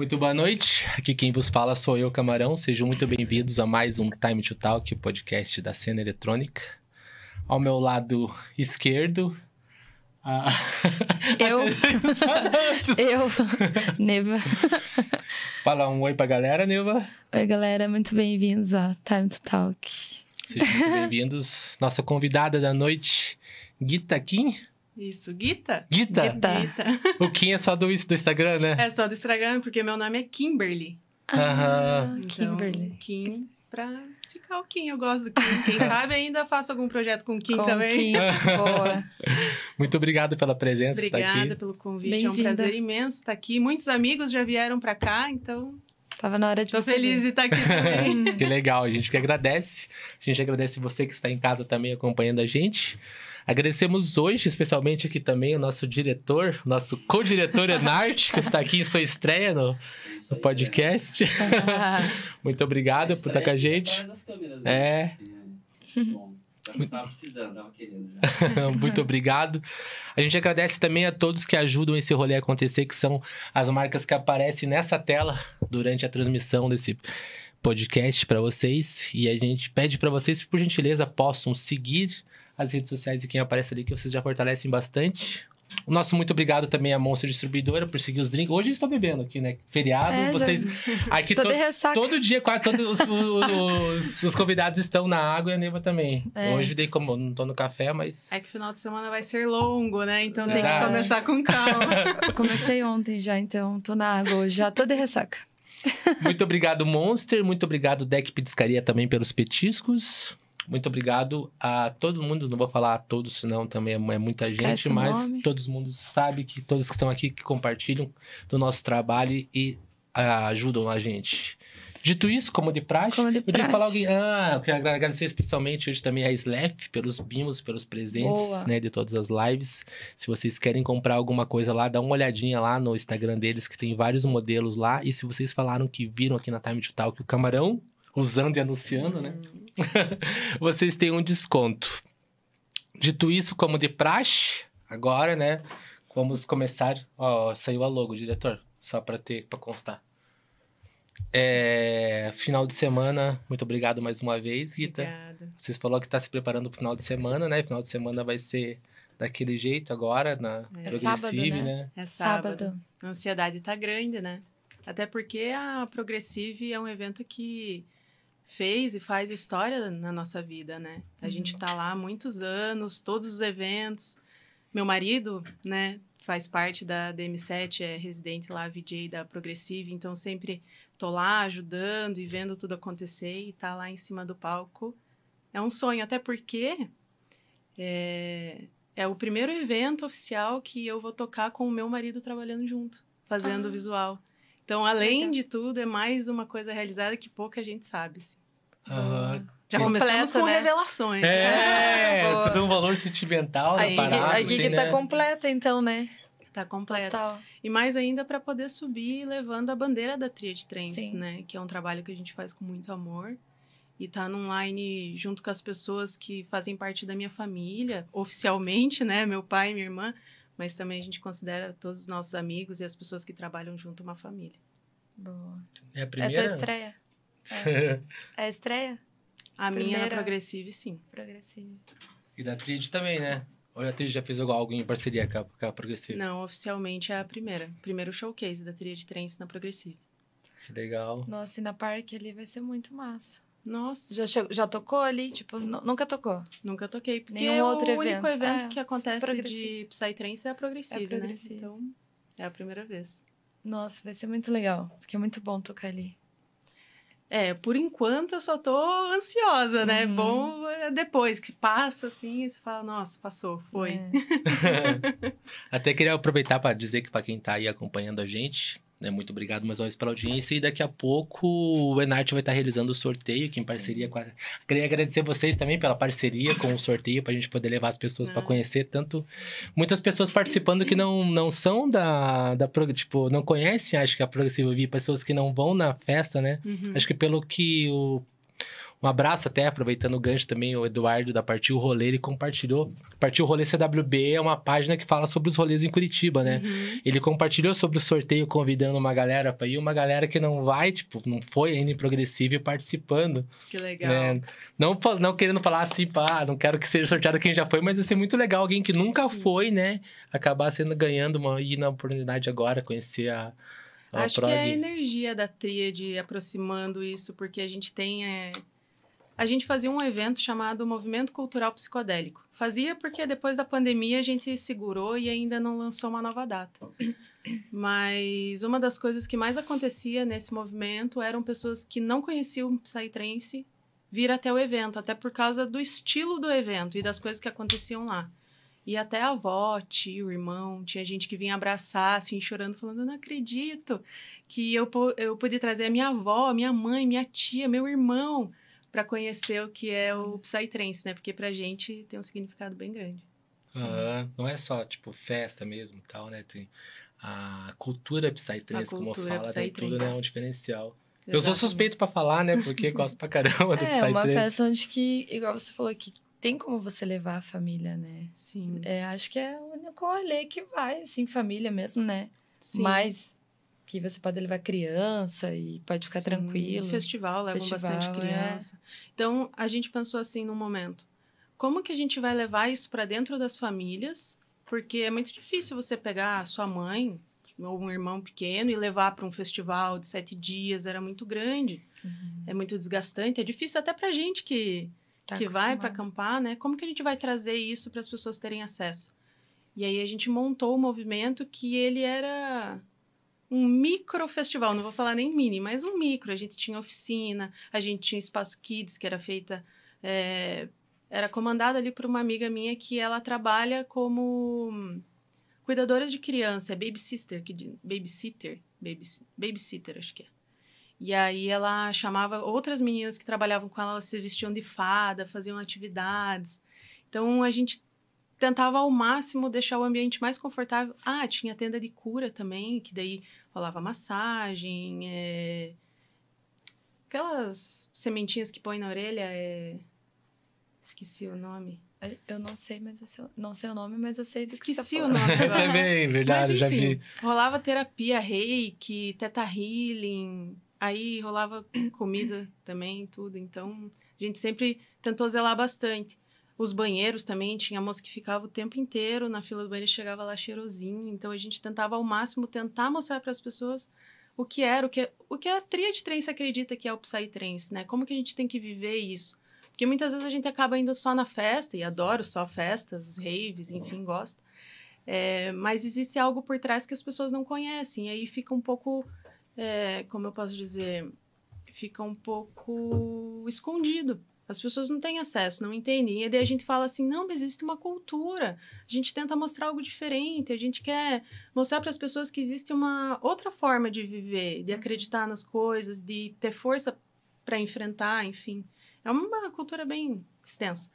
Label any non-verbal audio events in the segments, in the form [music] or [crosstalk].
Muito boa noite. Aqui quem vos fala sou eu, Camarão. Sejam muito bem-vindos a mais um Time to Talk, o podcast da cena eletrônica. Ao meu lado esquerdo, a... [laughs] Eu. [laughs] eu. Neva. Fala um oi pra galera, Neva. Oi, galera. Muito bem-vindos a Time to Talk. Sejam muito bem-vindos. Nossa convidada da noite, Gita Kim. Isso, Guita? Guita? Guita. Guita. O Kim é só do, do Instagram, né? É só do Instagram, porque meu nome é Kimberly. Aham. Ah, Kimberly. Então, Kim, pra ficar o Kim, eu gosto do Kim. Quem [laughs] sabe ainda faço algum projeto com o Kim Com também. Kim. Boa. [laughs] Muito obrigado pela presença, estar Obrigada pelo convite, é um prazer imenso estar aqui. Muitos amigos já vieram pra cá, então Tava na hora de tô você feliz de estar aqui também. [laughs] Que legal, a gente que agradece. A gente agradece você que está em casa também acompanhando a gente. Agradecemos hoje, especialmente aqui também, o nosso diretor, nosso co-diretor [laughs] Enarte, que está aqui em sua estreia no, É no podcast. [laughs] Muito obrigado É. por estar com a gente. É. né? É. [laughs] Bom, já tava precisando, tava querendo já. Muito obrigado. A gente agradece também a todos que ajudam esse rolê a acontecer, que são as marcas que aparecem nessa tela durante a transmissão desse podcast para vocês. E a gente pede para vocês, por gentileza, possam seguir as redes sociais de quem aparece ali, que vocês já fortalecem bastante. O nosso muito obrigado também à Monster Distribuidora por seguir os drinks. Hoje eu estou bebendo aqui, né? Feriado, É, já- vocês. [laughs] Aqui Tô to- todo dia, quase todos os, os- os convidados estão na água e a Neva também. É. Hoje dei como não tô no café, mas É que o final de semana vai ser longo, né? Então tem que começar com calma. Eu [laughs] comecei ontem já, então tô na água hoje. Já tô de ressaca. Muito obrigado, Monster. Muito obrigado, Deck Petiscaria, também pelos petiscos. Muito obrigado a todo mundo. Não vou falar a todos, senão também é muita Esquece gente, mas nome. todo mundo sabe que todos que estão aqui que compartilham do nosso trabalho e ah, ajudam a gente. Dito isso, como de praxe, Como de eu praxe. falar alguém. Ah, eu quero agradecer especialmente hoje também a Slef pelos mimos, pelos presentes, Boa. né, de todas as lives. Se vocês querem comprar alguma coisa lá, dá uma olhadinha lá no Instagram deles, que tem vários modelos lá. E se vocês falaram que viram aqui na Time to Talk o camarão, usando e anunciando, né? [laughs] vocês têm um desconto. Dito isso, como de praxe, agora, né? Vamos começar. Ó, saiu a logo, diretor. Só pra ter, pra constar. É, final de semana, muito obrigado mais uma vez, Rita. Obrigada. Vocês falou que tá se preparando pro final de semana, né? Final de semana vai ser daquele jeito agora, na É Progressive, sábado, né? né? É sábado. Sábado. A ansiedade tá grande, né? Até porque a Progressive é um evento que fez e faz história na nossa vida, né? A gente tá lá há muitos anos, todos os eventos. Meu marido, né, faz parte da DM7, é residente lá, VJ da Progressive, então sempre tô lá ajudando e vendo tudo acontecer e tá lá em cima do palco. É um sonho, até porque é, é o primeiro evento oficial que eu vou tocar com o meu marido trabalhando junto, fazendo Ah. visual. Então, além Legal. de tudo, é mais uma coisa realizada que pouca gente sabe. assim. Aham. Já Completa, começamos com né? revelações. É, [laughs] tudo um valor sentimental na Aí, parada. a assim, gig né? tá completa, então, né? Tá completa. Total. E mais ainda para poder subir levando a bandeira da Tríade Trends, Sim. né? Que é um trabalho que a gente faz com muito amor. E tá num line junto com as pessoas que fazem parte da minha família, oficialmente, né? Meu pai e minha irmã. Mas também a gente considera todos os nossos amigos e as pessoas que trabalham junto uma família. Boa. É a É primeira? tua estreia? É a estreia? A minha na Primeira. Progressive, sim. Progressiva. e da Trid também, né? Ou a Trid já fez algo em parceria com a, com a Progressive? Não, oficialmente é a primeira. Primeiro showcase da Tríade Trends na Progressive. Que legal. Nossa, e na parque ali vai ser muito massa. Nossa, Já, chegou- já tocou ali? Tipo, nu- nunca tocou. nunca toquei. Porque Nenhum é outro o único evento. evento É, que acontece Progressive. de Psytrance é a Progressive, É a Progressive. né? Então, é a primeira vez. Nossa, vai ser muito legal. Porque é muito bom tocar ali. É, por enquanto eu só tô ansiosa, né? Uhum. Bom é depois que passa assim, e você fala, nossa, passou, foi. É. [laughs] [laughs] Até queria aproveitar para dizer que para quem tá aí acompanhando a gente, né, muito obrigado mais uma vez pela audiência. E daqui a pouco o Enarte vai estar realizando o sorteio aqui em parceria com a. Queria agradecer vocês também pela parceria com o sorteio, para a gente poder levar as pessoas para Ah. conhecer tanto. Muitas pessoas participando que não, não são da, da. Tipo, não conhecem, acho que a Progressiva Vi, pessoas que não vão na festa, né? Uhum. Acho que pelo que o, Um abraço até, aproveitando o gancho também, o Eduardo da Partiu Rolê, ele compartilhou. Partiu Rolê CWB é uma página que fala sobre os rolês em Curitiba, né? Uhum. Ele compartilhou sobre o sorteio, convidando uma galera pra ir, uma galera que não vai, tipo, não foi ainda em progressivo e participando. Que legal. Né? Não, não querendo falar assim, pá, não quero que seja sorteado quem já foi, mas ia ser muito legal alguém que nunca Sim. foi, né? Acabar sendo ganhando uma ir na oportunidade agora, conhecer a, a Acho prog. que é a energia da tríade aproximando isso, porque a gente tem. é, A gente fazia um evento chamado Movimento Cultural Psicodélico. Fazia porque depois da pandemia a gente segurou e ainda não lançou uma nova data. Mas uma das coisas que mais acontecia nesse movimento eram pessoas que não conheciam Psytrance vir até o evento, até por causa do estilo do evento e das coisas que aconteciam lá. E até a avó, tio, irmão, tinha gente que vinha abraçar, assim, chorando, falando: Eu não acredito que eu, eu pude trazer a minha avó, minha mãe, minha tia, meu irmão, para conhecer o que é o Psytrance, né? Porque pra gente tem um significado bem grande. Ah, não é só, tipo, festa mesmo e tal, né? Tem a cultura Psytrance, A como cultura fala, tem tudo, né? Psytrance. Um diferencial. Eu sou Exatamente. suspeito pra falar, né? Porque gosto pra caramba do [laughs] É, Psytrance. uma festa onde que, igual você falou, que tem como você levar a família, né? Sim. É, acho que é o único rolê que vai, assim, família mesmo, né? sim. Mas que você pode levar criança e pode ficar Sim, tranquilo. Festival leva Festival, bastante é. criança. Então, a gente pensou assim num momento: como que a gente vai levar isso para dentro das famílias? Porque é muito difícil você pegar a sua mãe ou um irmão pequeno e levar para um festival de sete dias, era muito grande, Uhum. é muito desgastante, é difícil até para gente que, Tá que vai para acampar, né? Como que a gente vai trazer isso para as pessoas terem acesso? E aí a gente montou o movimento que ele era um micro festival, não vou falar nem mini, mas um micro. A gente tinha oficina, a gente tinha espaço kids que era feita, é, era comandada ali por uma amiga minha que ela trabalha como cuidadora de criança, é babysitter, que babysitter, babysi- babysitter acho que é. E aí ela chamava outras meninas que trabalhavam com ela, elas se vestiam de fada, faziam atividades. Então a gente tentava ao máximo deixar o ambiente mais confortável. Ah, tinha tenda de cura também, que daí rolava massagem, é... aquelas sementinhas que põe na orelha, é... esqueci o nome. Eu não sei, mas eu sei, não sei o nome, mas eu sei do que Esqueci tá o nome [laughs] agora. Também, verdade, Mas, já vi. Rolava terapia, reiki, teta healing, aí rolava comida também, tudo. Então, a gente sempre tentou zelar bastante. Os banheiros também, tinha moça que ficava o tempo inteiro na fila do banheiro e chegava lá cheirosinho. Então, a gente tentava ao máximo tentar mostrar para as pessoas o que era, o que, o que a tríade trance acredita que é o Psytrance, né? Como que a gente tem que viver isso? Porque muitas vezes a gente acaba indo só na festa, e adoro só festas, raves, enfim, gosto. É, mas existe algo por trás que as pessoas não conhecem. E aí fica um pouco, é, como eu posso dizer, fica um pouco escondido. As pessoas não têm acesso, não entendem. E daí a gente fala assim: não, mas existe uma cultura. A gente tenta mostrar algo diferente. A gente quer mostrar para as pessoas que existe uma outra forma de viver, de acreditar nas coisas, de ter força para enfrentar, enfim. É uma cultura bem extensa.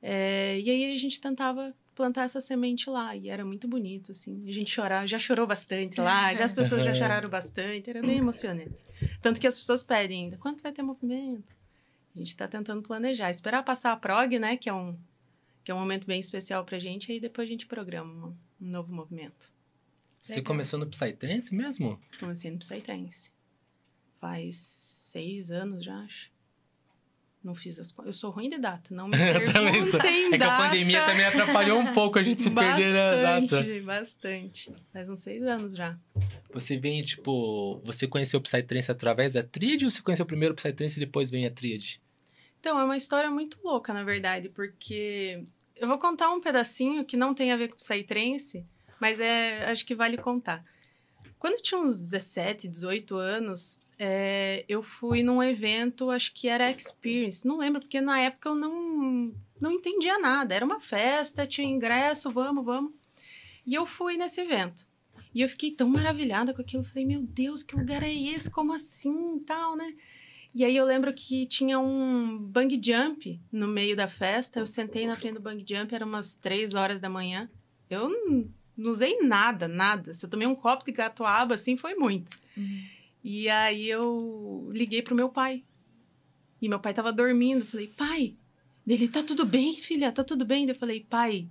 É, e aí a gente tentava plantar essa semente lá e era muito bonito, assim. A gente chorava, já chorou bastante lá, já as [laughs] pessoas já choraram bastante, era bem emocionante. Tanto que as pessoas pedem ainda, quando que vai ter movimento? A gente está tentando planejar, esperar passar a prog, né, que é um que é um momento bem especial pra gente, aí depois a gente programa um, um novo movimento. Você Legal. começou no Psytrance mesmo? Comecei no Psytrance. Faz seis anos já, acho. Não fiz as. Eu sou ruim de data, não me [laughs] Eu também sou. perguntem É que a data. pandemia também atrapalhou um pouco a gente se perder na data. Bastante, bastante. Faz uns seis anos já. Você vem, tipo, você conheceu o Psytrance através da tríade ou você conheceu primeiro o Psytrance e depois vem a tríade? Então, é uma história muito louca, na verdade, porque eu vou contar um pedacinho que não tem a ver com Psytrance, mas é, acho que vale contar. Quando eu tinha uns 17, 18 anos, é, eu fui num evento, acho que era Experience, não lembro, porque na época eu não, não entendia nada. Era uma festa, tinha ingresso, vamos, vamos. E eu fui nesse evento. E eu fiquei tão maravilhada com aquilo. Falei, meu Deus, que lugar é esse? Como assim? Tal, né? E aí eu lembro que tinha um bang jump no meio da festa. Eu sentei na frente do bang jump, era umas três horas da manhã. Eu não, não usei nada, nada. Se eu tomei um copo de gatoaba, assim, foi muito. Uhum. E aí eu liguei pro meu pai. E meu pai tava dormindo. Eu falei, pai, dele, tá tudo bem, filha? Tá tudo bem? Eu falei, pai,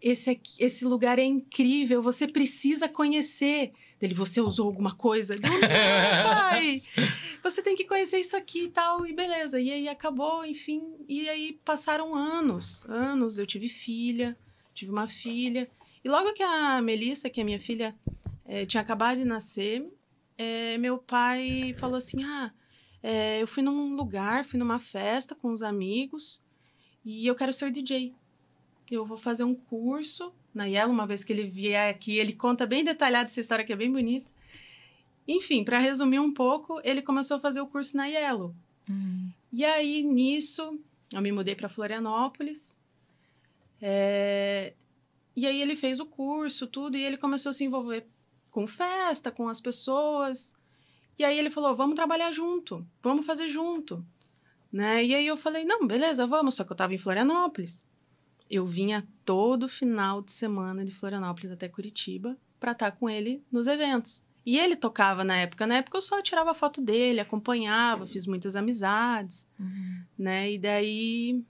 esse, aqui, esse lugar é incrível, você precisa conhecer. Dele, você usou alguma coisa? Eu, não, [laughs] pai, você tem que conhecer isso aqui e tal, e beleza. E aí acabou, enfim. E aí passaram anos, anos. Eu tive filha, tive uma filha. E logo que a Melissa, que é minha filha, eh, tinha acabado de nascer, eh, meu pai falou assim: Ah, eh, eu fui num lugar, fui numa festa com os amigos e eu quero ser DJ. Eu vou fazer um curso na Yellow, uma vez que ele vier aqui, ele conta bem detalhado essa história que é bem bonita. Enfim, para resumir um pouco, ele começou a fazer o curso na Yellow. Hum. E aí, nisso, eu me mudei para Florianópolis. É, E aí ele fez o curso, tudo, e ele começou a se envolver com festa, com as pessoas. E aí ele falou: vamos trabalhar junto, vamos fazer junto. Né? E aí eu falei: não, beleza, vamos. Só que eu estava em Florianópolis. Eu vinha todo final de semana de Florianópolis até Curitiba para estar com ele nos eventos. E ele tocava na época. Na época eu só tirava foto dele, acompanhava, fiz muitas amizades Uhum. né? E daí,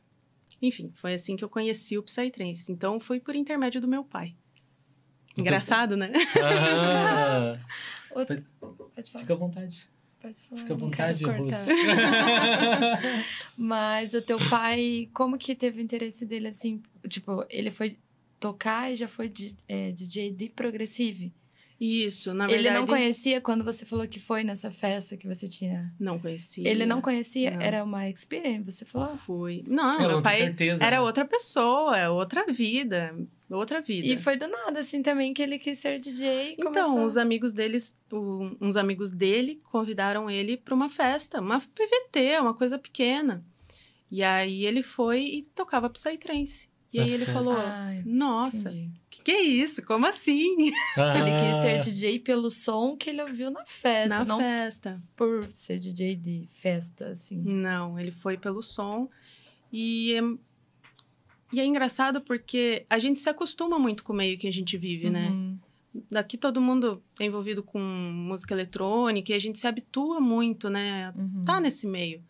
enfim, foi assim que eu conheci o Psytrance. Então foi por intermédio do meu pai. Engraçado, né? [laughs] Ah, Outra- Pode falar. fica à vontade. Pode falar. Fica à vontade. [laughs] Mas o teu pai, como que teve o interesse dele assim? Tipo, ele foi tocar e já foi é, DJ de Progressive? Isso, na ele verdade. não conhecia quando você falou que foi nessa festa que você tinha. Não conhecia. Ele não conhecia, Não. era uma experience, você falou? Foi. Não, meu não tenho pai certeza. era né? outra pessoa, é outra vida. Outra vida. E foi do nada, assim, também, que ele quis ser DJ e Então, começou... os amigos deles, o- uns amigos dele convidaram ele para uma festa, uma PVT, uma coisa pequena. E aí ele foi e tocava Psytrance. E aí ele falou: Ai, Nossa, entendi. que, que é isso? Como assim? Ele quis ser Ah, DJ pelo som que ele ouviu na festa, Na não festa. por ser DJ de festa, assim. Não, ele foi pelo som. E e é engraçado porque a gente se acostuma muito com o meio que a gente vive, né? Uhum. Daqui todo mundo é envolvido com música eletrônica e a gente se habitua muito, né? Uhum. Tá nesse meio.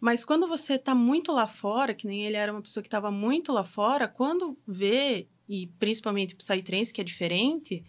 Mas quando você tá muito lá fora, que nem ele era uma pessoa que estava muito lá fora, quando vê, e principalmente Psytrance, que é diferente,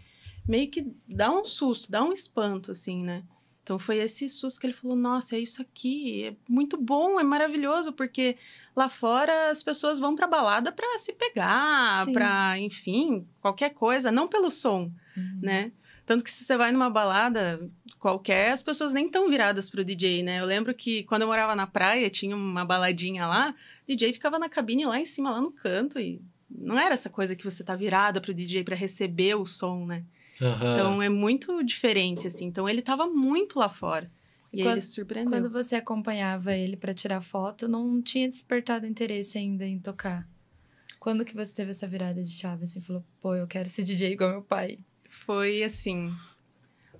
meio que dá um susto, dá um espanto, assim, né? Então foi esse susto que ele falou: nossa, é isso aqui, é muito bom, é maravilhoso, porque lá fora as pessoas vão pra balada pra se pegar, pra, enfim, qualquer coisa, não pelo som, Uhum. né? Tanto que se você vai numa balada qualquer, as pessoas nem estão viradas pro DJ, né? Eu lembro que quando eu morava na praia, tinha uma baladinha lá, o DJ ficava na cabine lá em cima, lá no canto, e não era essa coisa que você tá virada pro DJ pra receber o som, né? Aham. Então é muito diferente, assim. Então ele tava muito lá fora. E, E aí quando- ele surpreendeu. Quando você acompanhava ele pra tirar foto, não tinha despertado interesse ainda em tocar. Quando que você teve essa virada de chave, assim, falou, pô, eu quero ser [laughs] DJ igual meu pai? Foi assim.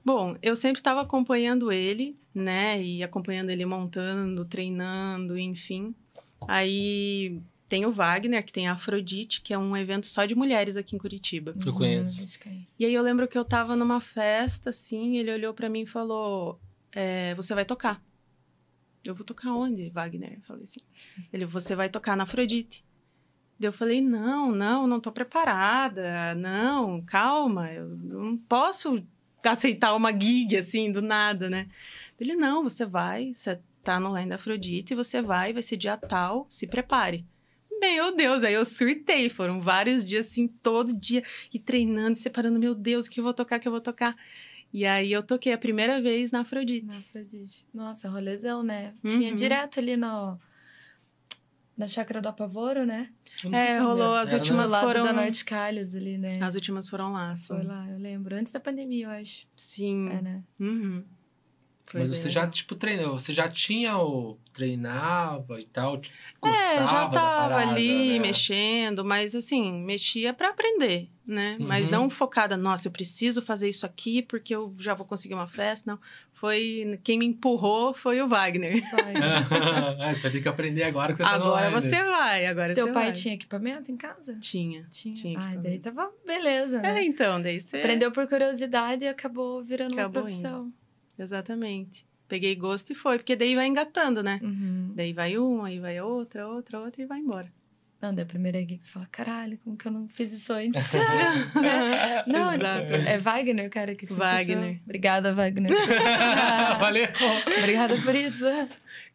Bom, eu sempre estava acompanhando ele, né? E acompanhando ele montando, treinando, enfim. Aí tem o Wagner, que tem a Afrodite, que é um evento só de mulheres aqui em Curitiba. Eu conheço. Hum, conhece. E aí eu lembro que eu tava numa festa, assim, ele olhou pra mim e falou: é, Você vai tocar. Eu vou tocar onde, Wagner? Eu falei assim. Ele, você vai tocar na Afrodite. Daí eu falei, não, não, não tô preparada. Não, calma, eu não posso aceitar uma gig assim, do nada, né? Ele, não, você vai, você tá no Line da Afrodite, você vai, vai ser dia tal, se prepare. Meu Deus, aí eu surtei. Foram vários dias assim, todo dia, e treinando, separando, meu Deus, o que eu vou tocar, o que eu vou tocar. E aí eu toquei a primeira vez na Afrodite. Na Afrodite. Nossa, rolezão, né? Uhum. Tinha direto ali no... Na Chácara do Apavoro, né? É, rolou as últimas foram- da Norte Calhas ali, né? As últimas foram lá, assim. Foi lá, eu lembro. Antes da pandemia, eu acho. Sim. É, né? Uhum. Mas você legal. já, tipo, treinou. Você já tinha o. treinava e tal. É, já tava parada, ali né? mexendo, mas assim, mexia pra aprender, né? Mas Uhum. não focada, nossa, eu preciso fazer isso aqui porque eu já vou conseguir uma festa, não. Foi quem me empurrou foi o Wagner. [laughs] Vai. Ah, [laughs] você vai ter que aprender agora que você tá agora line. você vai, agora Teu você pai vai. tinha equipamento em casa? Tinha. Tinha. Tinha Ai, daí tava beleza, né? É, então, daí você Aprendeu por curiosidade e acabou virando Acabou uma profissão. Exatamente. peguei gosto e foi. Porque daí vai engatando, né? Uhum. Daí vai uma, aí vai outra, outra, outra e vai embora. Não, daí a primeira gig você fala, caralho, como que eu não fiz isso antes? [laughs] Né? Não, Exato. é Wagner, cara, que te Wagner. incentivou. Obrigada, Wagner. [laughs] Valeu. Obrigada por isso.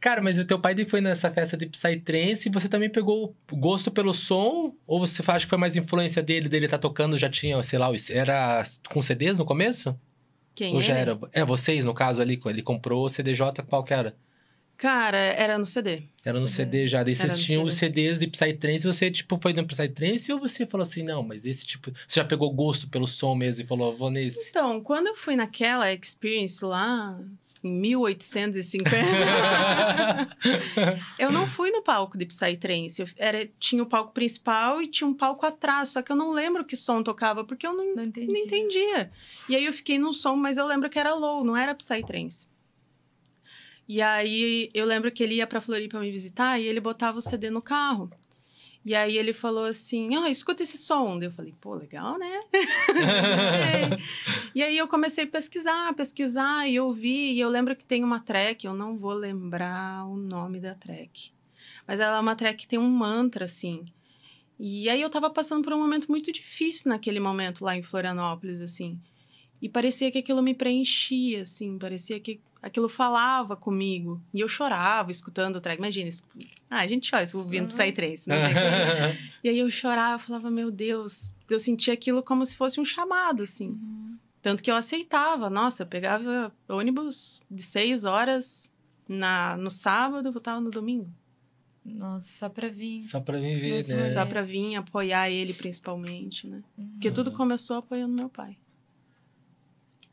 Cara, mas o teu pai foi nessa festa de Psytrance e você também pegou gosto pelo som? Ou você acha que foi mais influência dele, dele tá tocando, já tinha, sei lá, era com CDs no começo? Quem Ou já era? É, vocês, no caso ali, ele comprou o CDJ, qual que era? Cara, era no CD. Era no CD. CD já. Daí vocês tinham os CDs de Psytrance e você, tipo, foi no Psytrance ou você falou assim, não, mas esse tipo... Você já pegou gosto pelo som mesmo e falou, vou nesse? Então, quando eu fui naquela experience lá, 1850, [laughs] eu não fui no palco de Psytrance. Eu era, tinha o palco principal e tinha um palco atrás, só que eu não lembro que som tocava, porque eu não, Não entendi. não entendia. E aí eu fiquei num som, mas eu lembro que era low, não era Psytrance. E aí eu lembro que ele ia pra Floripa me visitar e ele botava o CD no carro. E aí ele falou assim: Ó, escuta esse som. Eu falei, pô, legal, né? [laughs] E aí eu comecei a pesquisar, pesquisar e ouvir. E eu lembro que tem uma track, eu não vou lembrar o nome da track. Mas ela é uma track que tem um mantra, assim. E aí eu tava passando por um momento muito difícil naquele momento lá em Florianópolis, assim. E parecia que aquilo me preenchia, assim. Parecia que aquilo falava comigo. E eu chorava escutando o track. Imagina, isso- ah, a gente chora ouvindo Uhum. Psytrance, como. E aí eu chorava, eu falava, meu Deus, eu sentia aquilo como se fosse um chamado, assim. Uhum. Tanto que eu aceitava. Nossa, eu pegava ônibus de seis horas na, no sábado, voltava no domingo. Nossa, só pra vir. Só pra mim ver, né? Só pra vir apoiar ele, principalmente, né? Porque Uhum. tudo começou apoiando meu pai.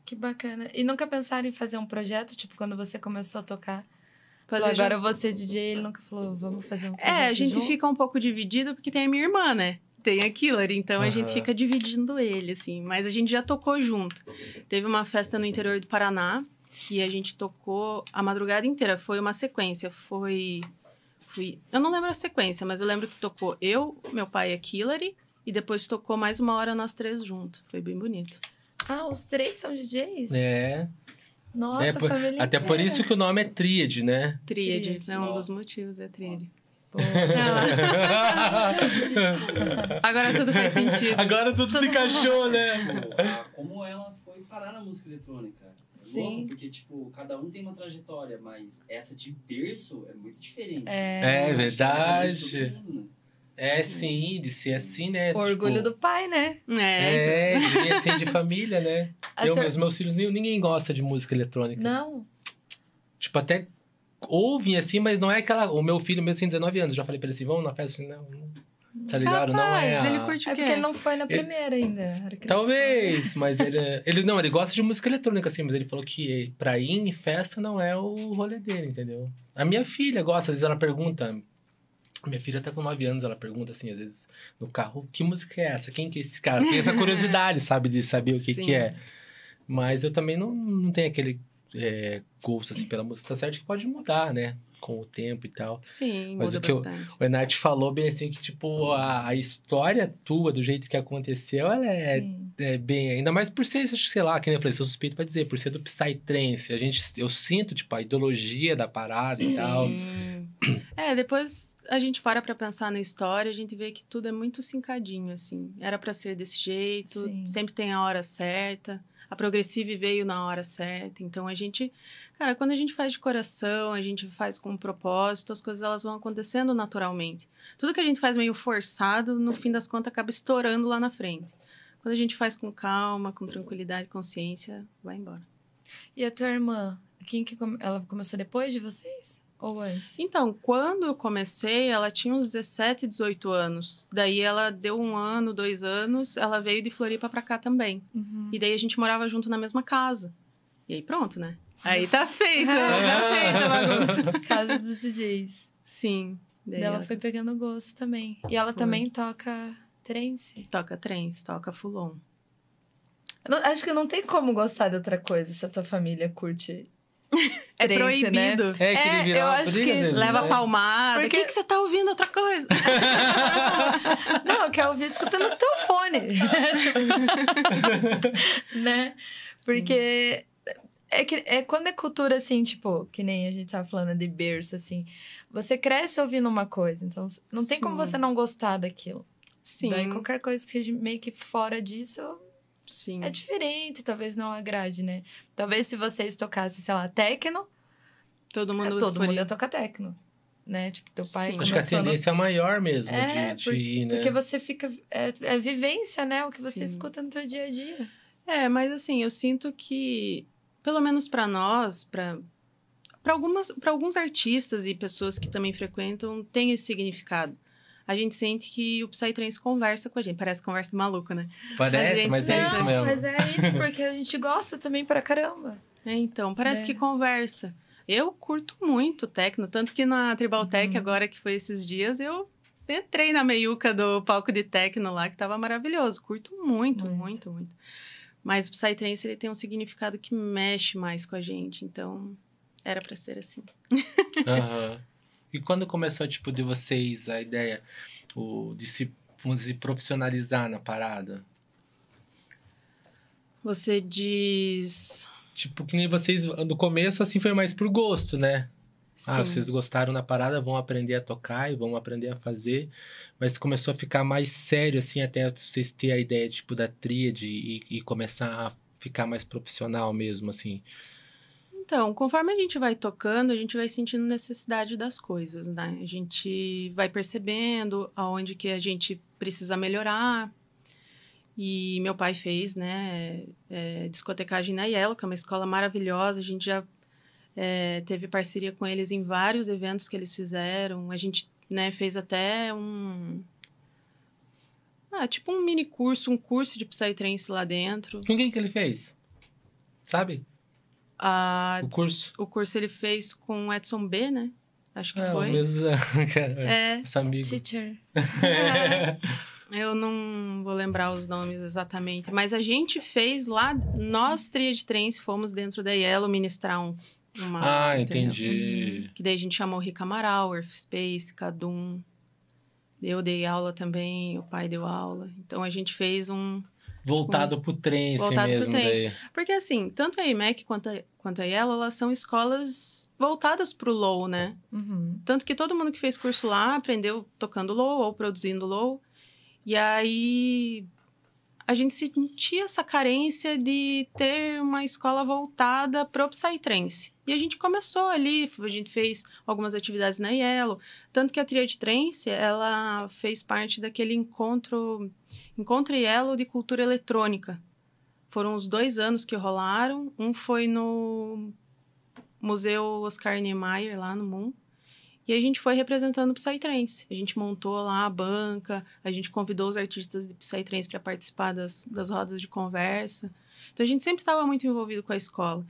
Que bacana. E nunca pensaram em fazer um projeto, tipo, quando você começou a tocar? Fazer Falou, agora junto. eu vou ser DJ, ele nunca falou, vamos fazer um projeto É, a gente junto? fica um pouco dividido porque tem a minha irmã, né? Tem a Killer, então a gente fica dividindo ele, assim. Mas a gente já tocou junto. Teve uma festa no interior do Paraná que a gente tocou a madrugada inteira. Foi uma sequência. Foi. Fui, eu não lembro a sequência, mas eu lembro que tocou eu, meu pai e a Killary. E depois tocou mais uma hora nós três juntos. Foi bem bonito. Ah, os três são DJs? É. Nossa, É, por- família até por inteira. isso que o nome é Tríade, né? Tríade. É um dos motivos, é tríade. [laughs] Agora tudo faz sentido. Agora tudo se encaixou, né? Tipo, a- como ela foi parar na música eletrônica. É Sim. louco, porque, tipo, cada um tem uma trajetória, mas essa de berço é muito diferente. É, É que verdade. É sim, de ser assim, né? o orgulho Tipo, do pai, né? É, É, de assim de família, né? A Eu, tua- meus, meus filhos, nem- ninguém gosta de música eletrônica. Não. Tipo, até ouvem assim, mas não é aquela. O meu filho mesmo tem 19 anos, já falei pra ele assim: vamos na festa? Assim, não, não. Tá ligado? não é. Rapaz, a- ele curte É o quê? porque ele não foi na Ele- primeira ainda. ele Talvez, mas ele, ele. Não, ele gosta de música eletrônica, assim, mas ele falou que pra ir em festa não é o rolê dele, entendeu? A minha filha gosta, às vezes ela pergunta. Minha filha tá com 9 anos, ela pergunta assim, às vezes, no carro, que música é essa? Quem que é esse cara? Tem essa [laughs] curiosidade, sabe, de saber o que, Sim. que é. Mas eu também não, não tenho aquele é, gosto, assim, pela música. Tá certo que pode mudar, né? Com o tempo e tal. Sim, Mas o que eu-. O Enart falou bem assim que, tipo, a, a história tua, do jeito que aconteceu, ela é Sim. é, bem, ainda mais por ser, sei lá, que nem eu falei, sou suspeito pra dizer, por ser do Psytrance. A gente, eu sinto, tipo, a ideologia da parada e tal. Sim. É, depois a gente para pra pensar na história, a gente vê que tudo é muito cincadinho, assim. Era pra ser desse jeito, Sim. sempre tem a hora certa. A Progressive veio na hora certa. Então a gente, cara, quando a gente faz de coração, a gente faz com um propósito, as coisas elas vão acontecendo naturalmente. Tudo que a gente faz meio forçado, no fim das contas acaba estourando lá na frente. Quando a gente faz com calma, com tranquilidade, consciência, vai embora. E a tua irmã? Quem que come- ela começou depois de vocês? Ou antes? Então, quando eu comecei, ela tinha uns 17, 18 anos. Daí ela deu um ano, dois anos, ela veio de Floripa pra cá também. Uhum. E daí a gente morava junto na mesma casa. E aí pronto, né? Aí tá feito, tá feita a bagunça. Casa dos DJs. Sim. Daí ela foi pegando. gosto também. E ela Foi. também toca trance. Toca trens, toca fulon. Eu acho que não tem como gostar de outra coisa se a tua família curte [laughs] É trance, né? proibido. É, que ele É, vira eu uma acho que Leva né? palmada. O que, que você tá ouvindo outra coisa? [laughs] Não, eu quero ouvir escutando o teu fone. [laughs] Né? Porque É que é quando é cultura assim, tipo, que nem a gente tava falando de berço, assim. Você cresce ouvindo uma coisa, então não tem como Sim. você não gostar daquilo. Sim, Daí qualquer coisa que seja meio que fora disso sim. é diferente, talvez não agrade, né? Talvez se vocês tocassem, sei lá, techno, Todo mundo todo faria- mundo ia tocar techno, né? Tipo, teu pai Sim. Acho que a começou no- tendência é maior mesmo É, de, de ir, né? Porque você fica... É, é vivência, né? O que você Sim. escuta no teu dia a dia. É, mas assim, eu sinto que, pelo menos pra nós, para algumas, para alguns artistas e pessoas que também frequentam, tem esse significado. A gente sente que o Psytrance conversa com a gente. Parece conversa de maluco, né? Parece, gente, mas é não, isso mesmo. mas é isso, porque a gente gosta também pra caramba. É, então, parece É. que conversa. Eu curto muito techno, tanto que na Tribal Tech, Uhum. agora que foi esses dias, eu entrei na meiuca do palco de techno lá, que tava maravilhoso. Curto muito, Muito. muito, muito. Mas o Psytrance, ele tem um significado que mexe mais com a gente, então era pra ser assim. Aham. [laughs] E quando começou, tipo, de vocês a ideia o, de se, dizer, profissionalizar na parada? Você diz... Tipo, que nem vocês, no começo, assim, foi mais por gosto, né? Ah, Sim. vocês gostaram na parada, vão aprender a tocar e vão aprender a fazer. Mas começou a ficar mais sério, assim, até vocês terem a ideia, tipo, da tríade e, e começar a ficar mais profissional mesmo, assim. Então, conforme a gente vai tocando, a gente vai sentindo necessidade das coisas, né? A gente vai percebendo aonde que a gente precisa melhorar. E meu pai fez, né, é, discotecagem na Yellow, que é uma escola maravilhosa. A gente já é, teve parceria com eles em vários eventos que eles fizeram. A gente, né, fez até um... Ah, tipo um mini curso, um curso de Psytrance lá dentro. Com quem que ele fez? Sabe? Ah, O curso? O curso ele fez com o Edson B, né? Acho que É, foi. o mesmo... [laughs] cara, É, esse amigo. Teacher. [laughs] eu não vou lembrar os nomes exatamente, mas a gente fez lá, nós, Tríade Trance, fomos dentro da Yellow ministrar um, uma. ah, entendeu? entendi. Que daí a gente chamou Rica Amaral, Earth Space, Cadum. Eu dei aula também, o pai deu aula. Então a gente fez um. Voltado pro trance Voltado pro mesmo. trance. Daí. Porque assim, tanto a IMEC quanto a, quanto a Yellow, elas são escolas voltadas pro low, né? Uhum. Tanto que todo mundo que fez curso lá aprendeu tocando low ou produzindo low. E aí a gente sentia essa carência de ter uma escola voltada pro Psytrance. E a gente começou ali, a gente fez algumas atividades na Yellow. Tanto que a Triad Trance, ela fez parte daquele encontro, encontro Yellow de cultura eletrônica. Foram os dois anos que rolaram. Um foi no Museu Oscar Niemeyer, lá no Moon. E a gente foi representando o Psytrance. A gente montou lá a banca, a gente convidou os artistas de Psytrance para participar das, das rodas de conversa. Então a gente sempre estava muito envolvido com a escola.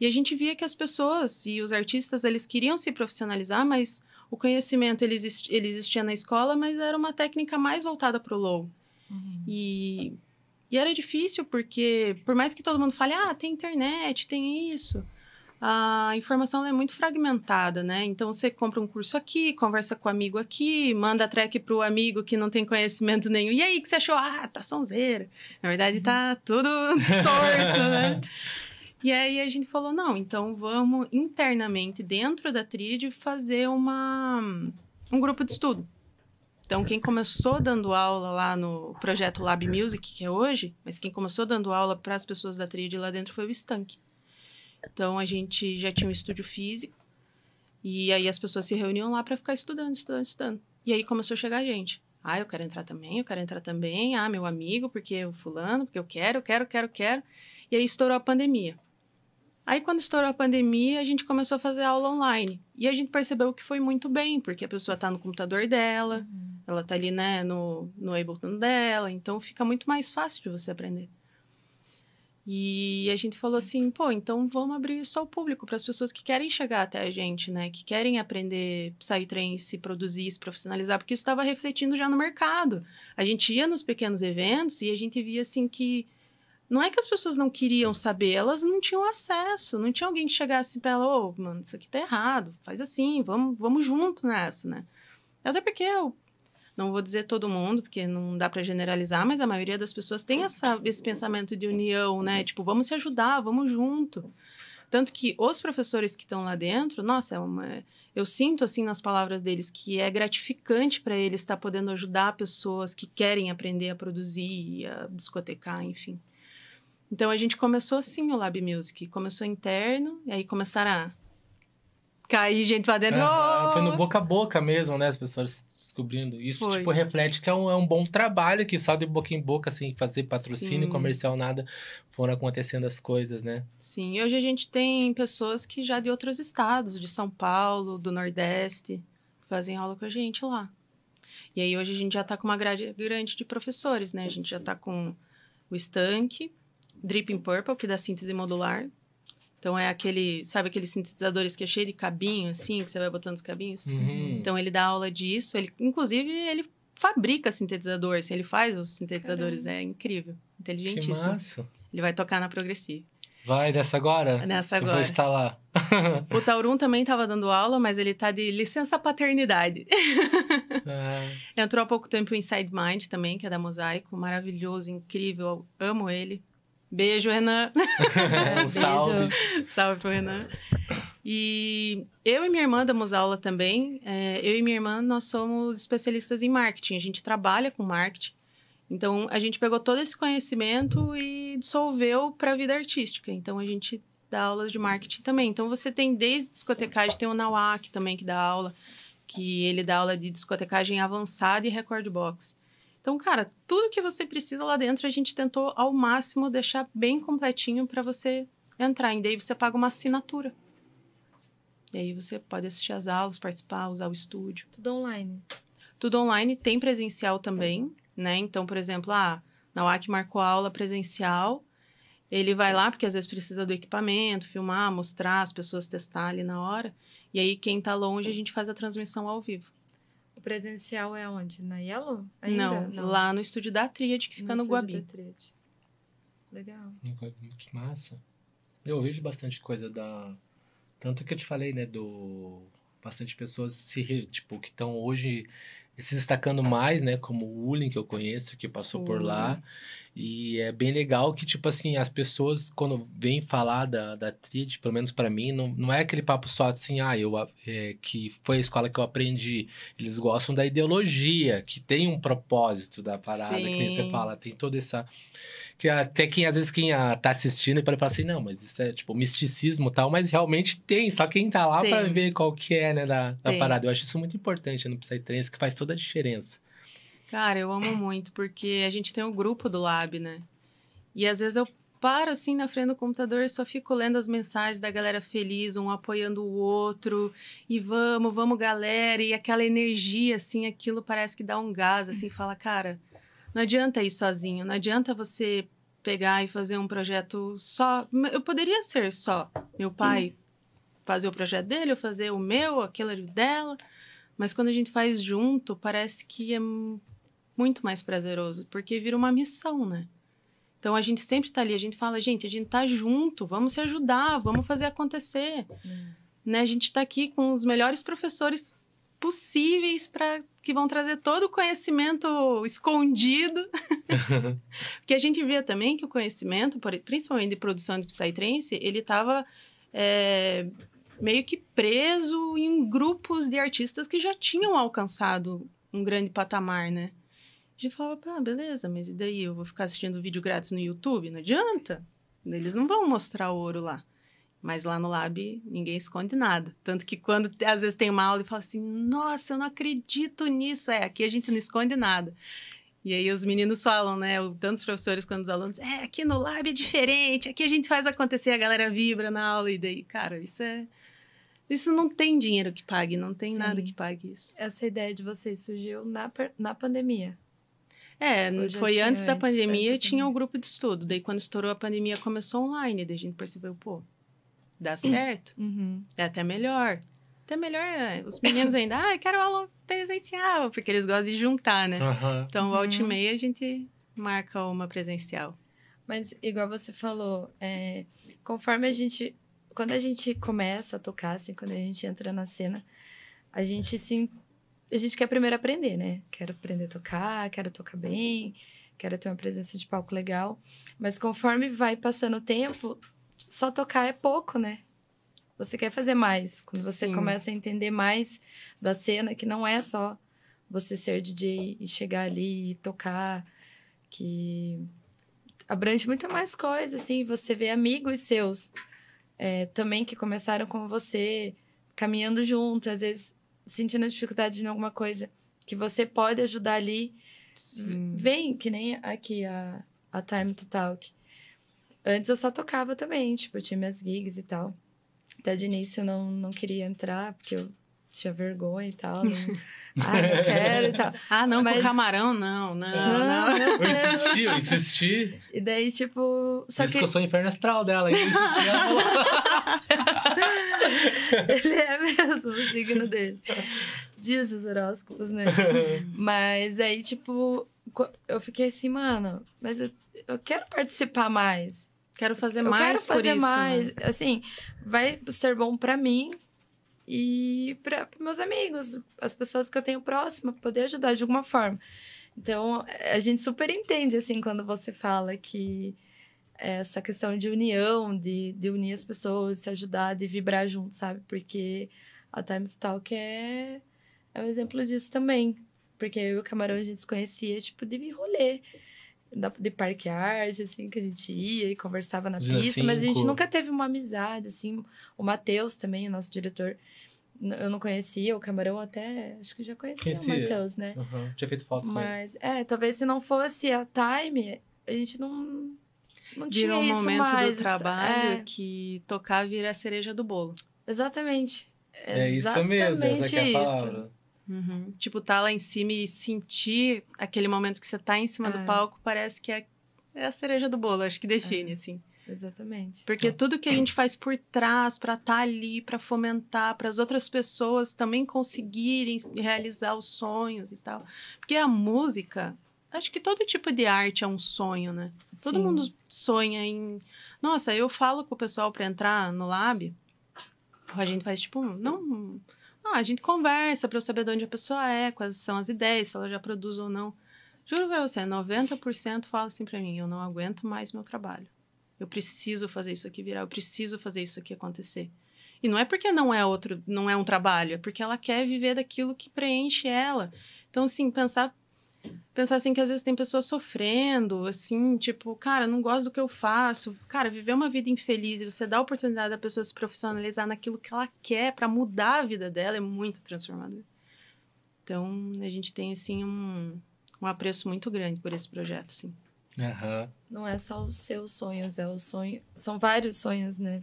E a gente via que as pessoas e os artistas, eles queriam se profissionalizar, mas o conhecimento ele, existi- ele existia na escola, mas era uma técnica mais voltada para o low. Uhum. E, e era difícil porque, por mais que todo mundo fale, ah, tem internet, tem isso, a informação é muito fragmentada, né? Então você compra um curso aqui, conversa com o amigo aqui, manda track pro amigo que não tem conhecimento nenhum. E aí, o que você achou? Ah, tá sonzeira. Na verdade, tá tudo [laughs] torto, né? E aí a gente falou, não, então vamos internamente, dentro da tríade, fazer uma, um grupo de estudo. Então, quem começou dando aula lá no projeto Lab Music, que é hoje, mas quem começou dando aula para as pessoas da tríade lá dentro foi o Stank. Então, a gente já tinha um estúdio físico, e aí as pessoas se reuniam lá para ficar estudando, estudando, estudando. E aí começou a chegar gente. Ah, eu quero entrar também, eu quero entrar também. Ah, meu amigo, porque o fulano, porque eu quero, eu quero, quero, quero. E aí estourou a pandemia. Aí, quando estourou a pandemia, a gente começou a fazer aula online. E a gente percebeu que foi muito bem, porque a pessoa está no computador dela, Uhum. ela está ali, né, no, no Ableton dela, então fica muito mais fácil de você aprender. E a gente falou assim, pô, então vamos abrir isso ao público, para as pessoas que querem chegar até a gente, né, que querem aprender Psytrance, produzir, se profissionalizar, porque isso estava refletindo já no mercado. A gente ia nos pequenos eventos e a gente via, assim, que não é que as pessoas não queriam saber, elas não tinham acesso, não tinha alguém que chegasse para ela, ô, mano, isso aqui tá errado, faz assim, vamos, vamos junto nessa, né? Até porque eu não vou dizer todo mundo, porque não dá para generalizar, mas a maioria das pessoas tem essa, esse pensamento de união, né? Tipo, vamos se ajudar, vamos junto. Tanto que os professores que estão lá dentro, nossa, é uma, eu sinto assim nas palavras deles que é gratificante para eles estar podendo ajudar pessoas que querem aprender a produzir, a discotecar, enfim. Então a gente começou assim o Lab Music, começou interno, e aí começaram a cair gente lá dentro. Aham, "Oh!" Foi no boca a boca mesmo, né? As pessoas descobrindo. Isso, Foi. tipo, reflete que é um, é um bom trabalho, que só de boca em boca, sem fazer patrocínio Sim. comercial, nada, foram acontecendo as coisas, né? Sim, e hoje a gente tem pessoas que já de outros estados, de São Paulo, do Nordeste, fazem aula com a gente lá. E aí hoje a gente já tá com uma grade grande de professores, né? A gente já tá com o Stank, Dripping Purple, que dá síntese modular. Então é aquele, sabe aqueles sintetizadores que é cheio de cabinho, assim, que você vai botando os cabinhos? Uhum. Então ele dá aula disso, ele, inclusive ele fabrica sintetizador, assim, ele faz os sintetizadores, é incrível, que inteligentíssimo. massa. Ele vai tocar na Progressive. Vai nessa agora? Nessa Eu vou agora. estar lá. [laughs] O Taurum também estava dando aula, mas ele tá de licença paternidade. Ah, [laughs] Entrou há pouco tempo o Inside Mind também, que é da Mosaico. Maravilhoso, incrível. Amo ele. Beijo, Renan. [laughs] um salve. Salve pro Renan. E eu e minha irmã damos aula também. É, eu e minha irmã, nós somos especialistas em marketing. A gente trabalha com marketing. Então, a gente pegou todo esse conhecimento e dissolveu para a vida artística. Então, a gente dá aulas de marketing também. Então, você tem desde discotecagem, tem o Nawak também que dá aula, que ele dá aula de discotecagem avançada e record box. Então, cara, tudo que você precisa lá dentro, a gente tentou ao máximo deixar bem completinho para você entrar. E daí você paga uma assinatura. E aí você pode assistir as aulas, participar, usar o estúdio. Tudo online. Tudo online, tem presencial também, né? Então, por exemplo, ah, na UAC marcou aula presencial, ele vai lá, porque às vezes precisa do equipamento, filmar, mostrar, as pessoas testar ali na hora. E aí, quem tá longe, a gente faz a transmissão ao vivo. Presencial é onde? Na Yellow? Não, lá no estúdio da Tríade, que fica no, estúdio Guabi. da Tríade. Legal. Que massa. Eu vejo bastante coisa da. Tanto que eu te falei, né? Do. Bastante pessoas se, tipo, que estão hoje se destacando mais, né? Como o Ulin, que eu conheço, que passou por lá. E é bem legal que, tipo assim, as pessoas, quando vêm falar da, da TRID, pelo menos pra mim, não, não é aquele papo só assim, ah, eu, é, que foi a escola que eu aprendi. Eles gostam da ideologia, que tem um propósito da parada, que nem você Sim. fala, tem toda essa. Que até quem, às vezes, quem ah, tá assistindo e pode falar assim, não, mas isso é tipo misticismo e tal, mas realmente tem, só quem tá lá pra Tem. ver qual que é, né, da, da parada. Eu acho isso muito importante no Psytrance, que faz toda a diferença. Cara, eu amo muito, porque a gente tem o grupo do Lab, né? E às vezes eu paro assim na frente do computador e só fico lendo as mensagens da galera feliz, um apoiando o outro, e vamos, vamos, galera, e aquela energia, assim, aquilo parece que dá um gás, assim, fala, cara, não adianta ir sozinho, não adianta você pegar e fazer um projeto só. Eu poderia ser só meu pai fazer o projeto dele, eu fazer o meu, aquele dela. Mas quando a gente faz junto, parece que é mu- muito mais prazeroso, porque vira uma missão, né? Então a gente sempre tá ali, a gente fala, gente, a gente tá junto, vamos se ajudar, vamos fazer acontecer. Né? A gente tá aqui com os melhores professores possíveis para que vão trazer todo o conhecimento escondido. [laughs] [laughs] Porque a gente via também que o conhecimento, principalmente de produção de Psytrance, ele estava meio que preso em grupos de artistas que já tinham alcançado um grande patamar, né? A gente falava, ah, beleza, mas e daí? Eu vou ficar assistindo vídeo grátis no YouTube? Não adianta. Eles não vão mostrar ouro lá. Mas lá no Lab, ninguém esconde nada. Tanto que quando às vezes tem uma aula e fala assim, nossa, eu não acredito nisso. É, aqui a gente não esconde nada. E aí os meninos falam, né? Tanto os professores quanto os alunos, é, aqui no Lab é diferente, aqui a gente faz acontecer, a galera vibra na aula. E daí, cara, isso é... Isso não tem dinheiro que pague, não tem Sim. nada que pague isso. Essa ideia de vocês surgiu na, na pandemia. É, já foi tinha antes da antes, pandemia, antes tinha o pandemia? grupo de estudo. Daí, quando estourou a pandemia, começou online. Daí a gente percebeu, pô, dá certo. Uhum. É até melhor. Até melhor, é, os meninos ainda, ah, eu quero aula presencial, porque eles gostam de juntar, né? Então, Uhum. volta e meia, a gente marca uma presencial. Mas, igual você falou, é, conforme a gente. Quando a gente começa a tocar, assim, quando a gente entra na cena, a gente se. A gente quer primeiro aprender, né? Quero aprender a tocar, quero tocar bem, quero ter uma presença de palco legal. Mas conforme vai passando o tempo, só tocar é pouco, né? Você quer fazer mais. Quando você Sim. começa a entender mais da cena, que não é só você ser DJ e chegar ali e tocar, que abrange muito mais coisas, assim. Você vê amigos seus é, também que começaram com você, caminhando junto, às vezes sentindo dificuldade em alguma coisa, que você pode ajudar ali. Sim. Vem, que nem aqui a, a Time to Talk. Antes eu só tocava também, tipo, eu tinha minhas gigs e tal. Até de início eu não, não queria entrar, porque eu tinha vergonha e tal. Não, [laughs] ah, não quero e tal. Ah, não, Mas- com camarão, não, não, não. meu Eu insisti, eu insisti. E daí, tipo. Só Diz que que eu sou o inferno astral dela. Eu insisti, [laughs] ele é mesmo o signo dele. Diz os horóscopos, né? [laughs] Mas aí, tipo, eu fiquei assim, mano, mas eu, eu quero participar mais. Quero fazer eu mais quero fazer isso, mais. né? Assim, vai ser bom pra mim e para meus amigos, as pessoas que eu tenho próxima, poder ajudar de alguma forma. Então, a gente super entende, assim, quando você fala que essa questão de união, de, de unir as pessoas, se ajudar, de vibrar junto, sabe? Porque a Time to Talk é, é um exemplo disso também. Porque eu e o Camarão a gente se conhecia, tipo, de rolê. De parque arte, assim, que a gente ia e conversava na pista, mas a gente cinco. nunca teve uma amizade, assim. O Matheus também, o nosso diretor, eu não conhecia, o Camarão até, acho que já conhecia, Conhecia. o Matheus, né? Uhum, Tinha feito fotos com ele. Mas, é, talvez se não fosse a Time, a gente não, não tinha um isso momento mais. do trabalho É, que tocar vira a cereja do bolo. exatamente. É isso mesmo, essa que é a Exatamente palavra. Uhum. Tipo, tá lá em cima e sentir aquele momento que você tá em cima É. do palco, parece que é, é a cereja do bolo, acho que define, assim. Exatamente. Porque tudo que a gente faz por trás para estar ali, para fomentar, para as outras pessoas também conseguirem realizar os sonhos e tal. Porque a música, acho que todo tipo de arte é um sonho, né? Todo Sim. mundo sonha em. Nossa, eu falo com o pessoal para entrar no lab. A gente faz tipo, não. Ah, a gente conversa para eu saber de onde a pessoa é, quais são as ideias, se ela já produz ou não. Juro pra você, 90% fala assim pra mim: eu não aguento mais meu trabalho. Eu preciso fazer isso aqui virar, eu preciso fazer isso aqui acontecer. E não é porque não é outro, não é um trabalho, é porque ela quer viver daquilo que preenche ela. Então, assim, pensar pensar assim que às vezes tem pessoas sofrendo, assim, tipo, cara, não gosto do que eu faço. Cara, viver uma vida infeliz e você dá a oportunidade da pessoa se profissionalizar naquilo que ela quer pra mudar a vida dela é muito transformador. Então, a gente tem assim um, um apreço muito grande por esse projeto, assim. Aham. Não é só os seus sonhos, é o sonho. São vários sonhos, né?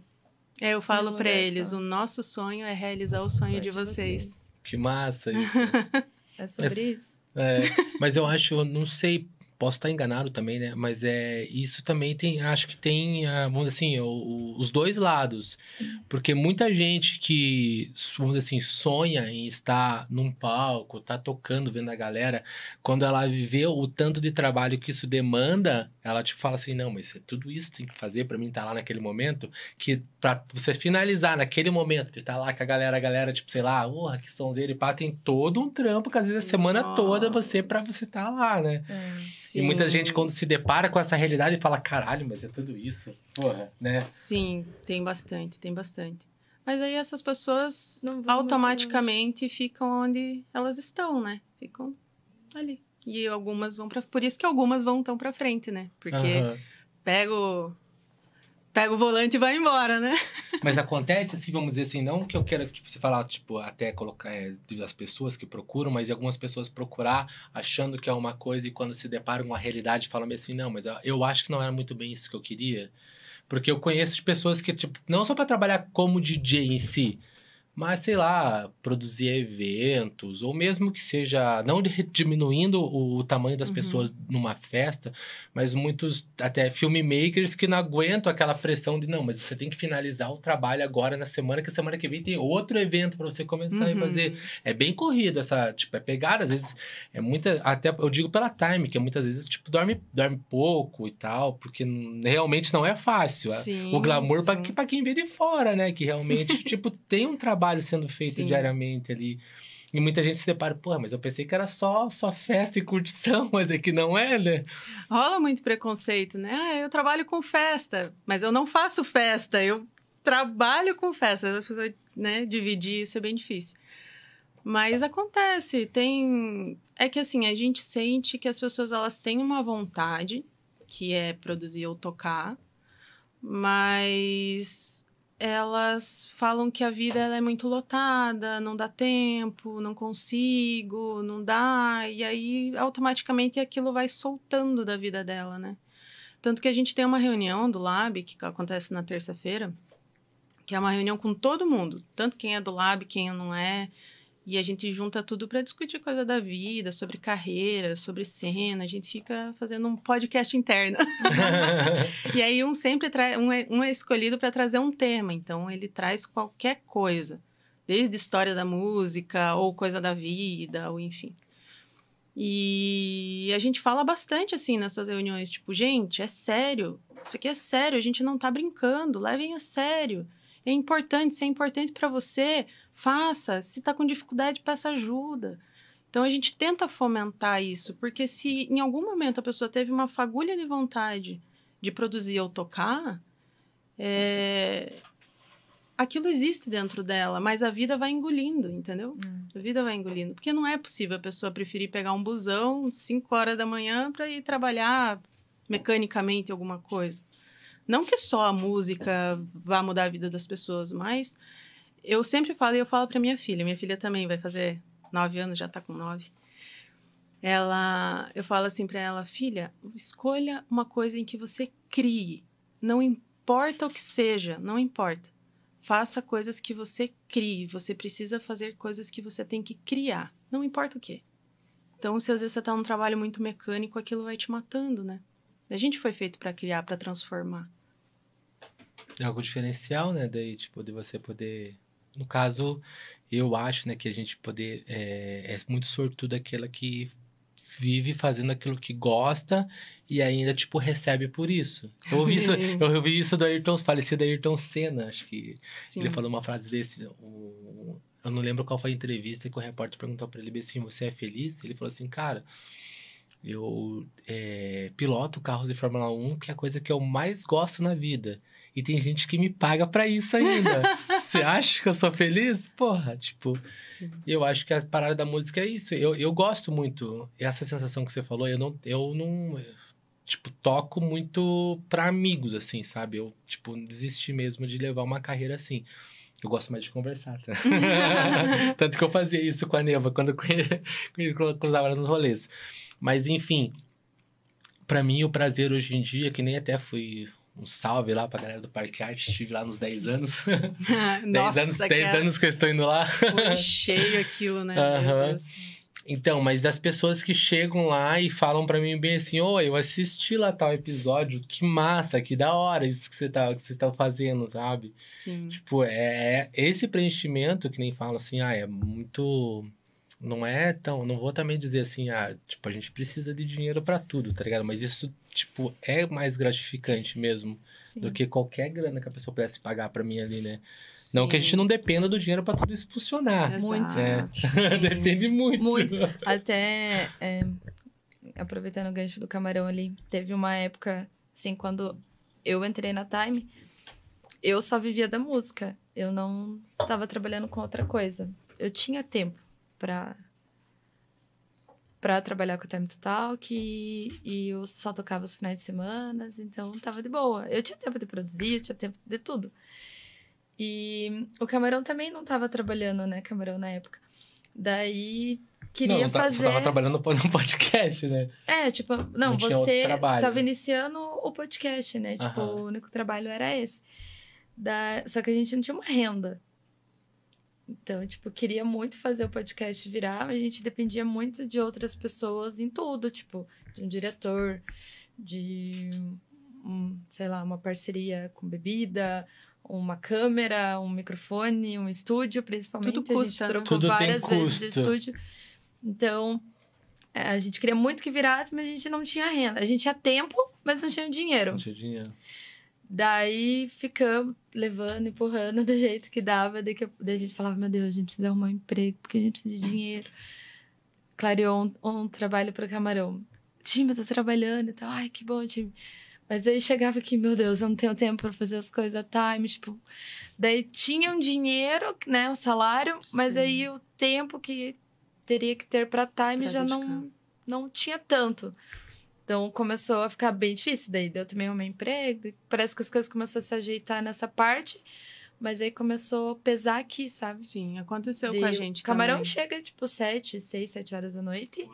É, eu falo pra lugar eles, só. o nosso sonho é realizar o sonho, de, vocês. Que massa isso. [laughs] É sobre isso. É, mas eu acho, eu não sei, posso estar enganado também, né? Mas é isso também tem, acho que tem, ah, vamos dizer assim, os dois lados. Porque muita gente que, vamos dizer assim, sonha em estar num palco, tá tocando, vendo a galera, quando ela vê o tanto de trabalho que isso demanda, ela tipo fala assim, não, mas é tudo isso tem que fazer pra mim estar lá naquele momento, que pra você finalizar naquele momento, de estar lá com a galera, a galera, tipo, sei lá, porra, que sonzeira e pá, tem todo um trampo que às vezes a semana toda você pra você estar lá, né? É. E muita gente, quando se depara com essa realidade, fala: caralho, mas é tudo isso. Porra, né? Sim, tem bastante, tem bastante. Mas aí essas pessoas automaticamente ficam onde elas estão, né? Ficam ali. E algumas vão para Por isso que algumas vão tão pra frente, né? Porque Aham. pega o. Pega o volante e vai embora, né? [laughs] Mas acontece assim, vamos dizer assim, não que eu queira, tipo, você falar, tipo, até colocar é, das pessoas que procuram, mas algumas pessoas procurar achando que é uma coisa e quando se deparam com a realidade falam assim, não, mas eu- eu acho que não era muito bem isso que eu queria. Porque eu conheço de pessoas que, tipo, não só para trabalhar como DJ em si, mas sei lá, produzir eventos, ou mesmo que seja, não de- [laughs] diminuindo o, o tamanho das Uhum. pessoas numa festa, mas muitos até filmmakers que não aguentam aquela pressão de não, mas você tem que finalizar o trabalho agora na semana, que a semana que vem tem outro evento para você começar a Uhum. fazer. É bem corrido essa, tipo, é pegada, às vezes é muita, até eu digo pela time, que é muitas vezes tipo dorme, dorme pouco e tal, porque realmente não é fácil. Sim, o glamour para quem vê de fora, né, que realmente [laughs] tipo tem um trabalho sendo feito Sim. diariamente ali. E muita gente se depara, pô, mas eu pensei que era só, só festa e curtição, [laughs] mas é que não é, né? Rola muito preconceito, né? Ah, eu trabalho com festa, mas eu não faço festa, eu trabalho com festa. As pessoas, né, dividir isso é bem difícil. Mas acontece, tem. É que assim, a gente sente que as pessoas elas têm uma vontade, que é produzir ou tocar, mas elas falam que a vida ela é muito lotada, não dá tempo, não consigo, não dá, e aí automaticamente aquilo vai soltando da vida dela, né? Tanto que a gente tem uma reunião do Lab, que acontece na terça-feira, que é uma reunião com todo mundo, tanto quem é do Lab, quem não é, e a gente junta tudo para discutir coisa da vida, sobre carreira, sobre cena. A gente fica fazendo um podcast interno. [laughs] e aí um sempre traz, um é, um é escolhido para trazer um tema. Então ele traz qualquer coisa, desde história da música ou coisa da vida, ou enfim. E a gente fala bastante assim nessas reuniões, tipo, gente, é sério. Isso aqui é sério, a gente não tá brincando, levem a sério. É importante, se é importante para você, Faça. Se está com dificuldade, peça ajuda. Então a gente tenta fomentar isso, porque se em algum momento a pessoa teve uma fagulha de vontade de produzir ou tocar, é... aquilo existe dentro dela, mas a vida vai engolindo, entendeu? Hum. A vida vai engolindo. Porque não é possível a pessoa preferir pegar um busão 5 horas da manhã para ir trabalhar mecanicamente alguma coisa. Não que só a música vá mudar a vida das pessoas, mas eu sempre falo, e eu falo para minha filha, minha filha também vai fazer nove anos, já está com nove. Ela, eu falo assim para ela, filha, escolha uma coisa em que você crie. Não importa o que seja, não importa. Faça coisas que você crie. Você precisa fazer coisas que você tem que criar. Não importa o que. Então, se às vezes você tá num trabalho muito mecânico, aquilo vai te matando, né? A gente foi feito para criar, para transformar. É algo diferencial, né? Daí, tipo, de você poder no caso, eu acho, né, que a gente poder é, é muito sortudo aquela que vive fazendo aquilo que gosta e ainda, tipo, recebe por isso. Eu ouvi isso, [laughs] eu ouvi isso do Ayrton, falecido Ayrton Senna, acho que Sim. ele falou uma frase desse, um, eu não lembro qual foi a entrevista que o repórter perguntou para ele assim, você é feliz? Ele falou assim, cara, eu é, piloto carros de Fórmula 1, que é a coisa que eu mais gosto na vida. E tem gente que me paga para isso ainda. [laughs] Você acha que eu sou feliz? Porra, tipo, Sim. eu acho que a parada da música é isso. Eu, eu gosto muito. Essa sensação que você falou, eu não, eu não, tipo, toco muito para amigos, assim, sabe? Eu, tipo, desisti mesmo de levar uma carreira assim. Eu gosto mais de conversar, tá? [laughs] [laughs] Tanto que eu fazia isso com a Neva quando eu cruzava nos rolês. Mas, enfim, para mim o prazer hoje em dia, que nem até fui um salve lá pra galera do Parque Arte. Estive lá nos 10 anos. [laughs] 10 anos, 10 anos que eu estou indo lá. Foi [laughs] cheio aquilo, né? Uhum. Então, mas das pessoas que chegam lá e falam para mim bem assim, oi, eu assisti lá tal episódio, que massa, que da hora isso que você tá, que você tá fazendo, sabe? Sim. Tipo, é esse preenchimento que nem fala assim, ah, é muito não é tão. Não vou também dizer assim, ah, tipo, a gente precisa de dinheiro para tudo, tá ligado? Mas isso, tipo, é mais gratificante mesmo Sim. do que qualquer grana que a pessoa pudesse pagar para mim ali, né? Sim. Não que a gente não dependa do dinheiro para tudo isso funcionar. Muito. Né? [laughs] Depende muito. Muito. Até, é, aproveitando o gancho do camarão ali, teve uma época, assim, quando eu entrei na Time, eu só vivia da música. Eu não estava trabalhando com outra coisa. Eu tinha tempo para para trabalhar com o Time Total, que e eu só tocava os finais de semana, então tava de boa. Eu tinha tempo de produzir, eu tinha tempo de tudo. E o Camarão também não tava trabalhando, né, Camarão, na época. Daí queria não, não tá, fazer. Você tava trabalhando no podcast, né? É, tipo, não, não você tava iniciando o podcast, né? Tipo, o único trabalho era esse. Da... Só que a gente não tinha uma renda. Então, tipo, queria muito fazer o podcast virar, mas a gente dependia muito de outras pessoas em tudo, tipo, de um diretor, de, um, sei lá, uma parceria com bebida, uma câmera, um microfone, um estúdio, principalmente. Tudo custa, a gente né? trocou Tudo várias vezes de estúdio. Então, é, a gente queria muito que virasse, mas a gente não tinha renda. A gente tinha tempo, mas não tinha dinheiro. Não tinha dinheiro. Daí ficamos levando, empurrando [laughs] do jeito que dava. Daí, que, daí a gente falava, meu Deus, a gente precisa arrumar um emprego, porque a gente precisa de dinheiro. Clareou um, um trabalho para Camarão. Time, eu tô trabalhando e tal. Ai, que bom, time. Mas aí chegava aqui, meu Deus, eu não tenho tempo para fazer as coisas a time, tipo. Daí tinha um dinheiro, né, o um salário, mas Sim. aí o tempo que teria que ter para time Pra já dedicar. não não tinha tanto. Então começou a ficar bem difícil. Daí eu também arrumei emprego. daí Parece que as coisas começaram a se ajeitar nessa parte. Mas aí começou a pesar aqui, sabe? Sim, aconteceu Daí com a o gente Camarão também. chega, tipo, sete, seis, sete horas da noite.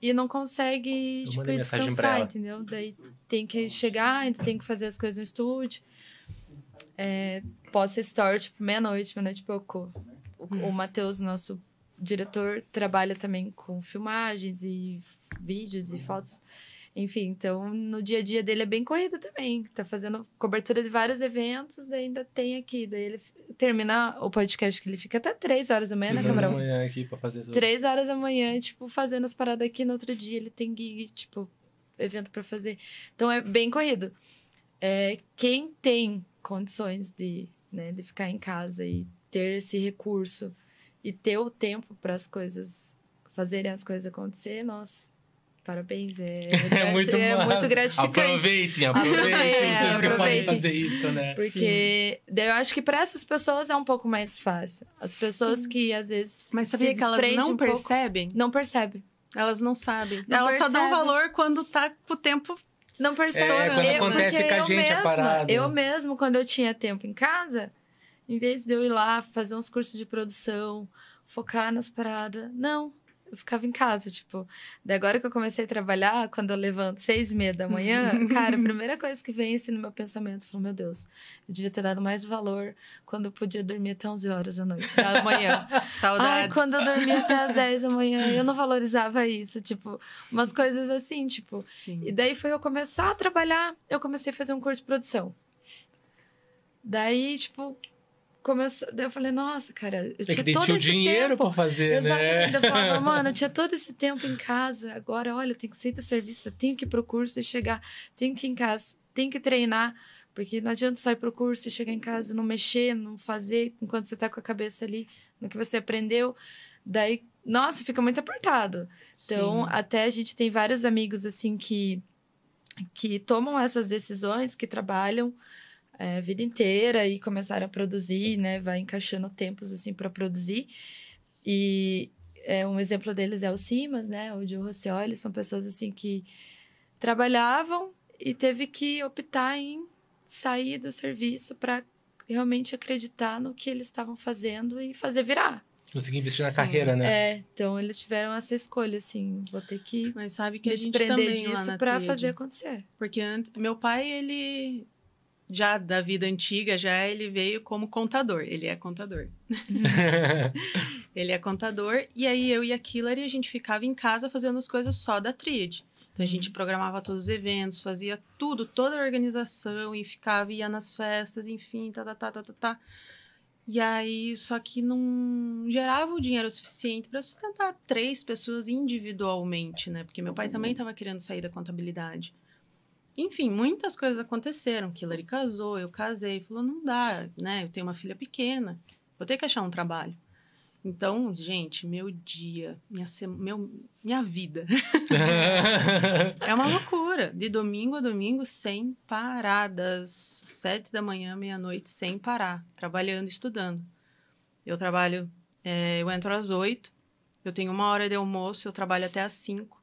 E não consegue, Eu tipo, descansar, entendeu? Daí tem que chegar, ainda tem que fazer as coisas no estúdio. É, pode ser story, tipo, meia-noite, meia-noite e pouco. O, o Matheus, nosso diretor, trabalha também com filmagens e vídeos e fotos. Enfim, então no dia a dia dele é bem corrido também. Tá fazendo cobertura de vários eventos, daí ainda tem aqui. Daí ele termina o podcast que ele fica até três horas da manhã, né, Três horas da Camarão? manhã aqui pra fazer tudo. Três horas da manhã, tipo, fazendo as paradas aqui. No outro dia ele tem gig, tipo, evento pra fazer. Então é bem corrido. É, quem tem condições de, né, de ficar em casa e ter esse recurso e ter o tempo para as coisas fazerem as coisas acontecer, nossa, parabéns. É, [laughs] É muito, é massa. muito gratificante. Aproveitem, aproveitem. [laughs] Aproveitem, Vocês que podem aproveitem. fazer isso, né? Porque daí eu acho que para essas pessoas é um pouco mais fácil. As pessoas Sim. que às vezes Mas se sabia que elas não um pouco, percebem? não percebe. Elas não sabem. Não elas só dão percebem. valor quando tá com o tempo. Não percebe. É, quando eu, acontece porque com a eu gente a mesma, parada. Eu mesmo, quando eu tinha tempo em casa, em vez de eu ir lá fazer uns cursos de produção, focar nas paradas, não. Eu ficava em casa, tipo. Daí agora que eu comecei a trabalhar, quando eu levanto seis e meia da manhã, [laughs] cara, a primeira coisa que vem assim no meu pensamento, eu falo, meu Deus, eu devia ter dado mais valor quando eu podia dormir até 11 horas da noite, da manhã. [laughs] Saudades. Ai, quando eu dormia até às 10 da manhã, eu não valorizava isso, tipo, umas coisas assim, tipo. Sim. E daí foi eu começar a trabalhar, eu comecei a fazer um curso de produção. Daí, tipo, começou. Daí eu falei, nossa, cara, eu É tinha que tem todo tinha esse dinheiro tempo. pra fazer, Exatamente. né? Eu falava, [laughs] mano, eu tinha todo esse tempo em casa. Agora, olha, eu tenho que sair do serviço, eu tenho que ir pro curso e chegar, tenho que ir em casa, tenho que treinar. Porque não adianta só ir pro curso e chegar em casa não mexer, não fazer enquanto você tá com a cabeça ali no que você aprendeu. Daí, nossa, fica muito apertado. Então, Sim. até a gente tem vários amigos assim que que tomam essas decisões, que trabalham é, a vida inteira e começaram a produzir, né? Vai encaixando tempos assim para produzir. E é, um exemplo deles é o Simas, né? O Gil Rossioli, são pessoas assim que trabalhavam e teve que optar em sair do serviço para realmente acreditar no que eles estavam fazendo e fazer virar. Consegui investir na Sim. carreira, né? É, então eles tiveram essa escolha, assim, vou ter que Mas sabe que me a gente desprender também lá disso na pra tríade. fazer acontecer. Porque antes, meu pai, ele já da vida antiga, já ele veio como contador. Ele é contador. [laughs] Ele é contador. E aí eu e a Hillary, a gente ficava em casa fazendo as coisas só da tríade. Então a gente programava todos os eventos, fazia tudo, toda a organização e ficava, ia nas festas, enfim, tá, tá, tá, tá, tá, tá. E aí, só que não gerava o dinheiro suficiente para sustentar três pessoas individualmente, né? Porque meu pai também estava querendo sair da contabilidade. Enfim, muitas coisas aconteceram. Hillary casou, eu casei, falou, não dá, né? Eu tenho uma filha pequena, vou ter que achar um trabalho. Então, gente, meu dia, minha, meu, minha vida [laughs] é uma loucura. De domingo a domingo, sem parar, das sete da manhã, meia-noite, sem parar, trabalhando, estudando. Eu trabalho, é, eu entro às oito, eu tenho uma hora de almoço, eu trabalho até às cinco.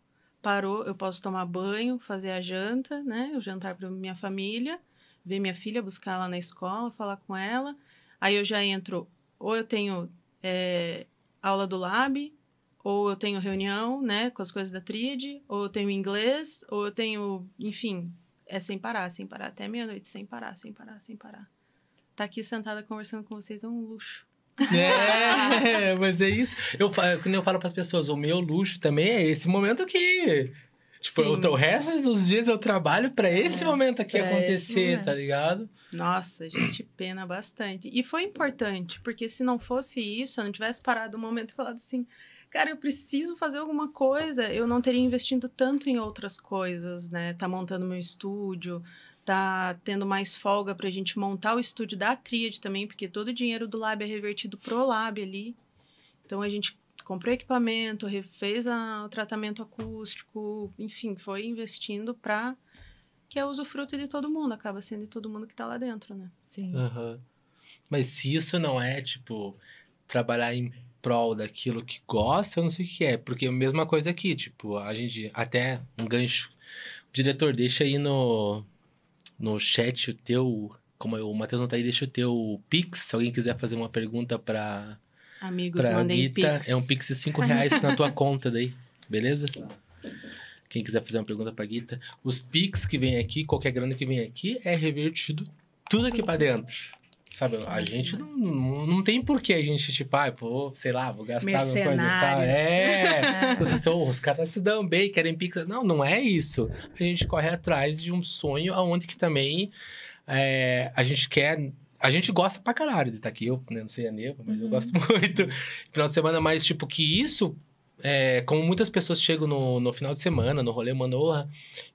Parou, eu posso tomar banho, fazer a janta, né? O jantar para minha família, ver minha filha, buscar ela na escola, falar com ela. Aí eu já entro, ou eu tenho é, aula do lab, ou eu tenho reunião, né, com as coisas da tríade, ou eu tenho inglês, ou eu tenho, enfim, é sem parar, sem parar, até meia-noite, sem parar, sem parar, sem parar. Tá aqui sentada conversando com vocês é um luxo. É, mas é isso. Eu, quando eu falo pras pessoas, o meu luxo também é esse momento aqui. Tipo, Sim. o, resto dos dias eu trabalho pra esse momento aqui acontecer, tá ligado? Nossa, a gente [clears throat] pena bastante. E foi importante, porque se não fosse isso, eu não tivesse parado um momento e falado assim, cara, eu preciso fazer alguma coisa, eu não teria investido tanto em outras coisas, né? Tá montando meu estúdio, tá tendo mais folga pra gente montar o estúdio da Tríade também, porque todo o dinheiro do Lab é revertido pro Lab ali. Então a gente comprou equipamento, refez a- o tratamento acústico, enfim, foi investindo pra que é usufruto de todo mundo, acaba sendo de todo mundo que tá lá dentro, né? Sim. Aham. Mas se isso não é, tipo, trabalhar em prol daquilo que gosta, eu não sei o que é. Porque é a mesma coisa aqui, tipo, a gente até um gancho. Diretor, deixa aí no, no chat o teu. Como o Matheus não tá aí, deixa o teu Pix. Se alguém quiser fazer uma pergunta pra, Amigos, pra mandem Guita, pix. é um Pix de 5 reais na tua [laughs] conta daí, beleza? Quem quiser fazer uma pergunta pra Guita. Os Pix que vem aqui, qualquer grana que vem aqui, é revertido tudo aqui pra dentro. Sabe, a Nossa, gente não, não, tem por que a gente, tipo, ah, vou, sei lá, vou gastar uma coisa, sabe? Mercenário. É, [laughs] Professor, os caras se dão bem, querem Pix. Não, não é isso. A gente corre atrás de um sonho aonde que também é, a gente quer... A gente gosta pra caralho de estar aqui. Eu né, não sei a Neva, mas eu Uhum. gosto [laughs] muito. Final de semana, mas tipo, que isso é, como muitas pessoas chegam no, no final de semana, no rolê, mandam, "Orra,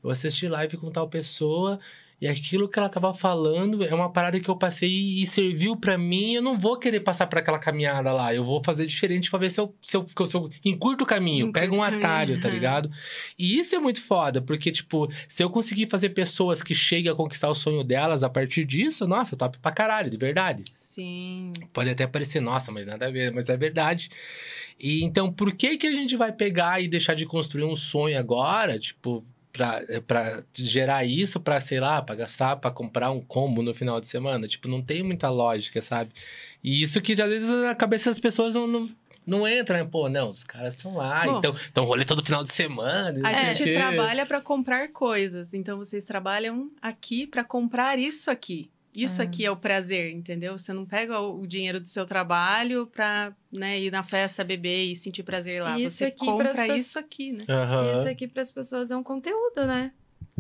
eu assisti live com tal pessoa e aquilo que ela tava falando é uma parada que eu passei e serviu pra mim. Eu não vou querer passar por aquela caminhada lá. Eu vou fazer diferente pra ver se eu, se eu, se eu encurto o caminho, Encurta pego um atalho, tá ligado? E isso é muito foda, porque, tipo, se eu conseguir fazer pessoas que cheguem a conquistar o sonho delas a partir disso, nossa, top pra caralho, de verdade. Sim. Pode até parecer, nossa, mas nada a ver, mas é verdade. E então, por que que a gente vai pegar e deixar de construir um sonho agora, tipo, pra, é, pra gerar isso, pra, sei lá, pra gastar, pra comprar um combo no final de semana? Tipo, não tem muita lógica, sabe? E isso que às vezes na cabeça das pessoas não, não, não entra, né? Pô, não, os caras estão lá, Bom. então, então rolê todo final de semana. A gente trabalha para comprar coisas, então vocês trabalham aqui para comprar isso aqui. Isso Ah. aqui é o prazer, entendeu? Você não pega o dinheiro do seu trabalho pra né, ir na festa, beber e sentir prazer lá. Isso Você aqui compra isso aqui, né? Aham. Isso aqui para as pessoas é um conteúdo, né?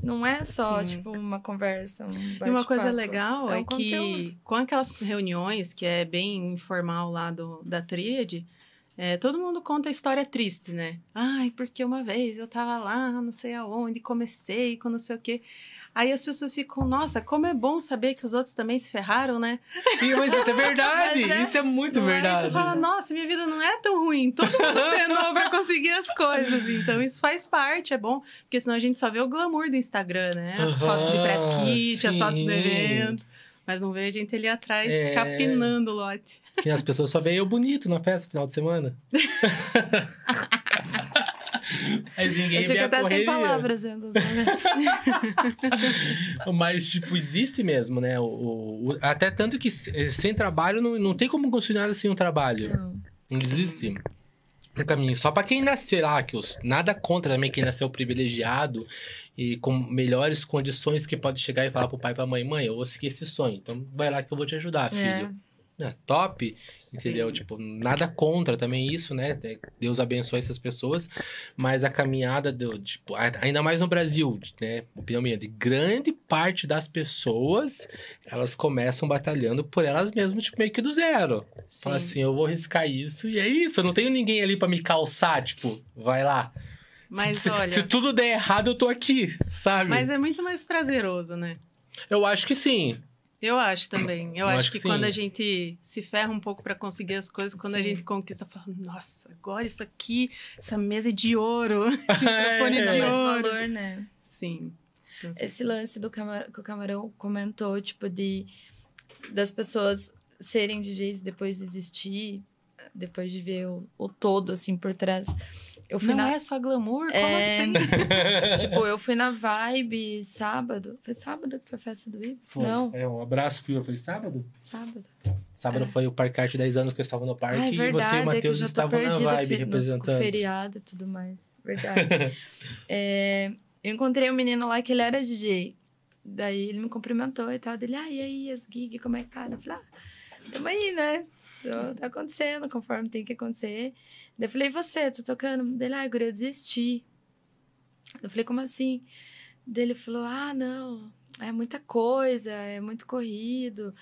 Não é só, Sim. tipo, uma conversa, um E uma coisa legal É é, um que conteúdo. com aquelas reuniões, que é bem informal lá do, da tríade, é, todo mundo conta a história triste, né? Ai, porque uma vez eu tava lá, não sei aonde, comecei com não sei o quê. Aí as pessoas ficam, nossa, como é bom saber que os outros também se ferraram, né? Ih, Mas isso é verdade, é- isso é muito é, verdade. você fala, nossa, minha vida não é tão ruim. Todo mundo penou pra conseguir as coisas. Então, isso faz parte, é bom. Porque senão a gente só vê o glamour do Instagram, né? As Aham, fotos de press kit, as fotos do sim. evento. Mas não vê a gente ali atrás É. capinando o lote. Que as pessoas só veem eu bonito na festa final de semana. [laughs] Mas ninguém Eu fico até sem palavras em alguns momentos. [laughs] Mas, tipo, existe mesmo, né? O, o- até tanto que se- sem trabalho não, não tem como construir nada sem um trabalho. Não. Não existe um caminho. Só pra quem nasceu lá, que os, nada contra também quem nasceu privilegiado e com melhores condições que pode chegar e falar pro pai e pra mãe, mãe, eu vou seguir esse sonho. Então vai lá que eu vou te ajudar, filho. É. É, top, entendeu? Sim. Tipo, nada contra também isso, né? Deus abençoe essas pessoas, mas a caminhada, do, tipo, ainda mais no Brasil, né? Opinião minha, de grande parte das pessoas, elas começam batalhando por elas mesmas, tipo, meio que do zero. Fala Sim. assim, eu vou riscar isso e é isso, eu não tenho ninguém ali pra me calçar, tipo, vai lá. Mas se, olha, se tudo der errado, eu tô aqui, sabe? mas é muito mais prazeroso, né? Eu acho que sim. Eu acho também. Eu, Eu acho, acho que, que quando a gente se ferra um pouco pra conseguir as coisas, quando a Sim. gente conquista, fala, nossa, agora isso aqui, essa mesa é de ouro, [laughs] esse microfone É. Dá de mais ouro. valor, né? Sim. Então, Esse lance do que o Camarão comentou, tipo, de das pessoas serem DJs e depois desistir, depois de ver o, o todo, assim, por trás. Eu fui não na... é só glamour? Como É. assim? [laughs] Tipo, [laughs] eu fui na Vibe sábado. Foi sábado que foi a festa do IB? Foi. Não, É, um abraço pro foi sábado? sábado. Sábado É. foi o Parque Arte 10 anos que eu estava no parque Ah, é e verdade, você e o é Matheus tô estavam na vibe representando. feriado e tudo mais. Verdade. [laughs] É, eu encontrei um menino lá que ele era DJ. Daí ele me cumprimentou e tal. Dele, ah, e aí, as gigs, como é que tá? Eu falei, ah, tamo aí, né? Tô- Tá acontecendo conforme tem que acontecer. Daí eu falei, e você, tô tocando? Dele, ah, guri, eu desisti. Eu falei, como assim? Daí ele falou, ah, não, é muita coisa, é muito corrido.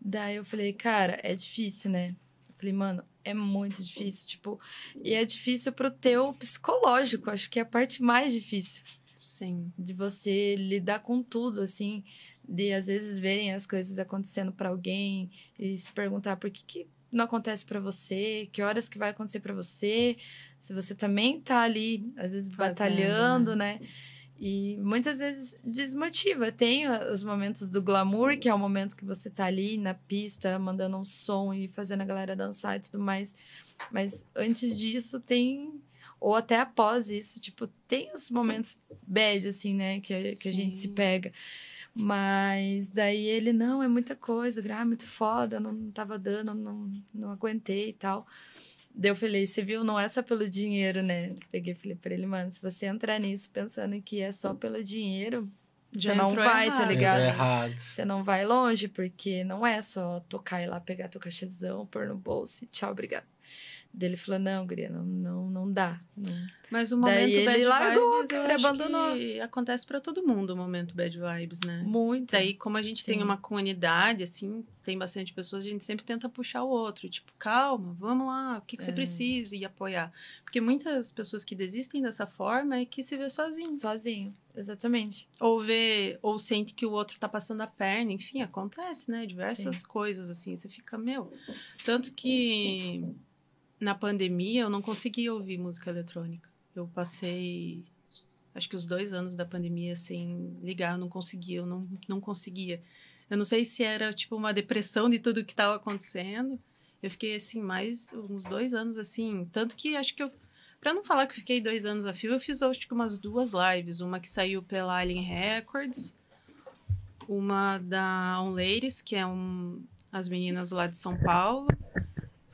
Daí eu falei, cara, é difícil, né? Eu falei, mano, é muito difícil, tipo, e é difícil pro teu psicológico, acho que é a parte mais difícil. Sim. de você lidar com tudo, assim, de às vezes verem as coisas acontecendo para alguém e se perguntar por que, que não acontece para você, que horas que vai acontecer para você, se você também tá ali, às vezes Fazendo, batalhando, né? E muitas vezes desmotiva. Tem uh, os momentos do glamour, que é o momento que você tá ali na pista, mandando um som e fazendo a galera dançar e tudo mais. Mas antes disso tem ou até após isso, tipo, tem os momentos bad, assim, né? Que, a- que a gente se pega. Mas daí ele, não, é muita coisa, ah, é muito foda, não tava dando, não, não aguentei e tal. Daí eu falei, você viu, não é só pelo dinheiro, né? Peguei e falei pra ele, mano, se você entrar nisso pensando que é só pelo dinheiro, Já você não vai, tá errado. ligado? É errado. Você não vai longe, porque não é só tocar e lá pegar teu cachezão, pôr no bolso e tchau, obrigado. Daí ele falou, não, guria, não, não, não dá. Não. Mas o Daí momento ele bad largou, vibes, cara, abandonou. acontece pra todo mundo o momento bad vibes, né? Muito. Daí, como a gente tem Sim. uma comunidade, assim, tem bastante pessoas, a gente sempre tenta puxar o outro. Tipo, calma, vamos lá, o que, que você É. precisa e apoiar. Porque muitas pessoas que desistem dessa forma é que se vê sozinho. Sozinho, exatamente. Ou vê, ou sente que o outro tá passando a perna, enfim, acontece, né? Diversas coisas, assim, você fica, meu. Tanto que na pandemia eu não conseguia ouvir música eletrônica. Eu passei, acho que os dois anos da pandemia sem ligar, eu não conseguia, eu não, não conseguia. Eu não sei se era, tipo, uma depressão de tudo que estava acontecendo. Eu fiquei, assim, mais uns dois anos, assim. Tanto que acho que eu. Pra não falar que fiquei dois anos a fio, eu fiz acho que umas duas lives. Uma que saiu pela Alien Records, uma da On Ladies, que é um, as meninas lá de São Paulo.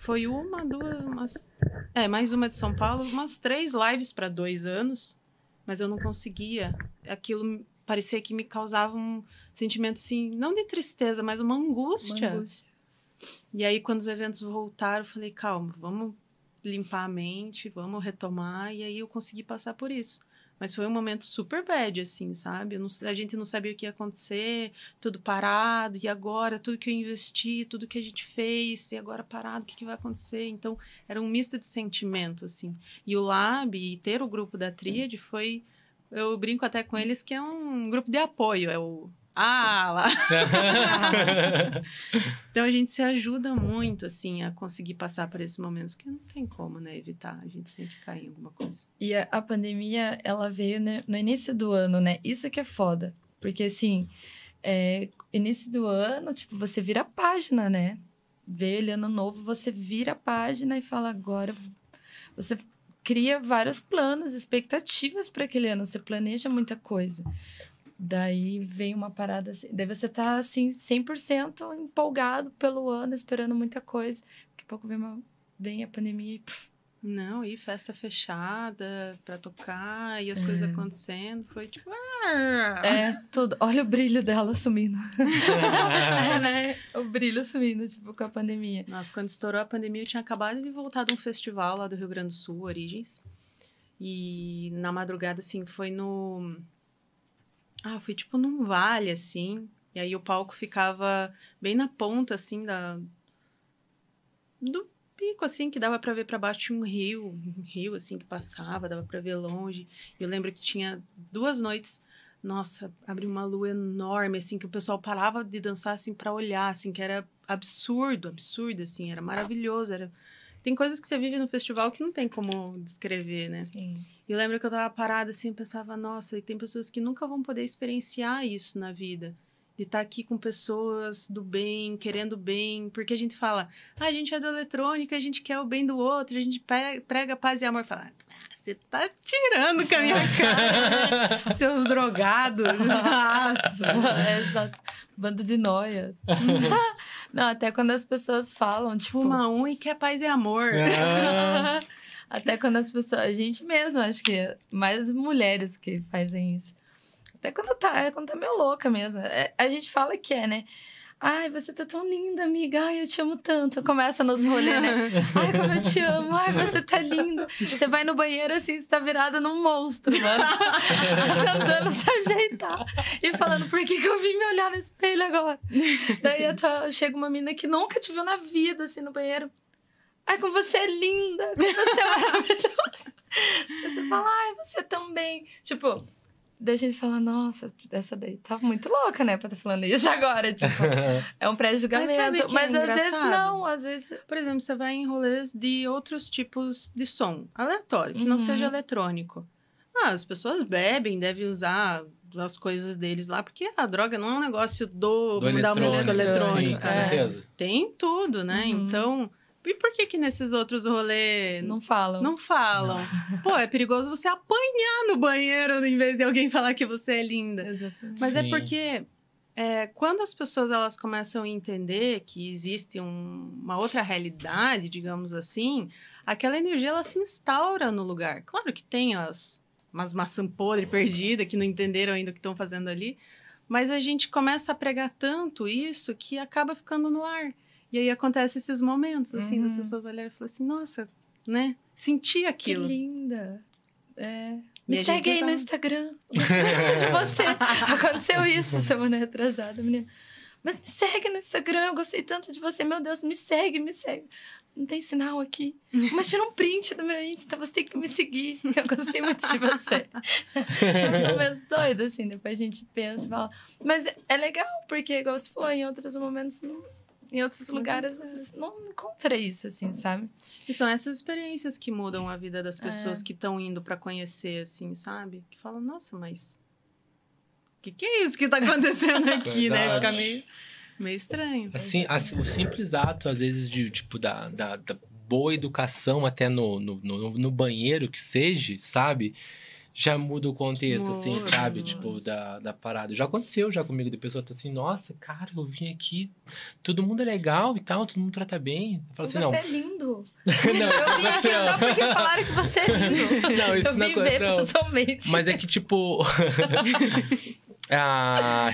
Foi uma, duas, umas. É, mais uma de São Paulo, umas três lives para dois anos, mas eu não conseguia. Aquilo parecia que me causava um sentimento assim, não de tristeza, mas uma angústia. Uma angústia. E aí, quando os eventos voltaram, eu falei, calma, vamos limpar a mente, vamos retomar. E aí eu consegui passar por isso. Mas foi um momento super bad, assim, sabe? Não- a gente não sabia o que ia acontecer, tudo parado, e agora tudo que eu investi, tudo que a gente fez, e agora parado, o que, que vai acontecer? Então, era um misto de sentimento, assim. E o Lab, e ter o grupo da Tríade foi. Eu brinco até com eles que é um grupo de apoio, é o. Ah, lá! [laughs] Então a gente se ajuda muito, assim, a conseguir passar por esses momentos que não tem como, né, evitar. A gente sempre cai em alguma coisa. E a, a pandemia, ela veio né, no início do ano, né? Isso que é foda. Porque, assim, é, início do ano, tipo, você vira a página, né? Vê ele ano novo, você vira a página e fala agora. Você cria vários planos, expectativas para aquele ano, você planeja muita coisa. Daí vem uma parada assim. Daí você tá assim, 100% empolgado pelo ano, esperando muita coisa. Daqui a pouco vem, uma, vem a pandemia e. pff, Não, e festa fechada pra tocar, e as É. coisas acontecendo, foi tipo... ah! É, tudo. Olha o brilho dela sumindo. [laughs] é, né? O brilho sumindo, tipo, com a pandemia. Nossa, quando estourou a pandemia, eu tinha acabado de voltar de um festival lá do Rio Grande do Sul, Origens. E na madrugada, assim, foi no. Ah, foi tipo num vale, assim. E aí o palco ficava bem na ponta, assim, da. Do pico, assim, que dava pra ver pra baixo tinha um rio, um rio, assim, que passava, dava pra ver longe. E eu lembro que tinha duas noites. Nossa, abriu uma lua enorme, assim, que o pessoal parava de dançar, assim, pra olhar, assim, que era absurdo, absurdo, assim, era maravilhoso, era... Tem coisas que você vive no festival que não tem como descrever, né? Sim. E eu lembro que eu tava parada assim, eu pensava, nossa, e tem pessoas que nunca vão poder experienciar isso na vida. De estar aqui com pessoas do bem, querendo bem, porque a gente fala, ah, a gente é do eletrônico, a gente quer o bem do outro, a gente prega paz e amor. Fala, ah, você tá tirando com a minha cara, né? [laughs] seus drogados. Nossa. [laughs] É, exato. Bando de noia. [laughs] Não, até quando as pessoas falam, tipo. Fuma um e quer paz e amor. Ah. Até quando as pessoas. A gente mesmo, acho que mais mulheres que fazem isso. Até quando tá, é quando tá meio louca mesmo. É, a gente fala que é, né? Ai, você tá tão linda, amiga. Ai, eu te amo tanto. Começa nos rolês, né? Ai, como eu te amo. Ai, você tá linda. Você vai no banheiro assim, você tá virada num monstro, mano. [laughs] Tentando se ajeitar. E falando, por que, que eu vim me olhar no espelho agora? Daí a tua- chega uma menina que nunca te viu na vida, assim, no banheiro. Ai, como você é linda, como você é maravilhosa. Você fala, ai, você também. Tipo, da gente falar, nossa, essa daí tá muito louca, né, pra estar tá falando isso agora. [laughs] Tipo, é um pré-julgamento. Mas, mas é às vezes não, às vezes. Por exemplo, você vai em rolês de outros tipos de som aleatório, que uhum. não seja eletrônico. Ah, as pessoas bebem, devem usar as coisas deles lá, porque a droga não é um negócio do, do da música eletrônica. Sim, com é. certeza. Tem tudo, né? Uhum. Então. E por que que nesses outros rolês... Não falam. Não falam. Não. [laughs] Pô, é perigoso você apanhar no banheiro em vez de alguém falar que você é linda. Exatamente. Mas é Sim. é porque é, quando as pessoas elas começam a entender que existe um, uma outra realidade, digamos assim, aquela energia ela se instaura no lugar. Claro que tem as umas maçã podre perdida que não entenderam ainda o que estão fazendo ali, mas a gente começa a pregar tanto isso que acaba ficando no ar. E aí acontece esses momentos, assim, uhum. das pessoas olharem e falarem assim, nossa, né? Senti aquilo. Que linda. É. Me segue aí no Instagram. de você. [laughs] Aconteceu isso semana retrasada, menina. Mas me segue no Instagram, eu gostei tanto de você. Meu Deus, me segue, me segue. Não tem sinal aqui. Mas tira um print do meu Insta, você tem que me seguir. Eu gostei muito de você. É momentos doidos, assim. Depois a gente pensa e fala. Mas é legal, porque, igual você falou, em outros momentos não em outros lugares não encontra isso, assim, sabe? E são essas experiências que mudam a vida das pessoas é. que estão indo para conhecer, assim, sabe? Que falam, nossa, mas. O que, que é isso que tá [laughs] acontecendo aqui, né? Fica meio, meio estranho. Assim, assim, o simples ato, às vezes, de, tipo, da, da, da boa educação até no, no, no, no banheiro que seja, sabe? Já muda o contexto, assim, sabe? Tipo, da, da parada. Já aconteceu já comigo, de pessoa tá assim, nossa, cara, eu vim aqui, todo mundo é legal e tal, todo mundo trata bem. Eu falo assim, você não. é lindo. [laughs] não, eu vim aqui só porque falaram que você é lindo. Não, isso eu não vim é ver não. pessoalmente. Mas é que, tipo... [laughs] Ah,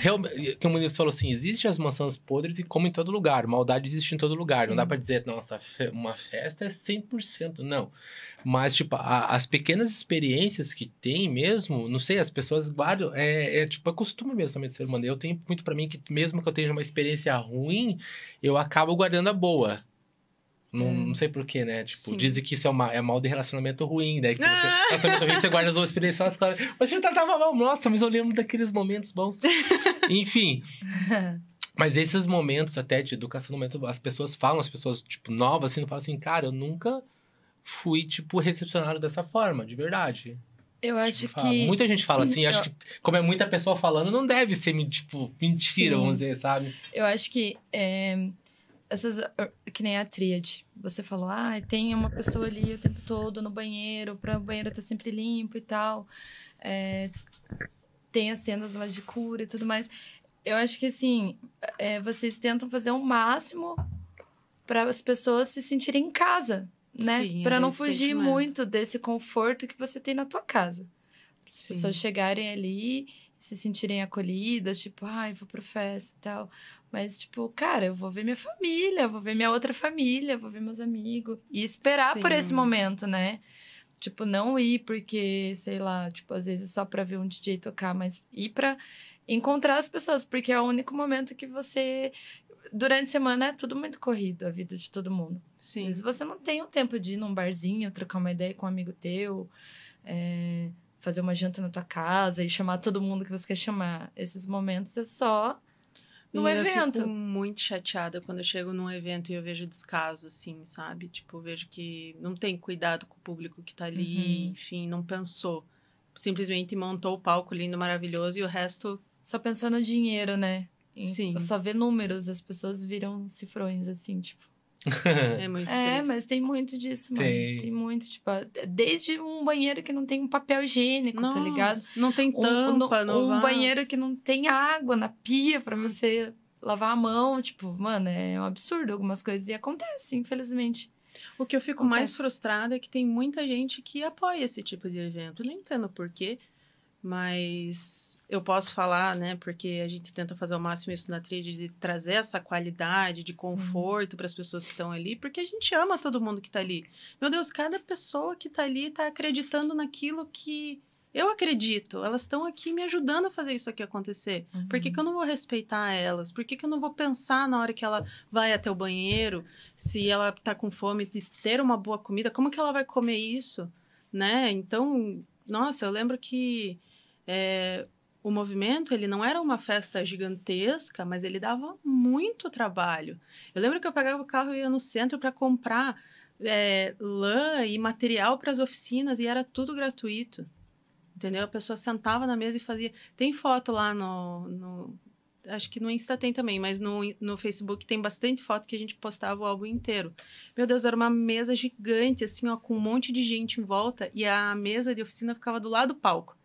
como o falou assim, existem as maçãs podres e como em todo lugar. Maldade existe em todo lugar. Sim. Não dá para dizer, nossa, uma festa é 100%. Não. Mas, tipo, a, as pequenas experiências que tem mesmo, não sei, as pessoas guardam. É, é tipo, é costume mesmo também de ser humano. Eu tenho muito para mim que, mesmo que eu tenha uma experiência ruim, eu acabo guardando a boa. Não, não sei porquê, né? Tipo, Sim. dizem que isso é, uma, é mal de relacionamento ruim, né? Que você, relacionamento ruim, você guarda as boas experiências, claro. Mas você tava mal, nossa, mas eu lembro daqueles momentos bons. [laughs] Enfim. Mas esses momentos até de educação, momento, as pessoas falam, as pessoas, tipo, novas, assim, falam assim, cara, eu nunca fui, tipo, recepcionado dessa forma, de verdade. Eu acho tipo, que. Muita gente fala assim, eu... acho que, como é muita pessoa falando, não deve ser, tipo, mentira, Sim. vamos dizer, sabe? Eu acho que. É essas que nem a tríade. Você falou, ah, tem uma pessoa ali o tempo todo no banheiro, para o banheiro estar tá sempre limpo e tal. É, tem as tendas lá de cura e tudo mais. Eu acho que assim, é, vocês tentam fazer o máximo para as pessoas se sentirem em casa, né? Para não fugir sentimento. muito desse conforto que você tem na tua casa. As Sim. pessoas chegarem ali se sentirem acolhidas, tipo, ai, vou pro festa e tal. Mas, tipo, cara, eu vou ver minha família, vou ver minha outra família, vou ver meus amigos. E esperar Sim. por esse momento, né? Tipo, não ir porque, sei lá, tipo, às vezes só pra ver um DJ tocar, mas ir pra encontrar as pessoas, porque é o único momento que você. Durante a semana é tudo muito corrido, a vida de todo mundo. Sim. Às vezes você não tem o tempo de ir num barzinho, trocar uma ideia com um amigo teu. É fazer uma janta na tua casa e chamar todo mundo que você quer chamar. Esses momentos é só no e evento. Eu fico muito chateada quando eu chego num evento e eu vejo descaso, assim, sabe? Tipo, eu vejo que não tem cuidado com o público que tá ali, uhum. enfim, não pensou. Simplesmente montou o palco lindo, maravilhoso e o resto. Só pensou no dinheiro, né? Sim. Só vê números, as pessoas viram cifrões, assim, tipo. [laughs] é muito É, triste. mas tem muito disso, mano. Tem. tem. muito, tipo, desde um banheiro que não tem um papel higiênico, Nossa, tá ligado? Não tem tampa, um, um, um banheiro que não tem água na pia para você lavar a mão, tipo, mano, é um absurdo algumas coisas e acontece, infelizmente. O que eu fico acontece. mais frustrada é que tem muita gente que apoia esse tipo de evento. Nem entendo por quê, mas eu posso falar, né? Porque a gente tenta fazer o máximo isso na trilha de trazer essa qualidade de conforto uhum. para as pessoas que estão ali, porque a gente ama todo mundo que está ali. Meu Deus, cada pessoa que está ali está acreditando naquilo que eu acredito. Elas estão aqui me ajudando a fazer isso aqui acontecer. Uhum. Por que, que eu não vou respeitar elas? Por que, que eu não vou pensar na hora que ela vai até o banheiro, se ela está com fome de ter uma boa comida, como que ela vai comer isso, né? Então, nossa, eu lembro que é, o movimento ele não era uma festa gigantesca, mas ele dava muito trabalho. Eu lembro que eu pegava o carro e ia no centro para comprar é, lã e material para as oficinas e era tudo gratuito. Entendeu? A pessoa sentava na mesa e fazia. Tem foto lá no. no acho que no Insta tem também, mas no, no Facebook tem bastante foto que a gente postava o álbum inteiro. Meu Deus, era uma mesa gigante, assim, ó, com um monte de gente em volta e a mesa de oficina ficava do lado do palco.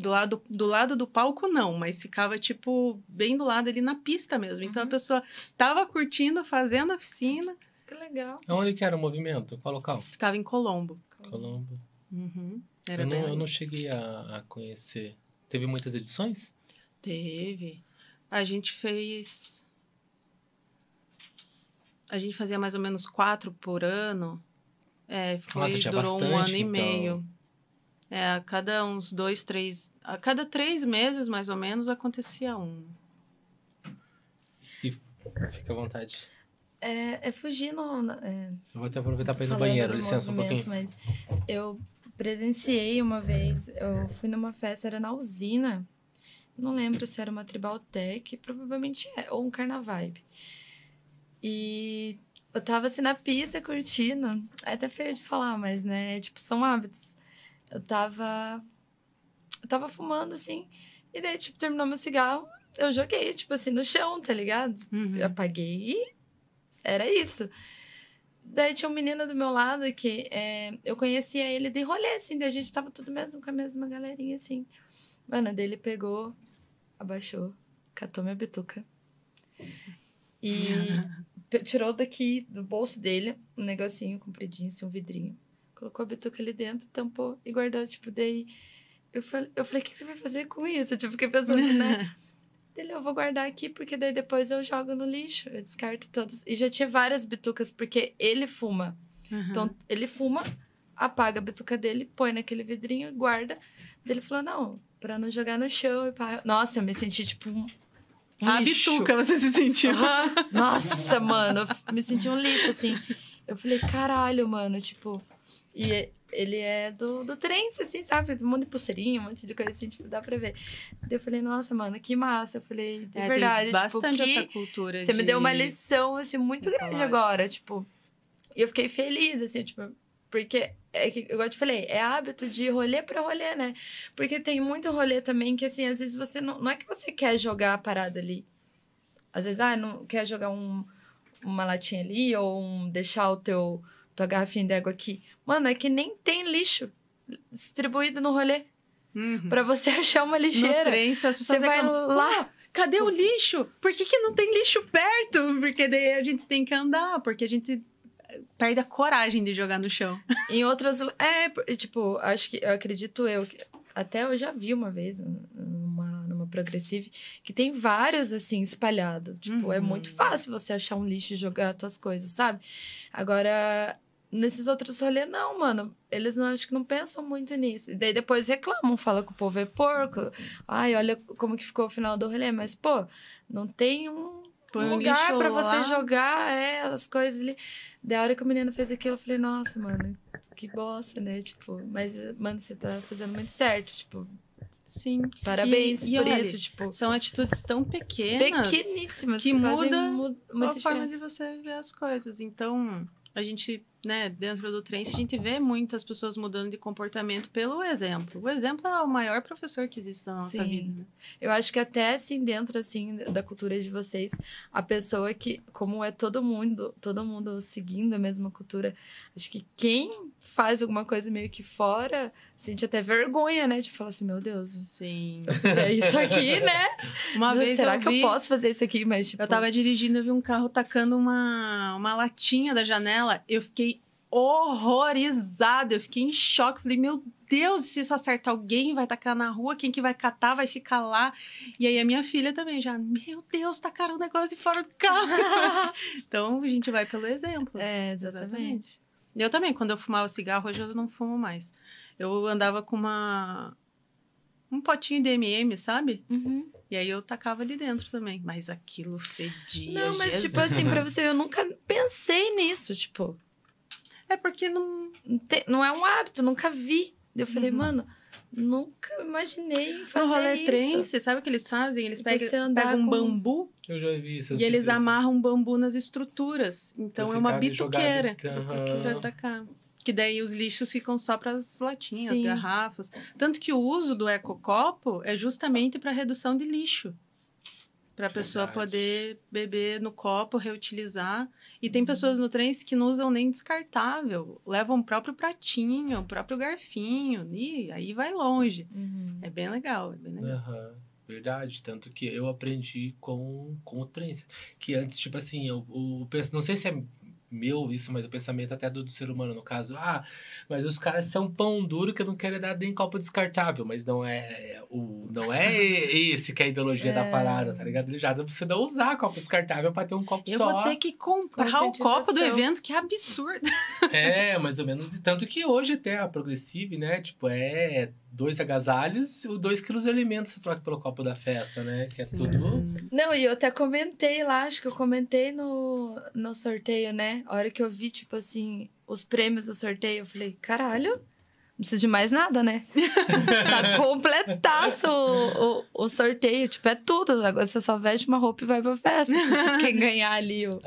Do lado, do lado do palco, não, mas ficava, tipo, bem do lado ali na pista mesmo. Então Uhum. a pessoa tava curtindo, fazendo a oficina, Que legal. Onde que era o movimento? Qual local? ficava em Colombo. Colombo. Uhum. Era Eu não, eu não cheguei a, a conhecer. Teve muitas edições? Teve. A gente fez. A gente fazia mais ou menos quatro por ano. É, foi, Nossa, tinha durou um bastante, ano e então. meio. É, a cada uns dois, três. A cada três meses, mais ou menos, acontecia um. Fica à vontade. É, é fugindo. É, Eu vou até aproveitar para ir no banheiro, licença um pouquinho. Mas eu presenciei uma vez, eu fui numa festa, era na usina. Não lembro se era uma Tribaltec, provavelmente é, ou um Carnavibe. E eu tava assim na pista curtindo. É até feio de falar, mas né, tipo, são hábitos. Eu tava. Eu tava fumando assim. E daí, tipo, terminou meu cigarro, eu joguei, tipo assim, no chão, tá ligado? Uhum. Eu apaguei e era isso. Daí tinha um menino do meu lado que é, eu conhecia ele de rolê, assim, daí a gente tava tudo mesmo com a mesma galerinha, assim. Mano, daí ele pegou, abaixou, catou minha bituca e [laughs] tirou daqui do bolso dele um negocinho compridinho, assim, um vidrinho. Colocou a bituca ali dentro, tampou e guardou, tipo, daí... Eu falei, eu falei, o que você vai fazer com isso? Eu tipo, fiquei pensando, né? [laughs] Dele, eu vou guardar aqui, porque daí depois eu jogo no lixo. Eu descarto todos. E já tinha várias bitucas, porque ele fuma. Uhum. Então, ele fuma, apaga a bituca dele, põe naquele vidrinho e guarda. Ele falou, não, pra não jogar no chão. E. Nossa, eu me senti, tipo, um, um a lixo. bituca você se sentiu. Aham. Nossa, mano, eu me senti um lixo, assim. Eu falei, caralho, mano, tipo... E é- ele é do, do trem, assim, sabe? Um monte de pulseirinha, um monte de coisa assim, tipo, dá pra ver. Daí eu falei, nossa, mano, que massa. Eu falei, de É, verdade, bastante tipo, que... essa cultura Você me de- deu uma lição, assim, muito grande Falar. agora, tipo. E eu fiquei feliz, assim, tipo, porque, é que, igual eu te falei, é hábito de rolê pra rolê, né? Porque tem muito rolê também que, assim, às vezes você não. Não é que você quer jogar a parada ali. Às vezes, ah, não quer jogar um, uma latinha ali ou um, deixar o teu tua garrafinha d'água aqui. Mano, é que nem tem lixo distribuído no rolê. Uhum. Pra você [laughs] achar uma No lixeira. trem, Você vai reclamam, lá. "Pô, Cadê o lixo? Por que, que não tem lixo perto? Porque daí a gente tem que andar, porque a gente perde a coragem de jogar no chão. [laughs] Em outras. É, tipo, acho que. Eu acredito eu. que- Até eu já vi uma vez numa, numa Progressive que tem vários assim espalhados. Tipo, é Uhum. muito fácil você achar um lixo e jogar as tuas coisas, sabe? Agora, nesses outros rolês, não, mano. Eles não acho que não pensam muito nisso. E daí depois reclamam, falam que o povo é porco. Ai, olha como que ficou o final do rolê. Mas, pô, não tem um um lugar pra você jogar é, as coisas ali. Da hora que o menino fez aquilo, eu falei, nossa, mano, que bosta, né? Tipo, mas, mano, você tá fazendo muito certo. Tipo, Sim. parabéns E- e por olha, isso. Tipo, São atitudes tão pequenas pequeníssimas que fazem muda mu- muita a forma diferença. de você ver as coisas. Então, a gente, né, dentro do trem, a gente vê muitas pessoas mudando de comportamento pelo exemplo. O exemplo é o maior professor que existe na nossa Sim. vida. né? Eu acho que até assim, dentro assim, da cultura de vocês, a pessoa que, como é todo mundo, todo mundo seguindo a mesma cultura, acho que quem faz alguma coisa meio que fora, sente até vergonha, né? De falar assim, meu Deus, Sim. se eu fizer isso aqui, [laughs] né? Uma vez Será eu que vi... eu posso fazer isso aqui? Mas, tipo, Eu tava dirigindo, eu vi um carro tacando uma, uma latinha da janela. Eu fiquei horrorizada, eu fiquei em choque. Falei, meu Deus, se isso acertar alguém, vai tacar na rua, quem que vai catar vai ficar lá. E aí a minha filha também já, meu Deus, tacaram um negócio de fora do [laughs] carro. então a gente vai pelo exemplo. é, exatamente. Eu também, quando eu fumava cigarro, hoje eu não fumo mais. Eu andava com uma. Um potinho de MM, sabe? Uhum. E aí eu tacava ali dentro também. Mas aquilo fedia. Não, mas, Jesus. tipo assim, pra [laughs] você eu nunca pensei nisso, tipo, É porque não. não, é um hábito, nunca vi. Eu falei, Uhum. mano, Nunca imaginei fazer No rolê isso. trance, sabe o que eles fazem? Eles pegam, pegam um com- bambu Eu já vi essas e eles vídeos. amarram bambu nas estruturas. Então é uma bituqueira. Pra Aham. atacar. Que daí os lixos ficam só para as latinhas, Sim. garrafas. Tanto que o uso do ecocopo é justamente para redução de lixo. Para a pessoa poder beber no copo, reutilizar. E tem pessoas no trance que não usam nem descartável. Levam o próprio pratinho, o próprio garfinho. E aí vai longe. Uhum. É bem legal, é bem legal. Aham, Verdade, tanto que eu aprendi com, com o trance. Que antes, tipo assim, eu, o, penso- não sei se é meu isso, mas o pensamento até do, do ser humano, no caso, ah, mas os caras são pão duro que eu não quero dar nem copo descartável, mas não é o não é esse que é a ideologia da [laughs] É. parada, tá ligado? Ele já dá pra você não usar copo descartável pra ter um copo Eu só. vou ter que comprar o copo do evento, que absurdo. [laughs] É, mais ou menos. e Tanto que hoje até a Progressive, né? Tipo, é dois agasalhos, o dois quilos de alimentos você troca pelo copo da festa, né? Que é Sim. tudo. Não, e eu até comentei lá, acho que eu comentei no, no sorteio, né? A hora que eu vi, tipo assim, os prêmios do sorteio, eu falei, caralho, não precisa de mais nada, né? [laughs] tá completaço o, o, o sorteio, tipo, é tudo. Agora você só veste uma roupa e vai pra festa. Quem ganhar ali o.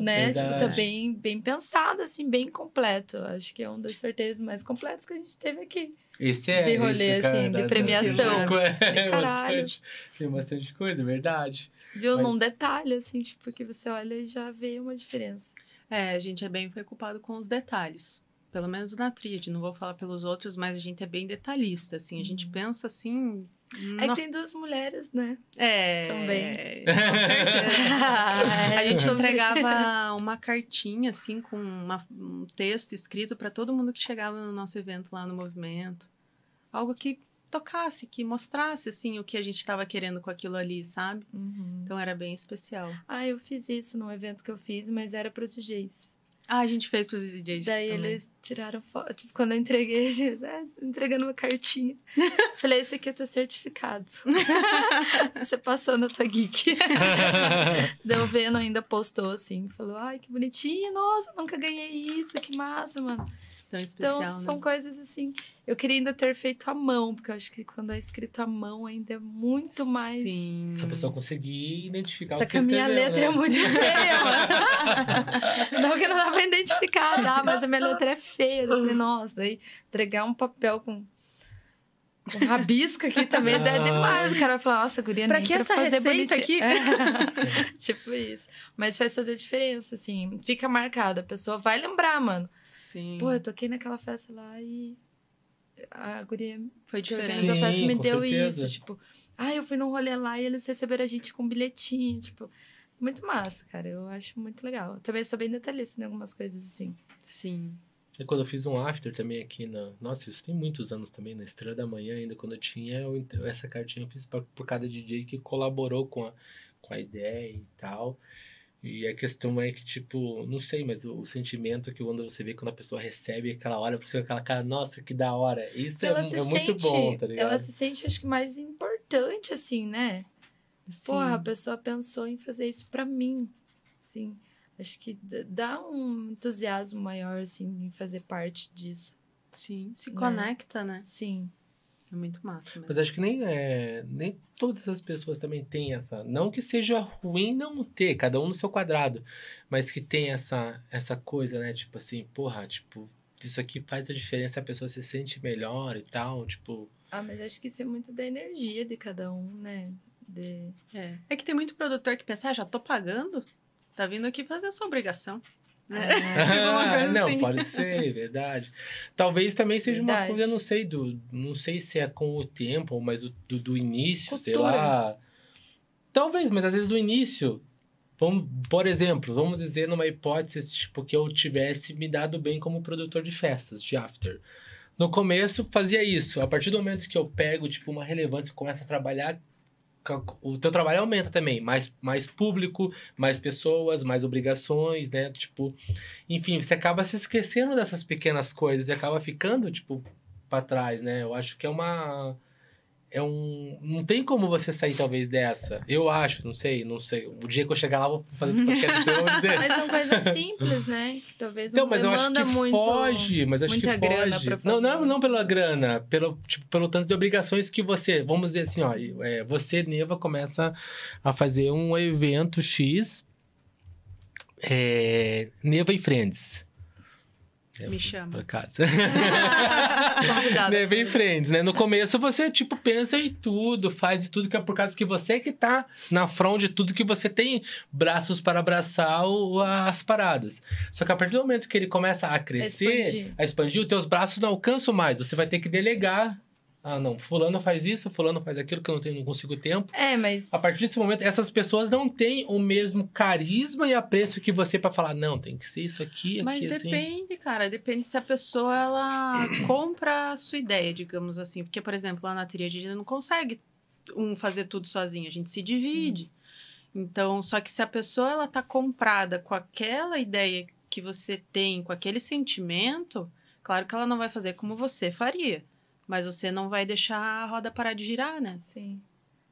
Né? Tipo, verdade. tá bem, bem pensado, assim, bem completo. Acho que é um dos sorteios mais completos que a gente teve aqui. Esse é. de rolê, esse, assim, cara, de da- premiação. É, caralho. bastante. Tem bastante coisa, é verdade. Viu? Mas- Num detalhe, assim, tipo, que você olha e já vê uma diferença. É, a gente é bem preocupado com os detalhes. Pelo menos na tríade, não vou falar pelos outros, mas a gente é bem detalhista, assim. A gente pensa assim. É que tem duas mulheres, né? É. Também. Com [laughs] certeza. A É, gente sobre- entregava uma cartinha, assim, com uma- um texto escrito para todo mundo que chegava no nosso evento lá no movimento. Algo que tocasse, que mostrasse, assim, o que a gente estava querendo com aquilo ali, sabe? Uhum. Então era bem especial. Ah, eu fiz isso num evento que eu fiz, mas era pros DJs. Ah, a gente fez pros DJs Daí também. eles tiraram foto. Tipo, quando eu entreguei, [laughs] eles, ah, entregando uma cartinha. [laughs] Falei, esse aqui é teu certificado. [laughs] Você passou na tua geek. Deu vendo, ainda postou assim. Falou, ai, que bonitinho. Nossa, nunca ganhei isso. Que massa, mano. Tão especial, Então, são né? coisas assim. Eu queria ainda ter feito à mão, porque eu acho que quando é escrito à mão ainda é muito mais. Sim. Se a pessoa conseguir identificar Só o que que a minha escreveu, letra né? é muito [laughs] feia, mano. [laughs] Não que não dá pra identificar, dá, mas a minha letra é feia. Eu falei, nossa, daí entregar um papel com. Com rabisco aqui também é Ah. demais. O cara vai falar, nossa, guria, Pra nem que pra essa fazer receita bonitinho. aqui? É. [laughs] tipo isso. Mas faz toda a diferença, assim. Fica marcado. A pessoa vai lembrar, mano. Sim. Pô, eu toquei naquela festa lá e a guria Foi diferente. organizou a festa Sim, me deu certeza. isso. Tipo, ah, eu fui num rolê lá e eles receberam a gente com bilhetinho. Tipo, muito massa, cara. Eu acho muito legal. Eu também sou bem detalhista em algumas coisas assim. Sim. E quando eu fiz um after também aqui na. Nossa, isso tem muitos anos também, na Estrela da Manhã, ainda quando eu tinha, eu, essa cartinha eu fiz pra- por cada DJ que colaborou com a, com a ideia e tal. E a questão é que, tipo, não sei, mas o, o sentimento que quando você vê quando a pessoa recebe aquela hora, você com aquela cara, nossa, que da hora. Isso é, ela é se muito sente, bom, tá ligado? ela se sente, acho que mais importante, assim, né? Sim. Porra, a pessoa pensou em fazer isso pra mim. Sim. Acho que dá um entusiasmo maior, assim, em fazer parte disso. Sim. Se Né? conecta, né? Sim. É muito massa mesmo. Mas acho que nem, é, nem todas as pessoas também têm essa. Não que seja ruim não ter, cada um no seu quadrado. Mas que tem essa, essa coisa, né? Tipo assim, porra, tipo, isso aqui faz a diferença, a pessoa se sente melhor e tal. Tipo. Ah, mas acho que isso é muito da energia de cada um, né? De... É. É que tem muito produtor que pensa, ah, já tô pagando? Tá vindo aqui fazer a sua obrigação. Né? Ah, [laughs] Tipo uma [laughs] coisa não, assim. pode ser, verdade. Talvez também seja uma Verdade. coisa, eu não sei, do. Não sei se é com o tempo, mas do, do início, sei Cultura. lá. Talvez, mas às vezes do início. Vamos, por exemplo, vamos dizer numa hipótese, tipo, que eu tivesse me dado bem como produtor de festas, de after. No começo fazia isso. A partir do momento que eu pego, tipo, uma relevância e começo a trabalhar, o teu trabalho aumenta também. Mais, mais público, mais pessoas, mais obrigações, né? Tipo, enfim, você acaba se esquecendo dessas pequenas coisas e acaba ficando, tipo, pra trás, né? Eu acho que é uma. É um. Não tem como você sair, talvez, dessa. Eu acho, não sei, não sei. O dia que eu chegar lá, eu vou fazer o podcast, eu vou dizer. [laughs] Mas são coisas simples, né? Que talvez Então, não mas eu acho que muito... foge, mas acho que muita grana foge. pra Não, não, fazer. não pela grana, pelo, tipo, pelo tanto de obrigações que você, vamos dizer assim, ó, é, você, Neva, começa a fazer um evento X, é, Neva e Friends. É, Me chama. Por acaso. [laughs] Convidada. Neva e Friends, né? No começo você, tipo, pensa em tudo, faz de tudo, que é por causa que você que tá na front de tudo que você tem braços para abraçar o- as paradas. Só que a partir do momento que ele começa a crescer, expandir. a expandir, os teus braços não alcançam mais. Você vai ter que delegar. Ah, não, fulano faz isso, fulano faz aquilo que eu não, tenho, não consigo tempo. É, mas... A partir desse momento, essas pessoas não têm o mesmo carisma e apreço que você para falar, não, tem que ser isso aqui, Mas aqui, assim. depende, cara. Depende se a pessoa ela [clears throat] compra a sua ideia, digamos assim. Porque, por exemplo, lá na tríade a gente não consegue um fazer tudo sozinho, a gente se divide. Então, só que se a pessoa ela tá comprada com aquela ideia que você tem, com aquele sentimento, claro que ela não vai fazer como você faria. Mas você não vai deixar a roda parar de girar, né? Sim.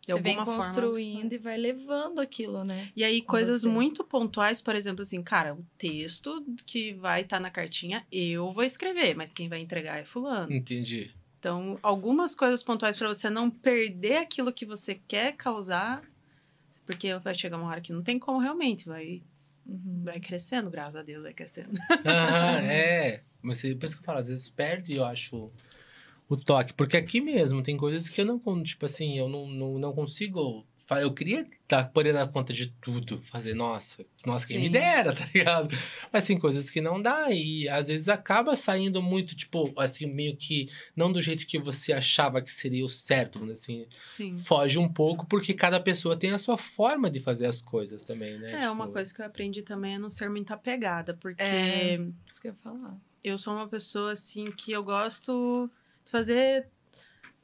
De Você vem alguma forma, construindo e vai levando aquilo, né? E aí, coisas você. muito pontuais, por exemplo, assim, cara, o texto que vai estar na cartinha, eu vou escrever, mas quem vai entregar é fulano. Entendi. Então, algumas coisas pontuais para você não perder aquilo que você quer causar, porque vai chegar uma hora que não tem como realmente, vai, Uhum. vai crescendo, graças a Deus, vai crescendo. Aham, [laughs] é. Mas por isso que eu falo, às vezes perde, eu acho, o toque. Porque aqui mesmo tem coisas que eu não, tipo assim, eu não, não, não consigo. Eu queria dar, poder dar conta de tudo, fazer, nossa, nossa, quem me dera, [laughs] tá ligado? Mas tem coisas que não dá e às vezes acaba saindo muito, tipo, assim, meio que, não do jeito que você achava que seria o certo, dizer assim, Sim. foge um pouco, porque cada pessoa tem a sua forma de fazer as coisas também, né? É, uma Tipo, coisa que eu aprendi também é não ser muito apegada, porque É. Isso que eu ia falar. eu sou uma pessoa assim que eu gosto fazer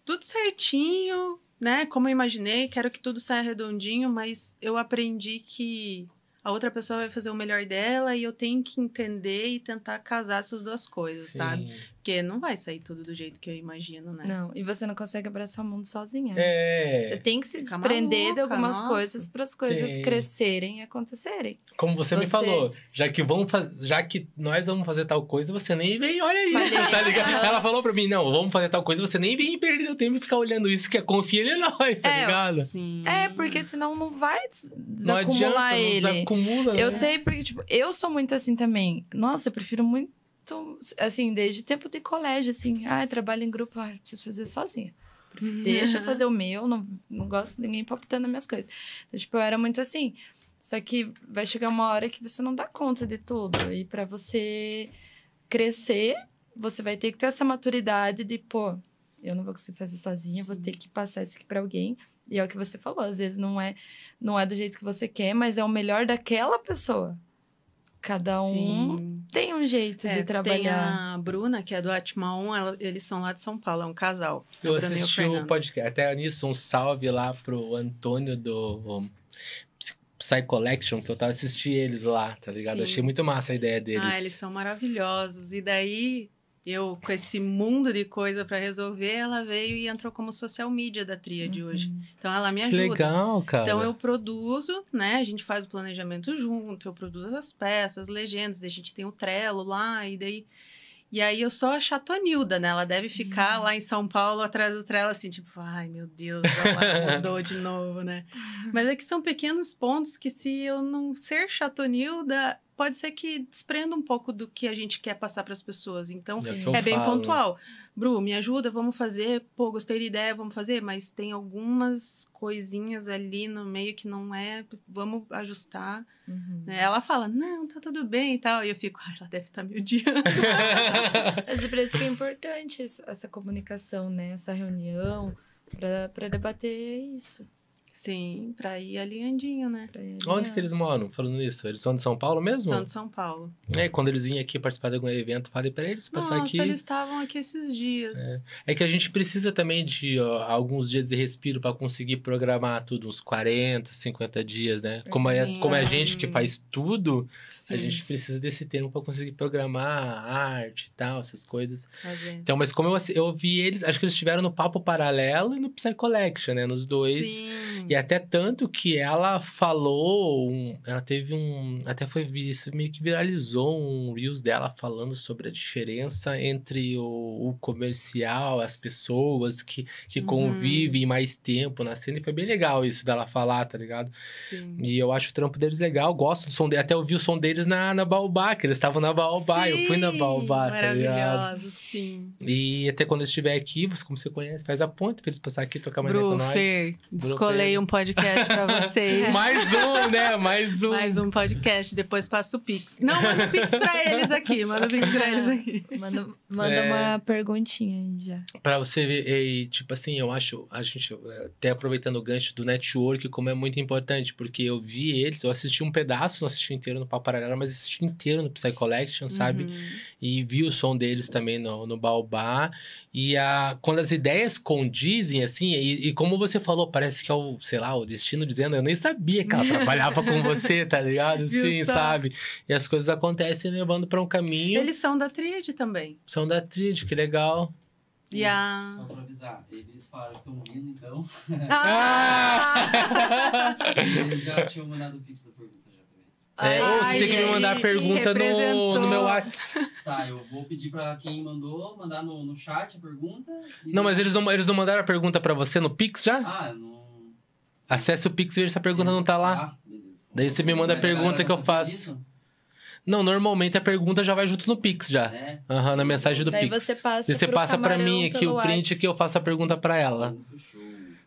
tudo certinho, né? Como eu imaginei, quero que tudo saia redondinho, mas eu aprendi que a outra pessoa vai fazer o melhor dela e eu tenho que entender e tentar casar essas duas coisas, sim. sabe? Porque não vai sair tudo do jeito que eu imagino, né? Não, e você não consegue abraçar o mundo sozinha. né? É. Você tem que se Fica desprender de maluca, algumas nossa. coisas para as coisas Tem. crescerem e acontecerem. Como você, me Você- falou, já que vamos fazer, já que nós vamos fazer tal coisa, você nem vem, olha isso, Falei, tá ligado? aham. Ela falou pra mim, não, vamos fazer tal coisa, você nem vem perder o tempo e ficar olhando isso, que é confia em nós, tá É, ligado? Sim. É, porque senão não vai des- Não adianta, desacumular não ele. desacumula, Eu né? sei porque, tipo, eu sou muito assim também. Nossa, eu prefiro muito, assim, desde o tempo de colégio, assim. Ah, trabalho em grupo, ah, preciso fazer sozinha. Deixa eu fazer o meu, não, não gosto de ninguém palpitando minhas coisas. Então, tipo, eu era muito assim. Só que vai chegar uma hora que você não dá conta de tudo. E pra você crescer, você vai ter que ter essa maturidade de, pô, eu não vou conseguir fazer sozinha, vou Sim. ter que passar isso aqui pra alguém. E é o que você falou, às vezes não é, não é do jeito que você quer, mas é o melhor daquela pessoa. Cada um Sim. tem um jeito É, de Tem trabalhar. a Bruna, que é do Atma 1, ela- eles são lá de São Paulo, é um casal. Eu assisti o podcast, até nisso, um salve lá pro Antônio do Psy- Psy Collection, que eu tava assistindo eles lá, tá ligado? Sim. Achei muito massa a ideia deles. Ah, eles são maravilhosos. E daí, eu, com esse mundo de coisa pra resolver, ela veio e entrou como social media da Tríade hoje. Uhum. Então, ela me Que ajuda. legal, cara. Então, eu produzo, né? A gente faz o planejamento junto, eu produzo as peças, legendas, daí a gente tem o Trello lá, e daí... E aí, eu sou a chatonilda, né? Ela deve ficar lá em São Paulo, atrás do Trello, assim, tipo... Ai, meu Deus, ela mudou de novo, né? [laughs] Mas é que são pequenos pontos que, se eu não ser chatonilda, pode ser que desprenda um pouco do que a gente quer passar para as pessoas. Então, É é bem falo. pontual. Bru, me ajuda, vamos fazer. Pô, gostei da ideia, vamos fazer. Mas tem algumas coisinhas ali no meio que não é. Vamos ajustar. Uhum. né? Ela fala, não, tá tudo bem e tal. E eu fico, ai, ela deve estar me odiando. Mas é por isso que é importante essa comunicação, né? Essa reunião, pra debater isso. Sim, pra ir alinhandinho, né? Pra Onde que eles moram? Falando nisso, eles são de São Paulo mesmo? São de São Paulo. É, quando eles vinham aqui participar de algum evento, falei pra eles passar Nossa, aqui. eles estavam aqui esses dias. É que a gente precisa também de ó, alguns dias de respiro pra conseguir programar tudo, uns 40, 50 dias, né? Como é, Sim. como é a gente que faz tudo, Sim, a gente precisa desse tempo pra conseguir programar a arte e tal, essas coisas. fazer. Então, mas como eu, eu vi eles, acho que eles estiveram no Papo Paralelo e no Psy Collection, né? Nos dois. Sim. E até tanto que ela falou, um- ela teve um, até foi isso meio que viralizou um reels dela falando sobre a diferença entre o, o comercial, as pessoas que, que Uhum. convivem mais tempo na cena. E foi bem legal isso dela falar, tá ligado? Sim. E eu acho o trampo deles legal, gosto do som deles. Até ouvi o som deles na, na Baobá, que eles estavam na Baobá. eu fui na Sim, Baobá, tá ligado? Maravilhoso, sim. E até quando eu estiver aqui, você, como você conhece, faz a ponte pra eles passar aqui e trocar uma com nós. Descolei um podcast pra [laughs] vocês. Mais um, né? Mais um. Mais um podcast, depois passa o Pix. Não, manda o Pix pra eles aqui, manda o Pix pra eles aqui. Manda, manda É. uma perguntinha aí já. Pra você ver, e, tipo assim, eu acho, a gente, eh, até aproveitando o gancho do network, como é muito importante, porque eu vi eles, eu assisti um pedaço, não assisti inteiro no Papo Paralelo, mas assisti inteiro no Psy Collection, sabe? Uhum. E vi o som deles também no, no Baobá. E a, quando as ideias condizem, assim, e, e como você falou, parece que é o, sei lá, o destino dizendo, eu nem sabia que ela [laughs] trabalhava com você, tá ligado? Sim, sabe? E as coisas acontecem levando pra um caminho. Eles são da Tríade também. São da Trid, que legal. E a- Só pra avisar, eles falaram que estão rindo, então. Ah! [laughs] eles já tinham mandado o pix da pergunta já também. É, ou você tem que me mandar a pergunta no, no meu WhatsApp. Tá, eu vou pedir pra quem mandou, mandar no, no chat a pergunta. e- Não, mas eles não, eles não mandaram a pergunta pra você no Pix já? Ah, não. Acesse o Pix e veja se a pergunta não tá lá. Ah. Daí você me manda a pergunta que eu já faço. Não, normalmente a pergunta já vai junto no Pix já. É. Aham, na mensagem do Daí Pix. você passa E você pro passa pra camarão mim aqui o print que eu faço a pergunta pra ela.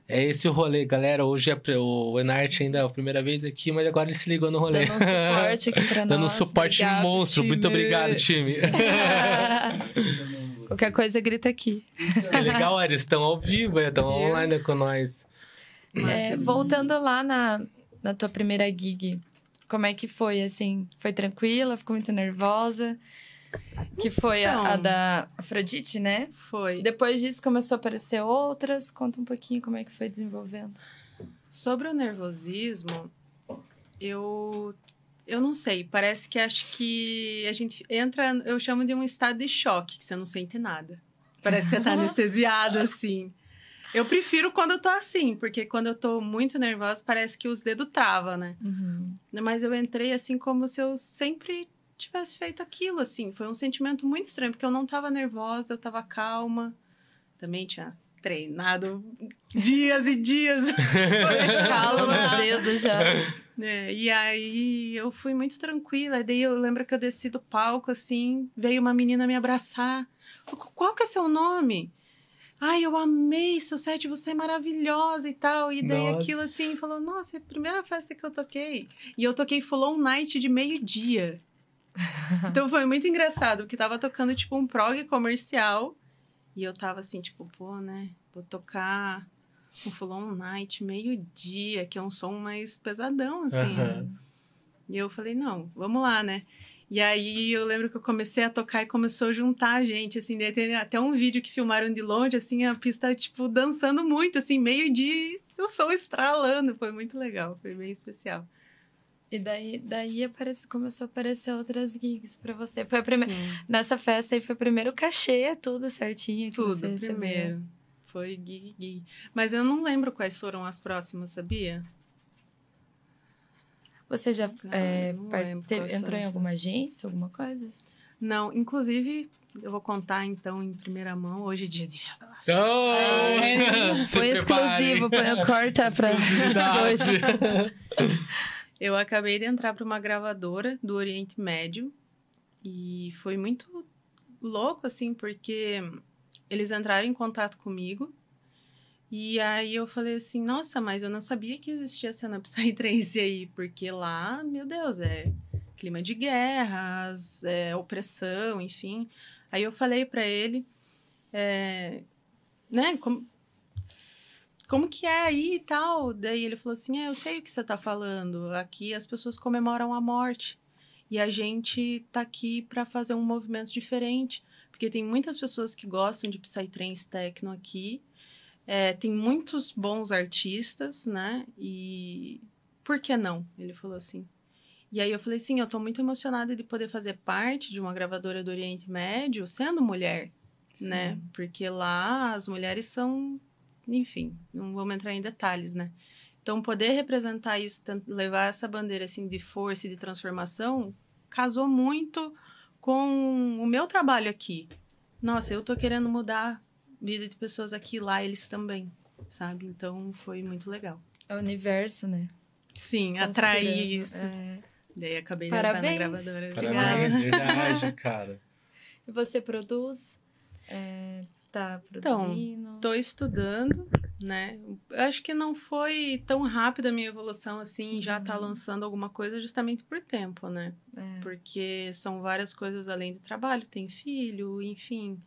É esse o rolê, galera. Hoje é pre- o Enart ainda é a primeira vez aqui, mas agora ele se ligou no rolê. Dando um suporte aqui pra nós. [laughs] Dando um suporte Obrigado, monstro. Muito time. obrigado, time. [laughs] Qualquer coisa, grita aqui. é legal, eles estão ao vivo, estão Viu? online com nós. É, voltando lá na, na tua primeira gig, como é que foi, assim? Foi tranquila? Ficou muito nervosa? Que foi a, a Então. da Afrodite, né? Foi. Depois disso começou a aparecer outras. Conta um pouquinho como é que foi desenvolvendo. Sobre o nervosismo, eu eu não sei, parece que acho que a gente entra, eu chamo de um estado de choque, que você não sente nada. Parece que você tá [laughs] anestesiado assim. Eu prefiro quando eu tô assim, porque quando eu tô muito nervosa, parece que os dedos travam, né? Uhum. Mas eu entrei assim como se eu sempre tivesse feito aquilo, assim. Foi um sentimento muito estranho, porque eu não tava nervosa, eu tava calma. Também tinha treinado dias e dias. [laughs] Calo nos dedos já. É, e aí eu fui muito tranquila. E daí eu lembro que eu desci do palco, assim, veio uma menina me abraçar. Qual que é seu nome? Ai, eu amei seu set, você é maravilhosa e tal. E daí Nossa. aquilo assim, falou, nossa, é a primeira festa que eu toquei. E eu toquei Full On Night de meio-dia. [laughs] então foi muito engraçado, porque tava tocando tipo um prog comercial. E eu tava assim, tipo, pô, né? Vou tocar um Full On Night meio-dia, que é um som mais pesadão, assim. Aham. E eu falei, não, vamos lá, né? E aí eu lembro que eu comecei a tocar e começou a juntar a gente, assim, daí tem até um vídeo que filmaram de longe, assim, a pista, tipo, dançando muito, assim, meio-dia, e o som estralando. Foi muito legal, foi bem especial. E daí, daí aparece, começou a aparecer outras gigs pra você. Foi a primeira. Nessa festa aí foi o primeiro cachê, tudo certinho que tudo, você recebeu. primeiro. Foi gig, gig. Mas eu não lembro quais foram as próximas, sabia? Você já Ah, é, lembro teve- entrou em alguma agência, alguma coisa? Não, inclusive, eu vou contar, então, em primeira mão. Hoje é dia de revelação. Oh! [laughs] Se Foi exclusivo, põe- corta pra hoje. [laughs] Eu acabei de entrar para uma gravadora do Oriente Médio e foi muito louco, assim, porque eles entraram em contato comigo e aí eu falei assim, nossa, mas eu não sabia que existia cena Psytrance [laughs] aí, porque lá, meu Deus, é clima de guerras, é opressão, enfim. Aí eu falei para ele, é, né, como, como que é aí e tal? Daí ele falou assim: é, eu sei o que você tá falando. Aqui as pessoas comemoram a morte. E a gente tá aqui para fazer um movimento diferente. Porque tem muitas pessoas que gostam de Psytrance Techno aqui. É, tem muitos bons artistas, né? E por que não? Ele falou assim. E aí eu falei assim, eu tô muito emocionada de poder fazer parte de uma gravadora do Oriente Médio sendo mulher, Sim. né? Porque lá as mulheres são, enfim, não vamos entrar em detalhes, né? Então poder representar isso, levar essa bandeira assim de força e de transformação, casou muito com o meu trabalho aqui. Nossa, eu tô querendo mudar vida de pessoas aqui lá, eles também, sabe? Então foi muito legal. É o universo, né? Sim, atrair isso. é. Daí acabei de Parabéns. entrar na gravadora. Parabéns, verdade, [laughs] [laughs] cara. E você produz? É, tá Então, produzindo? Tô estudando, né? Eu acho que não foi tão rápida a minha evolução assim, já tá Uhum. lançando alguma coisa justamente por tempo, né? É. Porque são várias coisas além de trabalho, tem filho, enfim.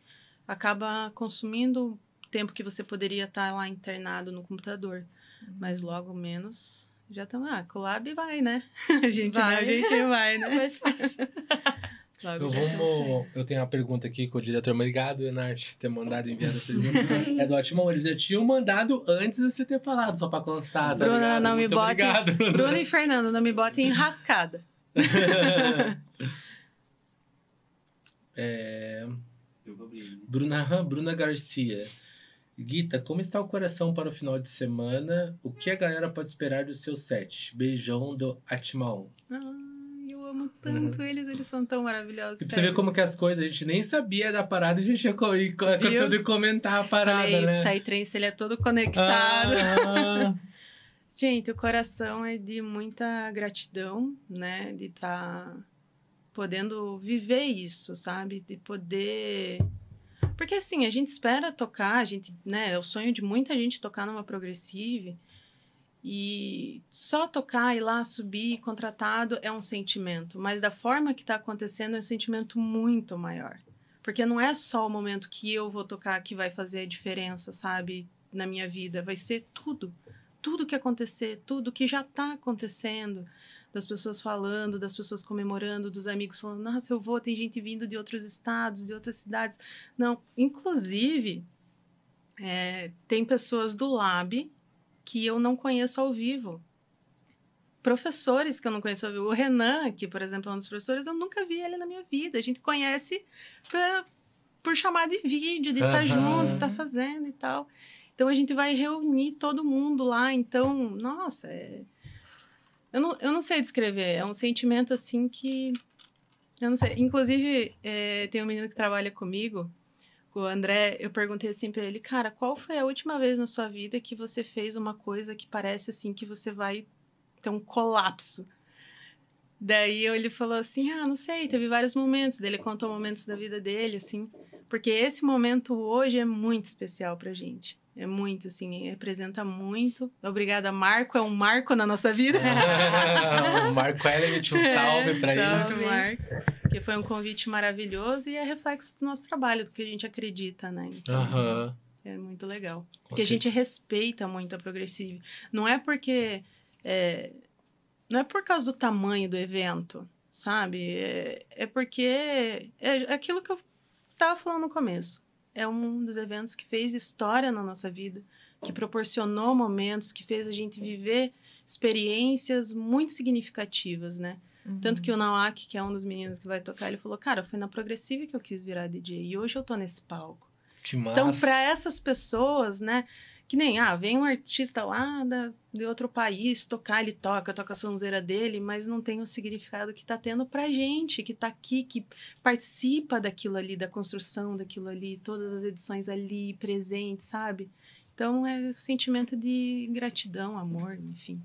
Acaba consumindo tempo que você poderia estar lá internado no computador. Uhum. Mas logo menos já estamos. Ah, collab vai, né? [laughs] A gente Vai. vai, a gente vai, [laughs] É né? mais fácil. [laughs] Logo Eu, já tá vamos, eu tenho uma pergunta aqui com o diretor. Obrigado, Enarte, ter mandado enviar a pergunta. é do Ótimo, eles já tinham mandado antes de você ter falado, só pra constar. Tá Bruna, ligado? não me Muito bote- Obrigado, Bruna. Bruno e Fernando, não me botem enrascada. É, Né? Bruna, Bruna Garcia. Guita, como está o coração para o final de semana? O que a galera pode esperar do seu set? Beijão do Atmaon. Ai, eu amo tanto eles, eles são tão maravilhosos. E pra você sério. ver como que as coisas, a gente nem sabia da parada e a gente e co- aconteceu de comentar a parada, Falei, né? o Psytrance, ele é todo conectado. Ah, [laughs] Gente, o coração é de muita gratidão, né? De estar podendo viver isso, sabe? De poder. Porque assim, a gente espera tocar, a gente, né? É o sonho de muita gente tocar numa progressive. E só tocar e lá subir contratado é um sentimento, mas da forma que está acontecendo é um sentimento muito maior. Porque não é só o momento que eu vou tocar que vai fazer a diferença, sabe, na minha vida, vai ser tudo tudo que acontecer, tudo que já está acontecendo, das pessoas falando, das pessoas comemorando, dos amigos falando, nossa, eu vou, tem gente vindo de outros estados, de outras cidades. Não, inclusive, é, tem pessoas do Lab que eu não conheço ao vivo. Professores que eu não conheço ao vivo. O Renan, que, por exemplo, é um dos professores, eu nunca vi ele na minha vida. A gente conhece por, por chamar de vídeo, de estar Aham. junto, estar fazendo e tal. Então a gente vai reunir todo mundo lá. Então, nossa, é... eu, não, eu não sei descrever. É um sentimento assim que. Eu não sei. Inclusive, é, tem um menino que trabalha comigo, o André. Eu perguntei assim pra ele, cara, qual foi a última vez na sua vida que você fez uma coisa que parece assim que você vai ter um colapso? Daí ele falou assim: Ah, não sei, teve vários momentos. Daí ele contou momentos da vida dele, assim. Porque esse momento hoje é muito especial pra gente. É muito, assim, representa muito. Obrigada, Marco. É um marco na nossa vida. [laughs] o Marco Element, um salve pra É, ele. salve, Marco. Que foi um convite maravilhoso e é reflexo do nosso trabalho, do que a gente acredita, né? Então. É muito legal. Com Porque a gente respeita muito a Progressive. Não é porque. é, não é por causa do tamanho do evento, sabe? É, é porque. É aquilo que eu estava falando no começo. É um dos eventos que fez história na nossa vida, que proporcionou momentos, que fez a gente viver experiências muito significativas, né? Uhum. Tanto que o Nawak, que é um dos meninos que vai tocar, ele falou: Cara, foi na Progressive que eu quis virar DJ e hoje eu tô nesse palco. Que massa. Então, para essas pessoas, né? Que nem, ah, vem um artista lá da, de outro país tocar, ele toca, toca a sonzeira dele, mas não tem o significado que tá tendo pra gente, que tá aqui, que participa daquilo ali, da construção daquilo ali, todas as edições ali presentes, sabe? Então, é o sentimento de gratidão, amor, enfim.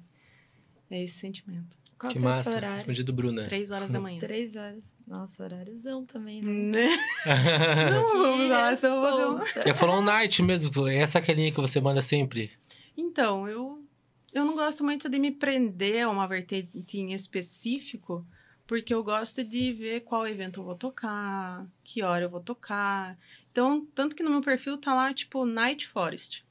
É esse sentimento. Qual Que que é massa. horário? Respondido, Bruna. Três horas da manhã. Três horas. Nossa, horáriozão também, né? Né? [laughs] Não, vamos lá, só vou dar um-. Eu falo night mesmo, essa é a linha que você manda sempre. Então, eu, eu não gosto muito de me prender a uma vertente em específico, porque eu gosto de ver qual evento eu vou tocar, que hora eu vou tocar. Então, tanto que no meu perfil tá lá, tipo, Night Forest.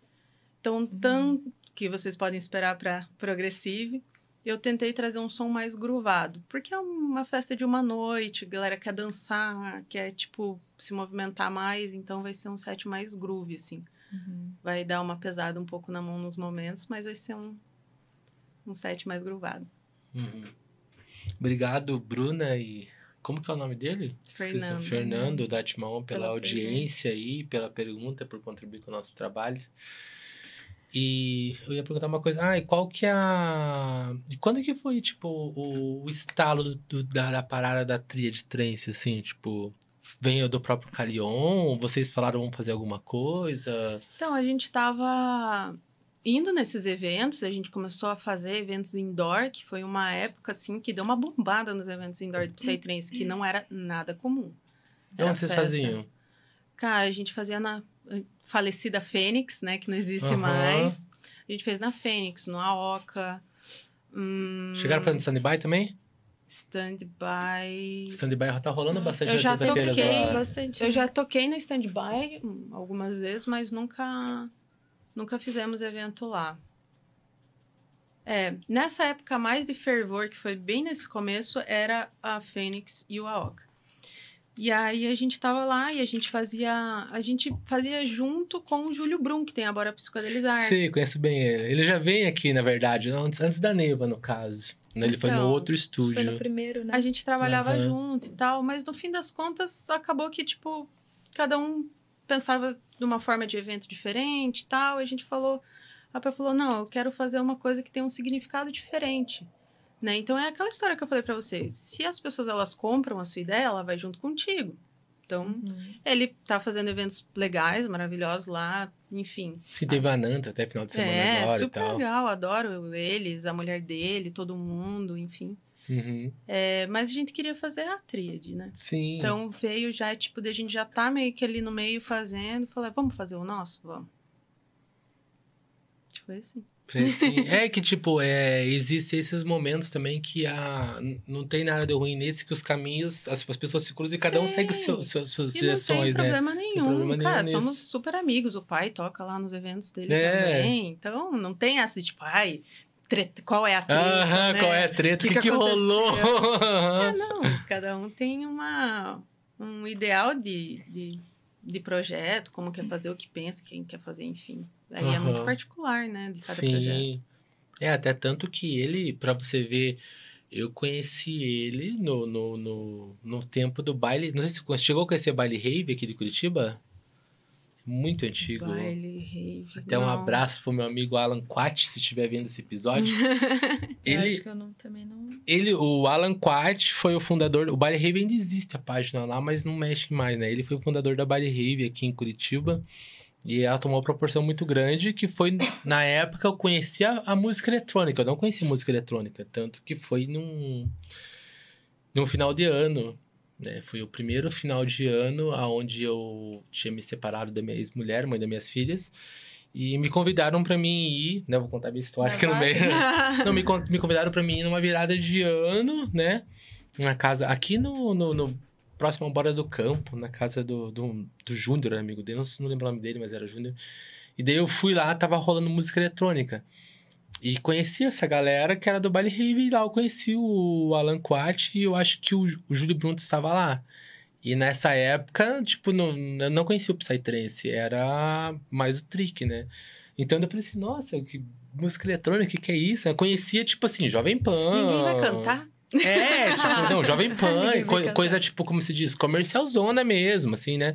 tão, tão que vocês podem esperar para Progressive. Eu tentei trazer um som mais groovado, porque é uma festa de uma noite, a galera quer dançar, quer, tipo, se movimentar mais, então vai ser um set mais groove, assim. Uhum. Vai dar uma pesada um pouco na mão nos momentos, mas vai ser um, um set mais groovado. Uhum. Obrigado, Bruna e. Como que é o nome dele? Esqueci. Fernando. Fernando da Timão pela, Pela audiência aí, pela pergunta, por contribuir com o nosso trabalho. E eu ia perguntar uma coisa. Ah, e qual que é a. E quando que foi, tipo, o, o estalo do- do- da, da parada da tria de trance, assim? Tipo, veio do próprio Calion? Vocês falaram vamos fazer alguma coisa? Então, a gente estava indo nesses eventos, a gente começou a fazer eventos indoor, que foi uma época, assim, que deu uma bombada nos eventos indoor de Psytrance, que não era nada comum. Era onde vocês festa. faziam? Cara, a gente fazia na falecida Fênix, né, que não existe Aham. mais. A gente fez na Fênix, no Aoka. Hum, Chegaram fazendo stand-by também? Stand-by... Stand-by tá rolando bastante Eu já sextas-feiras toquei. Bastante. Eu já toquei na stand-by hum, algumas vezes, mas nunca, nunca fizemos evento lá. É, nessa época mais de fervor, que foi bem nesse começo, era a Fênix e o Aoka. E aí a gente tava lá e a gente fazia. A gente fazia junto com o Júlio Brum, que tem a Bora Psicodelizar. Sei, conheço bem ele. Ele já vem aqui, na verdade, antes, antes da Neiva, no caso. Né, Ele foi no Então, outro Foi estúdio. no primeiro, né? A gente trabalhava Aham. junto e tal, mas no fim das contas acabou que, tipo, cada um pensava de uma forma de evento diferente e tal. E a gente falou, a Pé falou: não, eu quero fazer uma coisa que tem um significado diferente. Né? Então é aquela história que eu falei pra vocês. Se as pessoas elas compram a sua ideia, ela vai junto contigo. Então, Uhum. ele tá fazendo eventos legais, maravilhosos lá, enfim. Sim, teve a Nanta até final de semana é, agora e super tal. legal, adoro eles, a mulher dele, todo mundo, enfim. Uhum. É, mas a gente queria fazer a tríade, né? Sim. Então veio já, tipo, da gente já tá meio que ali no meio fazendo. Falei, vamos fazer o nosso? Vamos. Foi assim. Sim. É que, tipo, é, existem esses momentos também que a, n- não tem nada de ruim nesse, que os caminhos, as, as pessoas se cruzam e cada um Sim. segue o seu, seu, suas E não direções, tem né? problema nenhum. problema nenhum Cara, nisso. somos super amigos. O pai toca lá nos eventos dele É. também. Então, não tem essa de, tipo, ai, treta- qual é a treta, Aham, né? qual é a treta? O Que que, que que rolou? [laughs] É, não. Cada um tem uma, um ideal de, de, de projeto, como quer fazer, o que pensa, quem quer fazer, enfim. Aí é muito particular, né, de cada projeto. Sim. É, até tanto que ele, pra você ver, eu conheci ele no, no, no, no tempo do baile. Não sei se chegou a conhecer baile rave aqui de Curitiba? Muito antigo. Baile, rave. Até um não. abraço pro meu amigo Alan Quat, se estiver vendo esse episódio. [laughs] Eu ele, acho que eu não, também não. ele, o Alan Quat foi o fundador. O Baile Rave ainda existe a página lá, mas não mexe mais, né? Ele foi o fundador da Baile Rave aqui em Curitiba. E ela tomou uma proporção muito grande, que foi, na época, eu conhecia a música eletrônica. Eu não conhecia música eletrônica, tanto que foi num, num final de ano. Né? Foi o primeiro final de ano onde eu tinha me separado da minha ex-mulher, mãe das minhas filhas. E me convidaram pra mim ir, né? Vou contar a minha história aqui no meio. [laughs] Não, me, me convidaram pra mim ir numa virada de ano, né? Na casa, aqui no, no, no próximo ao Bora do Campo, na casa do, do, do Júnior, amigo dele. Não, não lembro o nome dele, mas era Júnior. E daí eu fui lá, tava rolando música eletrônica. E conheci essa galera que era do Baile Rave. Lá eu conheci o Alan Quat e eu acho que o, o Júlio Brunto estava lá. E nessa época, tipo, não, eu não conhecia o Psytrance, era mais o Trick, né? Então eu falei assim, nossa, que música eletrônica, o que, que é isso? Eu conhecia, tipo assim, Jovem Pan. Ninguém vai cantar? É, tipo, não, Jovem [laughs] Pan, co- coisa tipo, como se diz, comercialzona mesmo, assim, né?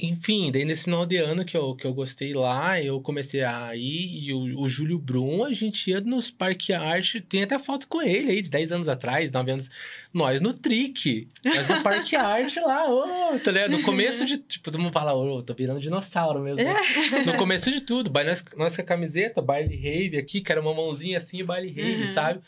Enfim, daí nesse final de ano que eu, que eu gostei lá, eu comecei a ir e o, o Júlio Brum, a gente ia nos Parque Arte, tem até foto com ele aí, de 10 anos atrás, 9 anos, nós no Trick, nós no Parque [laughs] Arte lá, ô, tá ligado? No começo de, [laughs] tipo, todo mundo fala, ô, tô virando dinossauro mesmo. [laughs] No começo de tudo, baile, nós, nós com a camiseta, baile rave aqui, que era uma mãozinha assim, baile rave, Uhum. sabe?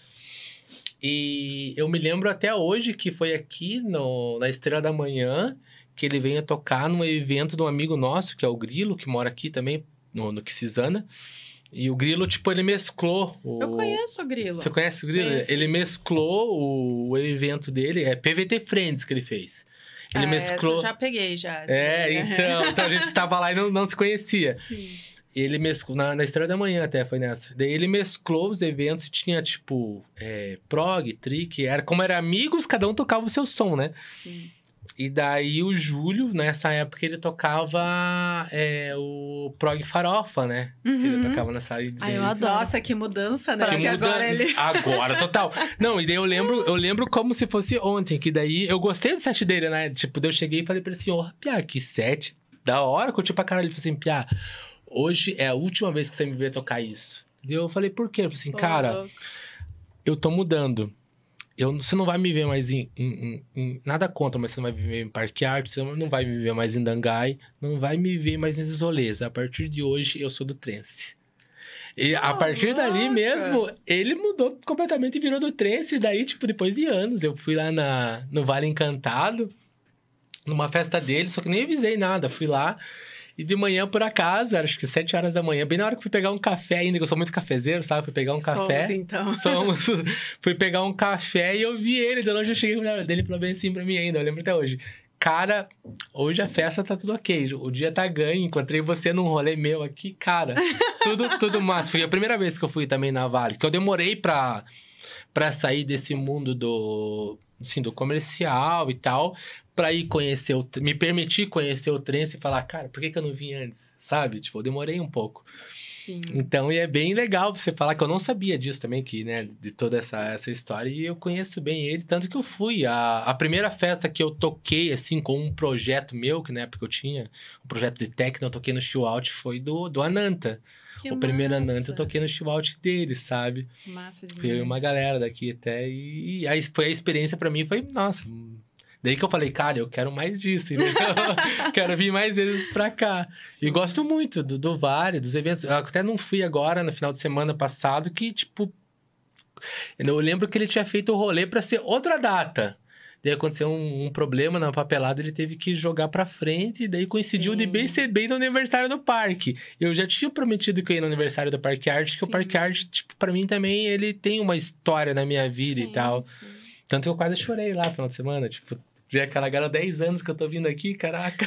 E eu me lembro até hoje que foi aqui no, na Estrela da Manhã que ele veio tocar num evento de um amigo nosso, que é o Grilo, que mora aqui também, no, no Quisizana. E o Grilo, tipo, ele mesclou. O... Eu conheço o Grilo. Você conhece o Grilo? Conheço. Ele mesclou o, o evento dele, é PVT Friends que ele fez. Ele Ah, essa mesclou. eu já peguei, já. essa É, daí. então, então a gente [laughs] estava lá e não, não se conhecia. Sim. ele mesclou, na, na Estrela da Manhã até foi nessa. Daí ele mesclou os eventos e tinha, tipo, é, prog, trick, era, como eram amigos, cada um tocava o seu som, né? Sim. E daí o Júlio, nessa época, ele tocava é, o prog farofa, né? Ele Uhum. tocava nessa aí Ah, eu adoro. Nossa, que mudança, né? Que muda- agora ele. Agora, total. Não, e daí eu lembro, eu lembro como se fosse ontem, que daí eu gostei do set dele, né? Tipo, daí eu cheguei e falei pra ele assim, ô, Piá, que set da hora, curti pra caralho. Ele falou assim, Piá, hoje é a última vez que você me vê tocar isso. Daí eu falei, por quê? Ele falou assim, cara, eu tô mudando. Eu, você não vai me ver mais em, em- em- em- Nada contra, mas você não vai me ver em Parque Arte, você não vai me ver mais em Dangai, não vai me ver mais nesses rolês. A partir de hoje, eu sou do trance. E a partir dali Caraca! mesmo, ele mudou completamente e virou do trance. E daí, tipo, depois de anos, eu fui lá na, no Vale Encantado, numa festa dele, só que nem avisei nada. Fui lá. E de manhã, por acaso, era, acho que sete horas da manhã, bem na hora que fui pegar um café ainda, que eu sou muito cafezeiro, sabe? Fui pegar um café. Somos, então. [laughs] Somos. Fui pegar um café e eu vi ele. De longe eu cheguei pra dele e falou bem assim pra mim ainda. Eu lembro até hoje. Cara, hoje a festa tá tudo ok. O dia tá ganho. Encontrei você num rolê meu aqui, cara. Tudo, [laughs] tudo massa. Foi a primeira vez que eu fui também na Vale. Que eu demorei pra, pra sair desse mundo do, assim, do comercial e tal. Pra ir conhecer o... Me permitir conhecer o trance e falar, cara, por que, que eu não vim antes? Sabe? Tipo, eu demorei um pouco. Sim. Então, e é bem legal você falar que eu não sabia disso também, que, né, de toda essa, essa história, e eu conheço bem ele, tanto que eu fui. A, a primeira festa que eu toquei, assim, com um projeto meu, que na época eu tinha, um projeto de techno, eu toquei no chill out, foi do, do Ananta. Que o primeiro. Ananta eu toquei no chill out dele, sabe? Massa demais. Foi uma galera daqui até, e, aí foi a experiência pra mim, foi, nossa... Daí que eu falei, cara, eu quero mais disso, entendeu? [laughs] [laughs] quero vir mais vezes pra cá. E gosto muito do, do Vale, dos eventos. Eu até não fui agora, no final de semana passado, que, tipo... Eu lembro que ele tinha feito o rolê pra ser outra data. Daí aconteceu um, um problema na papelada, ele teve que jogar pra frente, e daí coincidiu de Sim. bem ser bem no aniversário do parque. Eu já tinha prometido que eu ia no aniversário do Parque Arte, que o. Parque Arte, tipo, pra mim também, ele tem uma história na minha vida e Sim, tal. sim. Tanto que eu quase chorei lá no final de semana, tipo, ver aquela galera 10 anos que eu tô vindo aqui, caraca.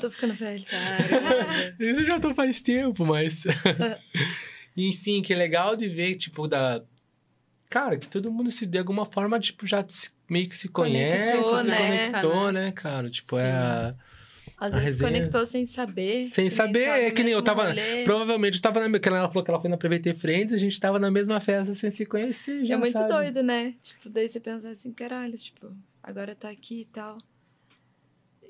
Tô ficando velho. Caramba. [laughs] Isso já tô faz tempo, mas. [laughs] Enfim, que legal de ver, tipo, da. Cara, que todo mundo se de alguma forma, tipo, já se- meio que se conhece, Conectou, se né? conectou, né, cara? Tipo, é. a- Às A vezes resenha. conectou sem saber. Sem saber, é que nem eu tava- rolê. Provavelmente eu tava na. Ela falou que ela foi na PVT Friends, a gente tava na mesma festa sem se conhecer. Já, É muito sabe? doido, né? Tipo, daí você pensa assim, caralho, tipo, agora tá aqui e tal.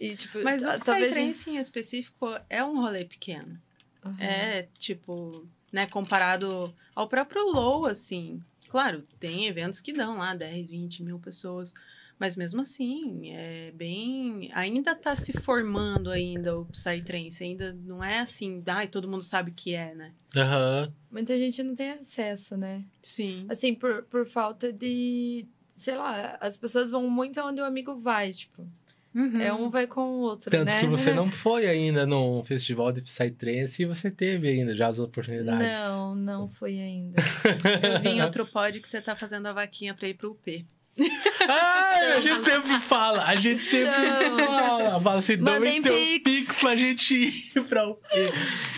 E, tipo, Mas o talvez. Psytrance em específico é um rolê pequeno. Aham. É, tipo, né, comparado ao próprio Low, assim. Claro, tem eventos que dão lá 10, 20 mil pessoas. Mas mesmo assim, é bem. Ainda tá se formando ainda o Psytrance. Ainda não é assim, ai, todo mundo sabe o que é, né? Aham. Muita gente não tem acesso, né? Sim. Assim, por, por falta de. Sei lá, as pessoas vão muito aonde o amigo vai, tipo. Uhum. É um vai com o outro, Tanto né? que você não [laughs] foi ainda num festival de Psytrance e você teve ainda já as oportunidades. Não, não [laughs] foi ainda. Eu vi em outro pod que você tá fazendo a vaquinha pra ir pro UP. Ai, a gente sempre fala, a gente sempre Não. fala. Fala assim, dão seu pix. pix pra gente ir pra o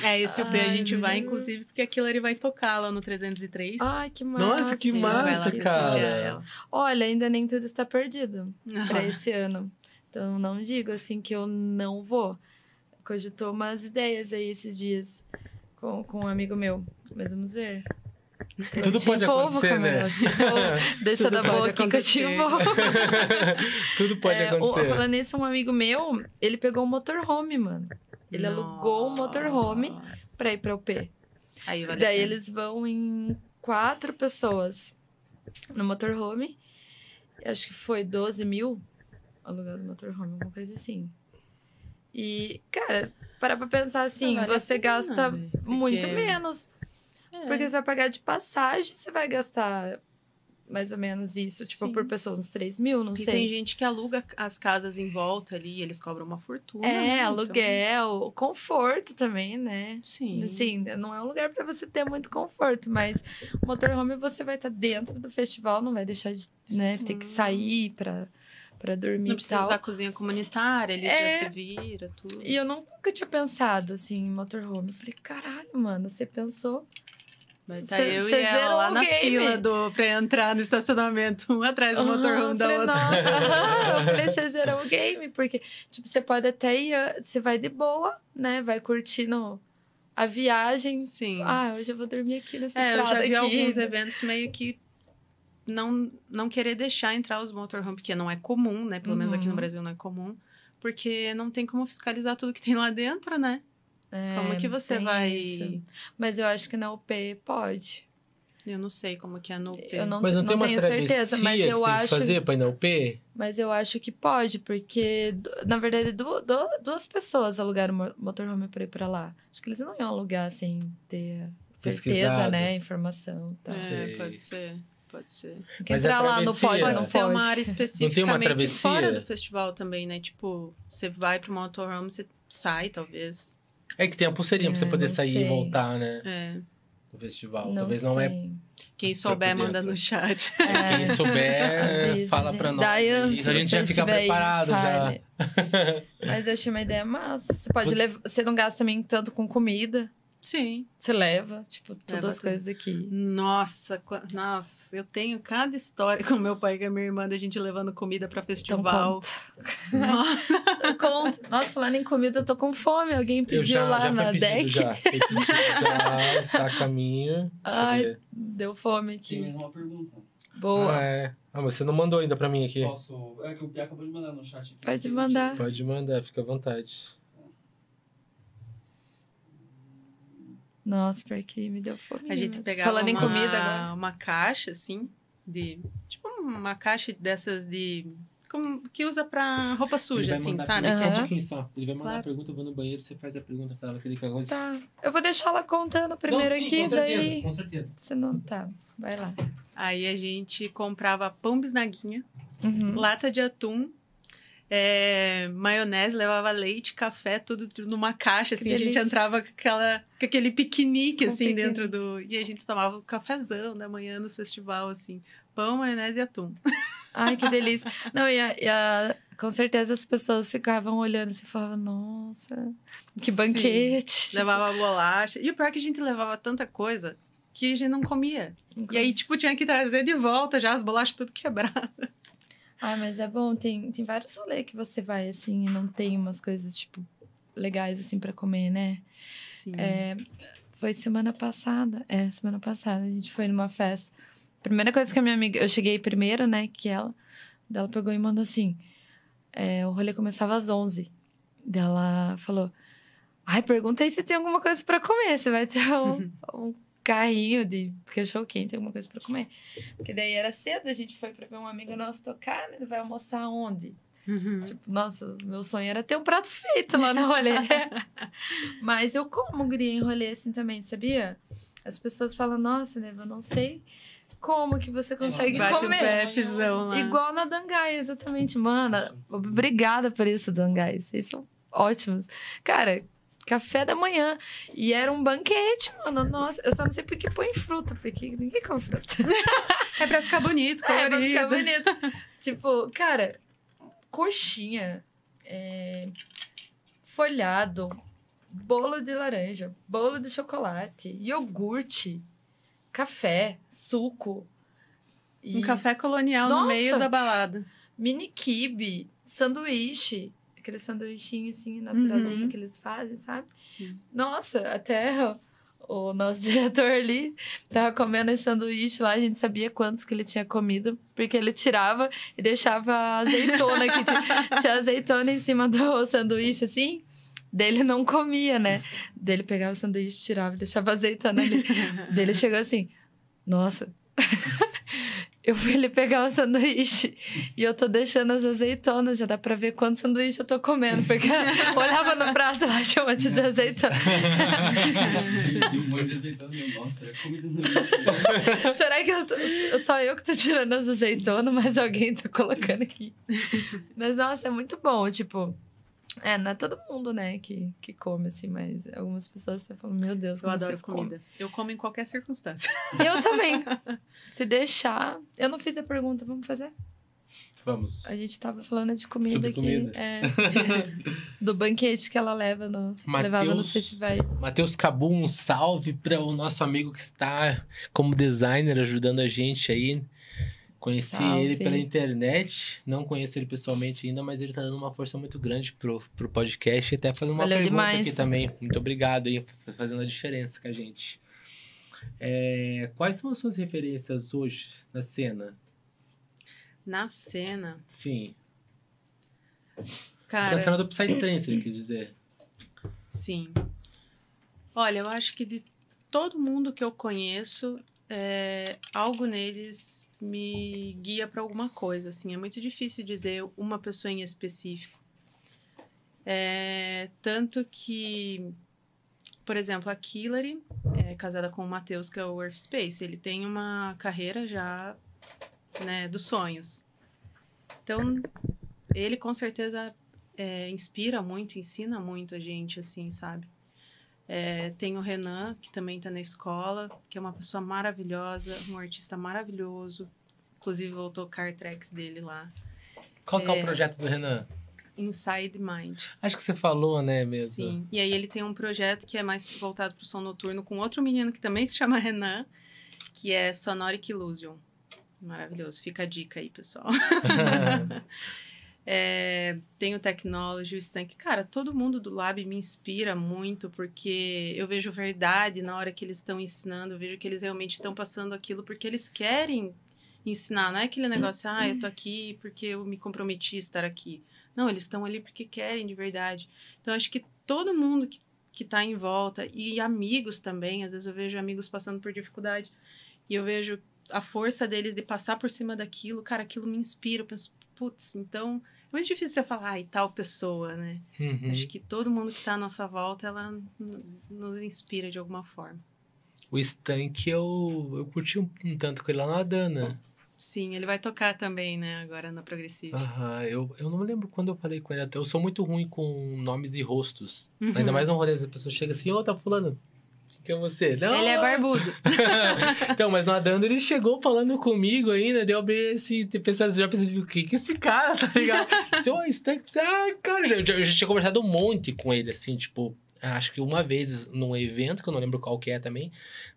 É, esse UP a Ai, gente vai, Deus. inclusive, porque aquilo ele vai tocar lá no 303. Ai, que massa. Nossa, que massa, cara. ela. Olha, ainda nem tudo está perdido [laughs] pra Ah. esse ano. Então, não digo assim que eu não vou. Cogitou umas ideias aí esses dias com, com um amigo meu. Mas vamos ver. Eu Tudo pode envolvo, acontecer, né? Deixa Tudo da pode boa aqui que eu te acontecer. envolvo. [laughs] Tudo pode É, o- acontecer. falando nisso, um amigo meu, ele pegou um motorhome, mano. Ele alugou um motorhome Nossa. pra ir pra UP. Aí vale Daí eles vão em quatro pessoas no motorhome. Acho que foi 12 mil alugado motorhome, alguma coisa assim. E, cara, parar pra pensar assim, Vale você gasta muito porque- menos. É. Porque você vai pagar de passagem, você vai gastar mais ou menos isso, tipo, Sim. por pessoa, uns 3 mil, não Porque sei. tem gente que aluga as casas em volta ali, eles cobram uma fortuna. É, né? Então, aluguel, conforto também, né? sim. Assim, não é um lugar pra você ter muito conforto, mas motorhome você vai estar dentro do festival, não vai deixar de né, ter que sair pra, pra dormir Não e precisa tal. usar cozinha comunitária, ele É. já se vira, tudo. E eu nunca tinha pensado, assim, em motorhome. Eu falei, caralho, mano, você pensou? Vai estar Cê- eu e ela lá na game. fila do, pra entrar no estacionamento, um atrás do Aham, motorhome eu da outra. Nossa, eu [laughs] falei, você zerou o game, porque, tipo, você pode até ir, ah, você vai de boa, né? Vai curtindo a viagem. Sim. Ah, hoje eu vou dormir aqui nessa é, eu estrada já vi aqui. alguns eventos meio que não, não querer deixar entrar os motorhome, porque não é comum, né? Pelo menos aqui no Uhum. Brasil não é comum. Porque não tem como fiscalizar tudo que tem lá dentro, né? É, como que você vai. isso. Mas eu acho que na UP pode. Eu não sei como que é no UP. Eu não, Mas não, não tem uma tenho certeza, mas que eu que acho. fazer pra ir na UP? Mas eu acho que pode, porque, na verdade, du- du- duas pessoas alugaram mo- motorhome pra ir pra lá. Acho que eles não iam alugar sem ter certeza, Pesquisado. né? Informação. Tá. É, pode ser. Pode ser. Tem que Mas a entrar lá no pode, Pode não ser pode. uma área específica uma meio que travessia? fora do festival também, né? Tipo, você vai pro motorhome, você sai, talvez. É que tem a pulseirinha pra você É, poder não sair e sei. voltar, né? É. No festival. Não Talvez sei. não é. Quem souber, manda no chat. É. Quem [laughs] souber, Avisa, fala gente. pra nós. Daí, se a gente já fica preparado já. [laughs] Mas eu achei uma ideia massa. Você pode Você- levar. Você não gasta também tanto com comida. Sim. Você leva, tipo, todas Leva as tudo. coisas aqui. Nossa, nossa, eu tenho cada história [laughs] com meu pai e com a minha irmã da gente levando comida pra Então festival. conta. [laughs] Nossa, conta. Nossa, falando em comida, eu tô com fome. Alguém Eu pediu já, lá já na pedido, deck. já. Foi pedido já, está a caminho. Eu Ai, deu fome Tem aqui. mais uma pergunta. Boa. Ah, é. Ah, mas você não mandou ainda pra mim aqui. Posso. É que o Pia acabou de mandar no chat aqui. Pode Eu mandar. Pode mandar, fica à vontade. Nossa, porque me deu fome. a gente pegava Falando em uma, comida agora. uma caixa, assim, de... Tipo uma caixa dessas de... Como, que usa pra roupa suja, assim, sabe? Só um pouquinho só. Ele vai mandar Claro. a pergunta, eu vou no banheiro, você faz a pergunta pra ela, que ele quer coisa. Tá. Eu vou deixar ela contando primeiro Não, sim, aqui, com certeza, daí. Com certeza. Se não tá. Vai lá. Aí a gente comprava pão bisnaguinha, Uhum. lata de atum, é, maionese, levava leite, café, tudo, tudo numa caixa, Que assim. A gente entrava com, aquela, com aquele piquenique, Com assim, piquenique. dentro do... E a gente tomava o cafezão da manhã no festival, assim. Pão, maionese e atum. [laughs] Ai, que delícia. Não, e, a- e a- com certeza as pessoas ficavam olhando assim e falavam, nossa, que banquete. Tipo, Levava bolacha. E o pior é que a gente levava tanta coisa que a gente não comia. Tipo, E aí, tipo, tinha que trazer de volta já as bolachas tudo quebradas. Ai, mas é bom, tem, tem vários rolês que você vai assim e não tem umas coisas, tipo, legais assim pra comer, né? Sim. É, foi semana passada. É, semana passada. A gente foi numa festa. Primeira coisa que a minha amiga. Eu cheguei primeiro, né? Que ela. Dela pegou e mandou assim. é, o rolê começava às 11. Dela falou. Ai, pergunta aí se tem alguma coisa pra comer. Você vai ter [laughs] um, um carrinho de cachorro quente, alguma coisa pra comer. Porque daí era cedo, a gente foi pra ver um amigo nosso tocar, né? Vai almoçar onde? Uhum. Tipo, nossa, meu sonho era ter um prato feito lá no rolê. [laughs] Mas eu como guria em rolê assim também, sabia? As pessoas falam, nossa, Neva, eu não sei como que você consegue pro comer. Lá. Igual na Dangai, exatamente. Mano, obrigada por isso, Dangai. Vocês são ótimos. Cara, café da manhã. E era um banquete, mano. Nossa, eu só não sei por que põe fruta, porque ninguém come fruta. [laughs] É pra ficar bonito, [laughs] É, pra colorido. ficar bonito. tipo, cara, coxinha, é, folhado, bolo de laranja, bolo de chocolate, iogurte, café, suco. E Um café colonial no Nossa! meio da balada. mini kibe, sanduíche. Aquele sanduichinho assim, naturalzinho Uhum. que eles fazem, sabe? Sim. Nossa, até o, o nosso [laughs] diretor ali tava comendo esse sanduíche lá, a gente sabia quantos que ele tinha comido, porque ele tirava e deixava azeitona, que tinha, [laughs] tinha azeitona em cima do sanduíche, assim. Dele não comia, né? Dele pegava o sanduíche, tirava e deixava azeitona ali. [laughs] Dele chegou assim, nossa. Eu fui ele pegar o sanduíche e eu tô deixando as azeitonas, já dá pra ver quanto sanduíche eu tô comendo, porque olhava no prato lá, tinha um monte de azeitona. E um monte de azeitona. Nossa, era comida no início. Será que eu tô, só eu que tô tirando as azeitonas, mas alguém tá colocando aqui? Mas, nossa, é muito bom, tipo... É, não é todo mundo, né, que, que come, assim, mas algumas pessoas você fala, meu Deus, Eu como adoro vocês comida. Eu como em qualquer circunstância. comem. Eu também. [laughs] Se deixar... Eu não fiz a pergunta, vamos fazer? Vamos. A gente tava falando de comida Sobre aqui. comida. É, [laughs] do banquete que ela leva no, levava nos Mateus- festivais. Matheus Cabu, um salve para o nosso amigo que está como designer ajudando a gente aí. Conheci Salve. ele pela internet, não conheço ele pessoalmente ainda, mas ele tá dando uma força muito grande pro, pro podcast e até fazendo uma Valeu pergunta demais. aqui também. Muito obrigado aí, fazendo a diferença com a gente. É, quais são as suas referências hoje na cena? Na cena, Sim. cara. na cena do Psytrance, ele quis dizer. Sim. Olha, eu acho que de todo mundo que eu conheço, é, algo neles me guia para alguma coisa. Assim, é muito difícil dizer uma pessoa em específico. É, tanto que, por exemplo, a Killary é casada com o Matheus, que é o Earth Space. Ele tem uma carreira já né, dos sonhos. Então, ele com certeza é, inspira muito, ensina muito a gente, assim, sabe? É, tem o Renan, que também tá na escola, que é uma pessoa maravilhosa, um artista maravilhoso. Inclusive, vou tocar tracks dele lá. Qual que é o É. projeto do Renan? Inside Mind. Acho que você falou, né, mesmo? Sim. E aí ele tem um projeto que é mais voltado pro som noturno com outro menino que também [laughs] se chama Renan, que é Sonoric Illusion. Maravilhoso. Fica a dica aí, pessoal. [laughs] [laughs] É, tem o Technology, o Stank. Cara, todo mundo do Lab me inspira muito, porque eu vejo verdade na hora que eles estão ensinando, eu vejo que eles realmente estão passando aquilo porque eles querem ensinar. Não é aquele negócio, ah, eu tô aqui porque eu me comprometi a estar aqui. Não, eles estão ali porque querem de verdade. Então, acho que todo mundo que, que tá em volta, e amigos também, às vezes eu vejo amigos passando por dificuldade, e eu vejo a força deles de passar por cima daquilo, cara, aquilo me inspira. Eu penso, putz, então muito difícil você falar, ai, tal pessoa, né? Uhum. Acho que todo mundo que tá à nossa volta, ela nos inspira de alguma forma. O Stank eu, eu curti um, um tanto com ele lá na Dana. Sim, ele vai tocar também, né, agora na Progressive. Aham, eu, eu não me lembro quando eu falei com ele. até Eu sou muito ruim com nomes e rostos. Uhum. Ainda mais no rolê, as pessoas chegam assim, ô, tá fulano. Quem é você? Não, Ele é barbudo. [laughs] então, mas na Dana ele chegou falando comigo ainda, deu abrir assim, pensando, já pensei, o que que esse cara, [laughs] tá ligado? Ô, Stank, você, ah, cara, já, já, eu já tinha conversado um monte com ele, assim, tipo, acho que uma vez num evento, que eu não lembro qual que é também,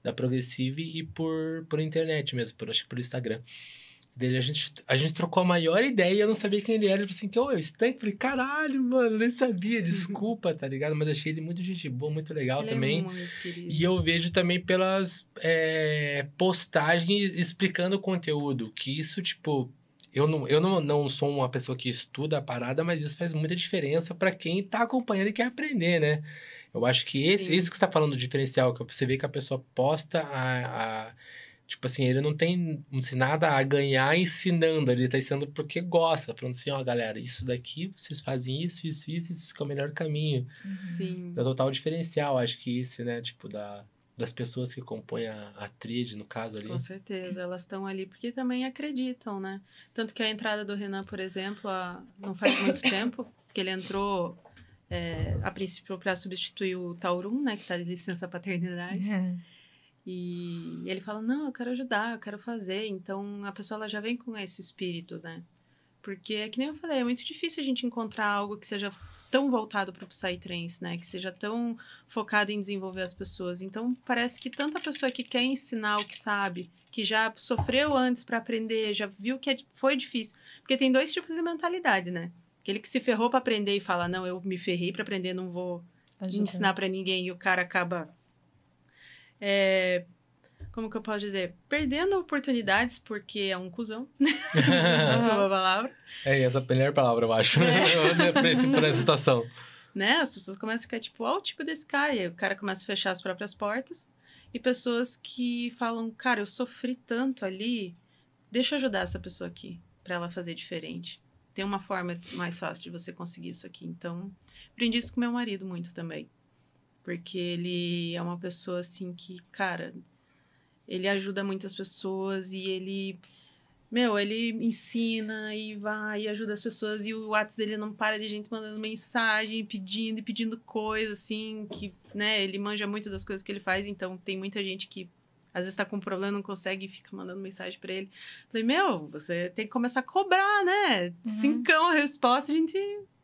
da Progressive, e por, por internet mesmo, por, acho que por Instagram. Dele, a gente, a gente trocou a maior ideia e eu não sabia quem ele era. Tipo assim, que, ô, eu Stank, falei, caralho, mano, nem sabia, [laughs] desculpa, tá ligado? Mas achei ele muito gente boa, muito legal ele também. é muito. E eu vejo também pelas é, postagens explicando o conteúdo, que isso, tipo, eu não, eu não, não sou uma pessoa que estuda a parada, mas isso faz muita diferença pra quem tá acompanhando e quer aprender, né? Eu acho que esse, Sim. isso que você tá falando do diferencial, que você vê que a pessoa posta a. a- tipo assim, ele não tem assim, nada a ganhar ensinando, ele tá ensinando porque gosta, falando assim, ó, galera, isso daqui, vocês fazem isso, isso, isso, isso que é o melhor caminho. Sim. É o total diferencial, acho que esse, né? Tipo, da, das pessoas que compõem a, a tríade, no caso ali. Com certeza, elas estão ali porque também acreditam, né? Tanto que a entrada do Renan, por exemplo, há- não faz muito [coughs] tempo, que ele entrou é, a princípio para substituir o Taurum, né? Que está de licença paternidade. É. E ele fala: Não, eu quero ajudar, eu quero fazer. Então a pessoa ela já vem com esse espírito, né? Porque é que nem eu falei, é muito difícil a gente encontrar algo que seja tão voltado para o Psytrance, né? Que seja tão focado em desenvolver as pessoas. Então parece que tanta pessoa que quer ensinar o que sabe, que já sofreu antes para aprender, já viu que é- foi difícil. Porque tem dois tipos de mentalidade, né? Aquele que se ferrou para aprender e fala: Não, eu me ferrei para aprender, não vou ensinar pra ninguém e o cara acaba é, como que eu posso dizer? Perdendo oportunidades porque é um cuzão. [laughs] Desculpa a palavra. É essa a melhor palavra, eu acho, É. pra, esse, pra essa situação. né as pessoas começam a ficar tipo ó o tipo desse cara e o cara começa a fechar as próprias portas e pessoas que falam cara eu sofri tanto ali deixa eu ajudar essa pessoa aqui pra ela fazer diferente. Tem uma forma mais fácil de você conseguir isso aqui então aprendi isso com meu marido muito também porque ele é uma pessoa assim que, cara, ele ajuda muitas pessoas e ele, meu, ele ensina e vai e ajuda as pessoas e o WhatsApp dele não para de gente mandando mensagem, pedindo e pedindo coisa assim, que, né, ele manja muito das coisas que ele faz, então tem muita gente que às vezes tá com um problema, não consegue e fica mandando mensagem pra ele. Falei, meu, você tem que começar a cobrar, né? Uhum. Cincão a resposta, a gente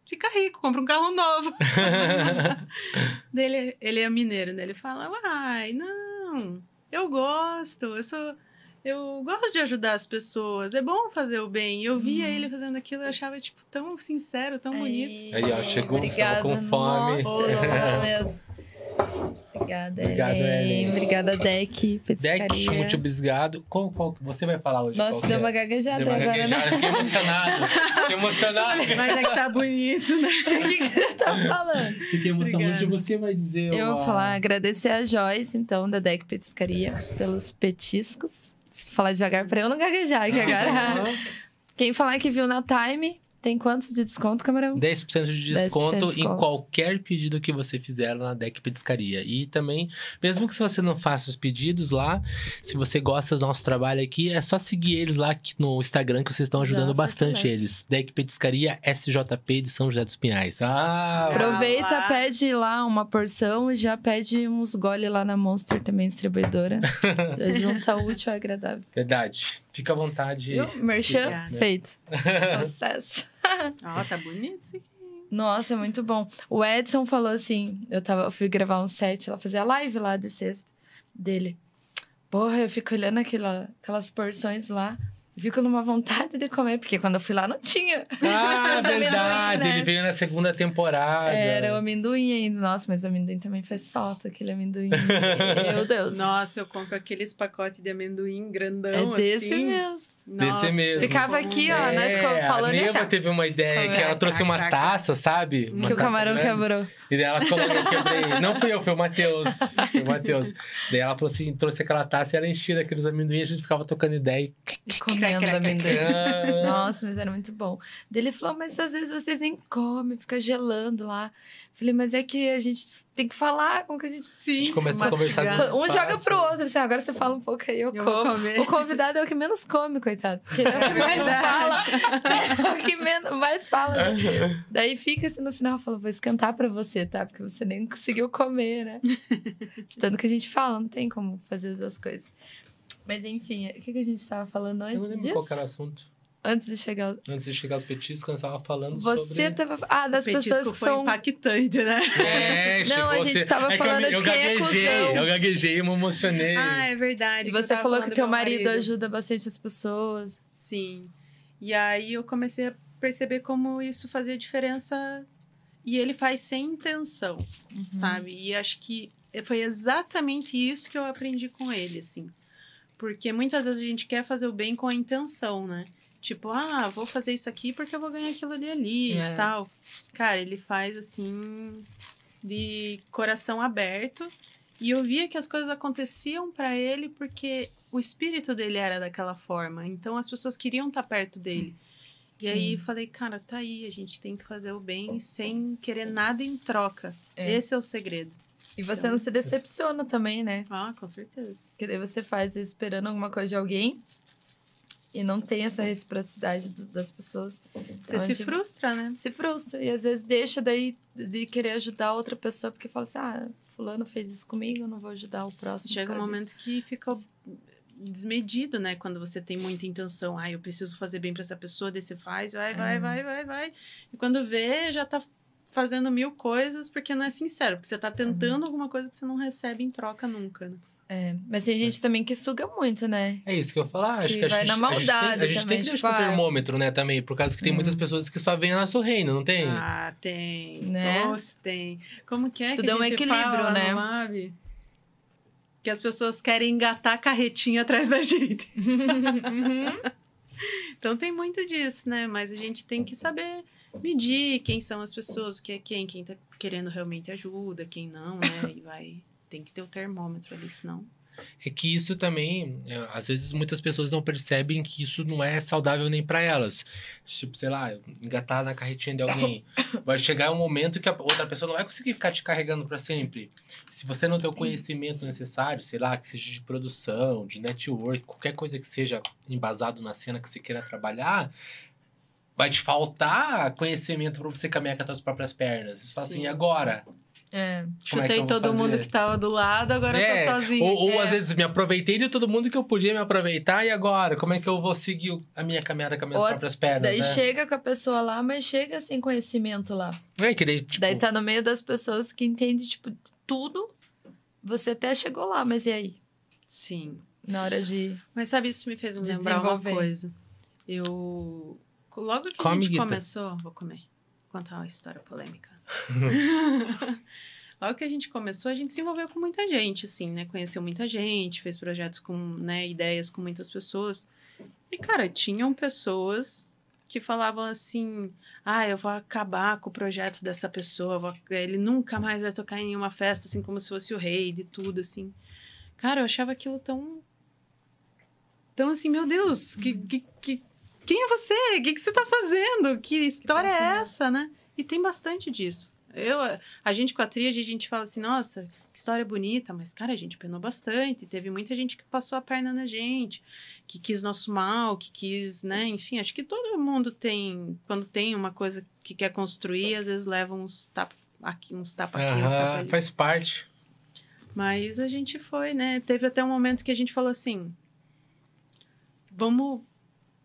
fica rico, compra um carro novo. [laughs] Dele, ele é mineiro, né? Ele fala, ai, não, eu gosto, eu sou. Eu gosto de ajudar as pessoas, é bom fazer o bem. Eu via Uhum. ele fazendo aquilo, eu achava, tipo, tão sincero, tão bonito. Aí, ó, chegou, Obrigada. estava com fome. Nossa, [laughs] sou mesmo. Obrigada, Obrigado, Ellen. Obrigada, Deck. Petiscaria. Deck, muito obrigado. Qual, qual que você vai falar hoje? Nossa, deu é? uma gaguejada Deu uma agora, gaguejada, né? Fiquei emocionado. Fiquei emocionado. Mas é que tá bonito, né? [laughs] O que, que você tá falando? Fiquei emocionado. Hoje você vai dizer. Eu vou falar, agradecer a Joyce, então, da Deck Petiscaria, pelos petiscos. Deixa eu falar devagar pra eu não gaguejar, que [laughs] agora. Quem falar que viu na Time, tem quantos de desconto, camarão? 10% de 10% de desconto em desconto. qualquer pedido que você fizer na Deck Petiscaria. E também, mesmo que você não faça os pedidos lá, se você gosta do nosso trabalho aqui, é só seguir eles lá no Instagram que vocês estão ajudando Já bastante eles. Deck Petiscaria SJP de São José dos Pinhais. Ah, Aproveita, lá. pede lá uma porção e já pede uns gole lá na Monster também, distribuidora. [laughs] Junta útil ao agradável. verdade. Fica à vontade. Viu? Merchan Obrigada. feito. [laughs] Processo. Ó, tá bonito isso aqui. Nossa, muito bom. O Edson falou assim: eu, tava, eu fui gravar um set, ela fazia live lá de sexta dele. Porra, eu fico olhando aquela, aquelas porções lá. Fico numa vontade de comer, porque quando eu fui lá não tinha. Ah, [laughs] verdade. amendoim, né? Ele veio na segunda temporada. Era o amendoim ainda. Nossa, mas o amendoim também faz falta, aquele amendoim. [laughs] Meu Deus. Nossa, eu compro aqueles pacotes de amendoim grandão, é desse assim. mesmo. Nossa, mesmo. Ficava aqui, é. ó, nós ficamos falando a Neva ó. teve uma ideia que é? ela trouxe uma taça, sabe? Uma Que o camarão grande. quebrou. E daí ela falou, eu quebrei. Não fui eu, foi o Matheus. Foi o Matheus. Daí ela falou assim, trouxe aquela taça e ela enchia daqueles amendoim, a gente ficava tocando ideia. E comendo crac, amendoim. Ah, Nossa, mas era muito bom. Daí ele falou, mas às vezes vocês nem comem, fica gelando lá. Falei, mas é que a gente tem que falar com que a gente. Sim, A gente começou a conversar Um joga pro outro, assim, agora você fala um pouco aí, eu, Eu como. O convidado é o que menos come, coitado. Porque ele é o que mais fala. É o que menos, mais fala. né? Daí fica assim no final, fala, vou esquentar pra você, tá? Porque você nem conseguiu comer, né? De tanto que a gente fala, não tem como fazer as duas coisas. Mas enfim, o que, que a gente tava falando Eu antes não lembro disso? qual era o assunto. Antes de chegar. Antes de chegar aos petiscos, eu estava falando Você sobre... tava. Ah, das pessoas que foi são. impactante, né? É, Não, a gente você- tava é que eu falando de eu quem é gaguejei, cuzão. Eu gaguejei e me emocionei. Ah, é verdade. E que eu você falou que teu meu marido, ajuda bastante as pessoas. Sim. E aí eu comecei a perceber como isso fazia diferença. E ele faz sem intenção, Uhum. sabe? E acho que foi exatamente isso que eu aprendi com ele, assim. Porque muitas vezes a gente quer fazer o bem com a intenção, né? Tipo, ah, vou fazer isso aqui porque eu vou ganhar aquilo ali ali É. e tal. Cara, ele faz assim de coração aberto. E eu via que as coisas aconteciam pra ele porque o espírito dele era daquela forma. Então as pessoas queriam estar perto dele. E aí Sim. eu falei, cara, tá aí, a gente tem que fazer o bem sem querer nada em troca. É. Esse é o segredo. E você Então, não se decepciona também, né? Ah, com certeza. Porque daí você faz esperando alguma coisa de alguém e não tem essa reciprocidade do- das pessoas. Você Então, se frustra, né? se frustra. E às vezes deixa daí de querer ajudar outra pessoa, porque fala assim: ah, fulano fez isso comigo, eu não vou ajudar o próximo. Chega um momento que fica desmedido, né? Quando você tem muita intenção. Ah, eu preciso fazer bem pra essa pessoa, daí você faz, vai, vai, É. vai, vai, vai. E quando vê, já tá fazendo mil coisas porque não é sincero. Porque você tá tentando alguma coisa que você não recebe em troca nunca, né? É, mas tem gente também que suga muito, né? É isso que eu ia falar. Acho Que que, a vai gente, na a gente tem, maldade a gente tem também, que tipo, deixar o ah, termômetro, né, também. Por causa que tem Hum. muitas pessoas que só vêm a nosso reino, não tem? Ah, tem. Né? Nossa, tem. Como que é Tudo que é a um gente equilíbrio, fala lá no né? Lab? Que as pessoas querem engatar a carretinha atrás da gente. [laughs] Uhum. Então tem muito disso, né? Mas a gente tem que saber medir quem são as pessoas, o que é quem, quem tá querendo realmente ajuda, quem não, né? E vai. Tem que ter o termômetro ali, senão. É que isso também, é, às vezes muitas pessoas não percebem que isso não é saudável nem pra elas. Tipo, sei lá, engatar na carretinha de alguém. [coughs] Vai chegar um momento que a outra pessoa não vai conseguir ficar te carregando pra sempre. Se você não tem o conhecimento necessário, sei lá, que seja de produção, de network, qualquer coisa que seja embasado na cena que você queira trabalhar, vai te faltar conhecimento pra você caminhar com as suas próprias pernas. Você fala assim, Sim. agora? É. É Chutei vou todo mundo fazer? que tava do lado, agora É, eu tô sozinha. Ou, ou É. às vezes me aproveitei de todo mundo que eu podia me aproveitar, e agora? Como é que eu vou seguir a minha caminhada com as minhas Ou próprias pernas? Daí né? chega com a pessoa lá, mas chega sem conhecimento lá. É, que daí, tipo, Daí tá no meio das pessoas que entendem, tipo, tudo. Você até chegou lá, mas e aí? Sim. Na hora de. Mas sabe, isso me fez me De lembrar uma coisa. Eu. Logo que Come, a gente Guita. começou. Vou comer. Vou contar uma história polêmica. [laughs] Logo que a gente começou, a gente se envolveu com muita gente, assim, né? Conheceu muita gente, fez projetos com, né, ideias com muitas pessoas. E, cara, tinham pessoas que falavam assim: ah, eu vou acabar com o projeto dessa pessoa, vou- ele nunca mais vai tocar em nenhuma festa, assim, como se fosse o rei de tudo, assim. Cara, eu achava aquilo tão. Tão assim, meu Deus, que, que, que- quem é você? O que, que você tá fazendo? Que história é essa, né? E tem bastante disso. Eu, a gente com a tríade, a gente fala assim, nossa, que história bonita, mas, cara, a gente penou bastante. Teve muita gente que passou a perna na gente, que quis nosso mal, que quis, né? Enfim, acho que todo mundo tem, quando tem uma coisa que quer construir, às vezes leva uns tapas aqui, uns tapas aqui, uns tapas ali. faz parte. Mas a gente foi, né? Teve até um momento que a gente falou assim: vamos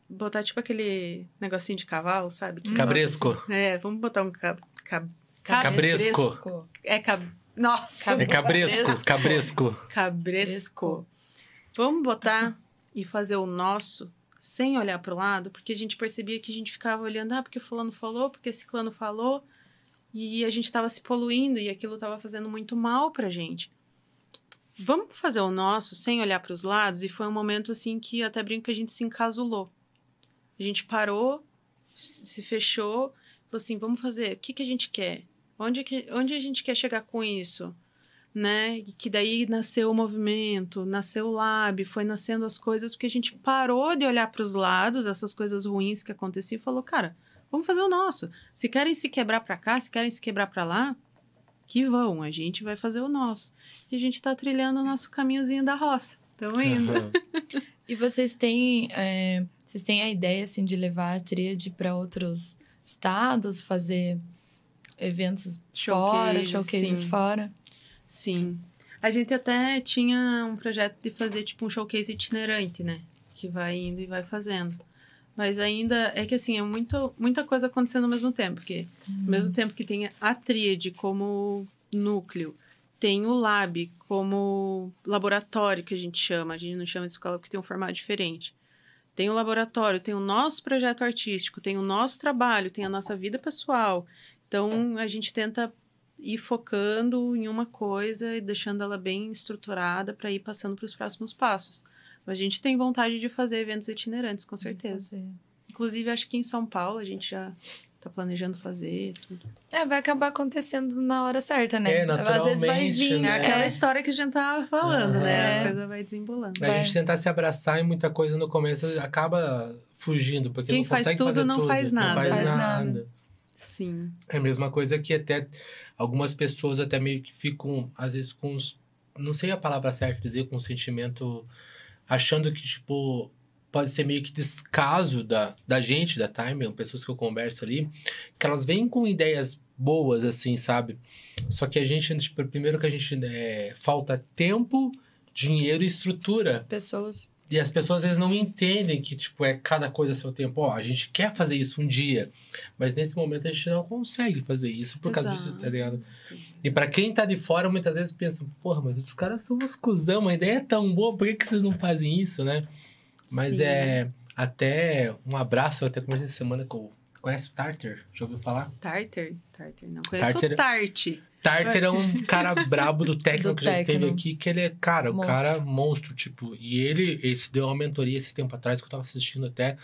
botar tipo aquele negocinho de cavalo, sabe? Que Cabresco. bota assim. É, vamos botar um cab... cab... Cabresco. É cab... Nossa! É cabresco, Cabresco. Cabresco. cabresco. Cabresco. Vamos botar e fazer o nosso sem olhar pro lado, porque a gente percebia que a gente ficava olhando, ah, porque fulano falou, porque ciclano falou, e a gente tava se poluindo e aquilo tava fazendo muito mal pra gente. Vamos fazer o nosso sem olhar para os lados e foi um momento assim que até brinco que a gente se encasulou. A gente parou, se fechou, falou assim, vamos fazer, o que que a gente quer? Onde que onde a gente quer chegar com isso? né? E que daí nasceu o movimento, nasceu o lab, foi nascendo as coisas, porque a gente parou de olhar para os lados, essas coisas ruins que aconteciam, e falou, cara, vamos fazer o nosso. Se querem se quebrar para cá, se querem se quebrar para lá, que vão, a gente vai fazer o nosso. E a gente está trilhando o nosso caminhozinho da roça. Estamos indo. Aham. E vocês têm, é, vocês têm a ideia assim de levar a tríade para outros estados, fazer eventos fora, Showcase, showcases sim. fora? Sim. A gente até tinha um projeto de fazer tipo um showcase itinerante, né? Que vai indo e vai fazendo. Mas ainda é que assim, é muito, muita coisa acontecendo ao mesmo tempo. Porque ao mesmo tempo que tem a tríade como núcleo, tem o lab como laboratório que a gente chama. A gente não chama de escola porque tem um formato diferente. Tem o laboratório, tem o nosso projeto artístico, tem o nosso trabalho, tem a nossa vida pessoal. Então a gente tenta ir focando em uma coisa e deixando ela bem estruturada para ir passando para os próximos passos. Mas a gente tem vontade de fazer eventos itinerantes, com certeza. Inclusive, acho que em São Paulo a gente já está planejando fazer tudo. É, vai acabar acontecendo na hora certa, né? É, Às vezes vai naturalmente, vir. né? É aquela é. história que a gente tava falando, Aham. né? É. A coisa vai desembolando. A Vai. gente tentar se abraçar e muita coisa no começo acaba fugindo, porque Quem não faz consegue tudo fazer não tudo, faz Não nada. faz, Faz nada. nada. Sim. É a mesma coisa que até algumas pessoas até meio que ficam, às vezes, com uns, não sei a palavra certa dizer, com um sentimento, achando que, tipo, pode ser meio que descaso da, da gente, da Time, pessoas que eu converso ali, que elas vêm com ideias boas, assim, sabe? Só que a gente, tipo, primeiro que a gente, é, falta tempo, dinheiro e estrutura. Pessoas. E as pessoas às vezes não entendem que, tipo, é cada coisa a seu tempo. Ó, a gente quer fazer isso um dia, mas nesse momento a gente não consegue fazer isso por causa disso, Exato. tá ligado? E pra quem tá de fora, muitas vezes pensa, porra, mas os caras são uns cuzão, a ideia é tão boa, por que, que vocês não fazem isso, né? Mas Sim. é. Até um abraço, eu até conversei essa semana com. Conhece o Tartar? Já ouviu falar? Tartar? Tartar, não. Conheço Tartar- o Tarte. Tartar é um cara [laughs] brabo do técnico Do que já esteve aqui, que ele é, cara, o Monstro. cara monstro, tipo. E ele, ele se deu uma mentoria esse tempo atrás, que eu tava assistindo até,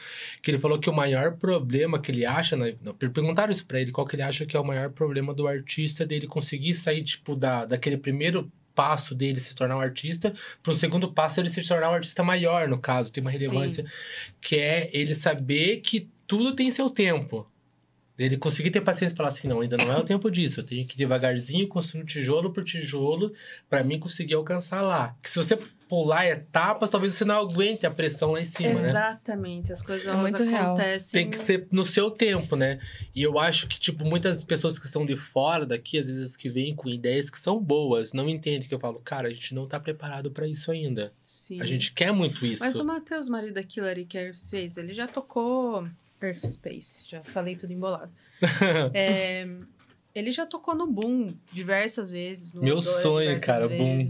que ele falou que o maior problema que ele acha, né, perguntaram isso pra ele, qual que ele acha que é o maior problema do artista dele conseguir sair, tipo, da, daquele primeiro passo dele se tornar um artista, para um segundo passo ele se tornar um artista maior, no caso, tem uma Sim. relevância, que é ele saber que tudo tem seu tempo. Ele conseguir ter paciência e falar assim, não, ainda não é o tempo disso. Eu tenho que devagarzinho construir tijolo por tijolo para mim conseguir alcançar lá. Que se você pular etapas, talvez você não aguente a pressão lá em cima, né? Exatamente. As coisas É muito real. acontecem. Tem que ser no seu tempo, né? E eu acho que, tipo, muitas pessoas que estão de fora daqui, às vezes que vêm com ideias que são boas, não entendem que eu falo, cara, a gente não tá preparado pra isso ainda. Sim. A gente quer muito isso. Mas o Matheus, marido da Hillary que Earth Space, ele já tocou Earth Space, já falei tudo embolado. [laughs] É, ele já tocou no Boom diversas vezes. No Meu sonho, cara, Boom.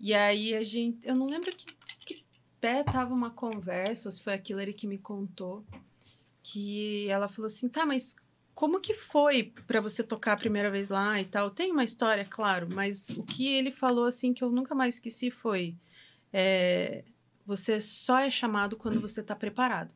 E aí a gente. Eu não lembro que, que pé tava uma conversa, ou se foi a Hillary que me contou, que ela falou assim: tá, mas como que foi pra você tocar a primeira vez lá e tal? Tem uma história, claro, mas o que ele falou assim que eu nunca mais esqueci foi. é, você só é chamado quando você tá preparado.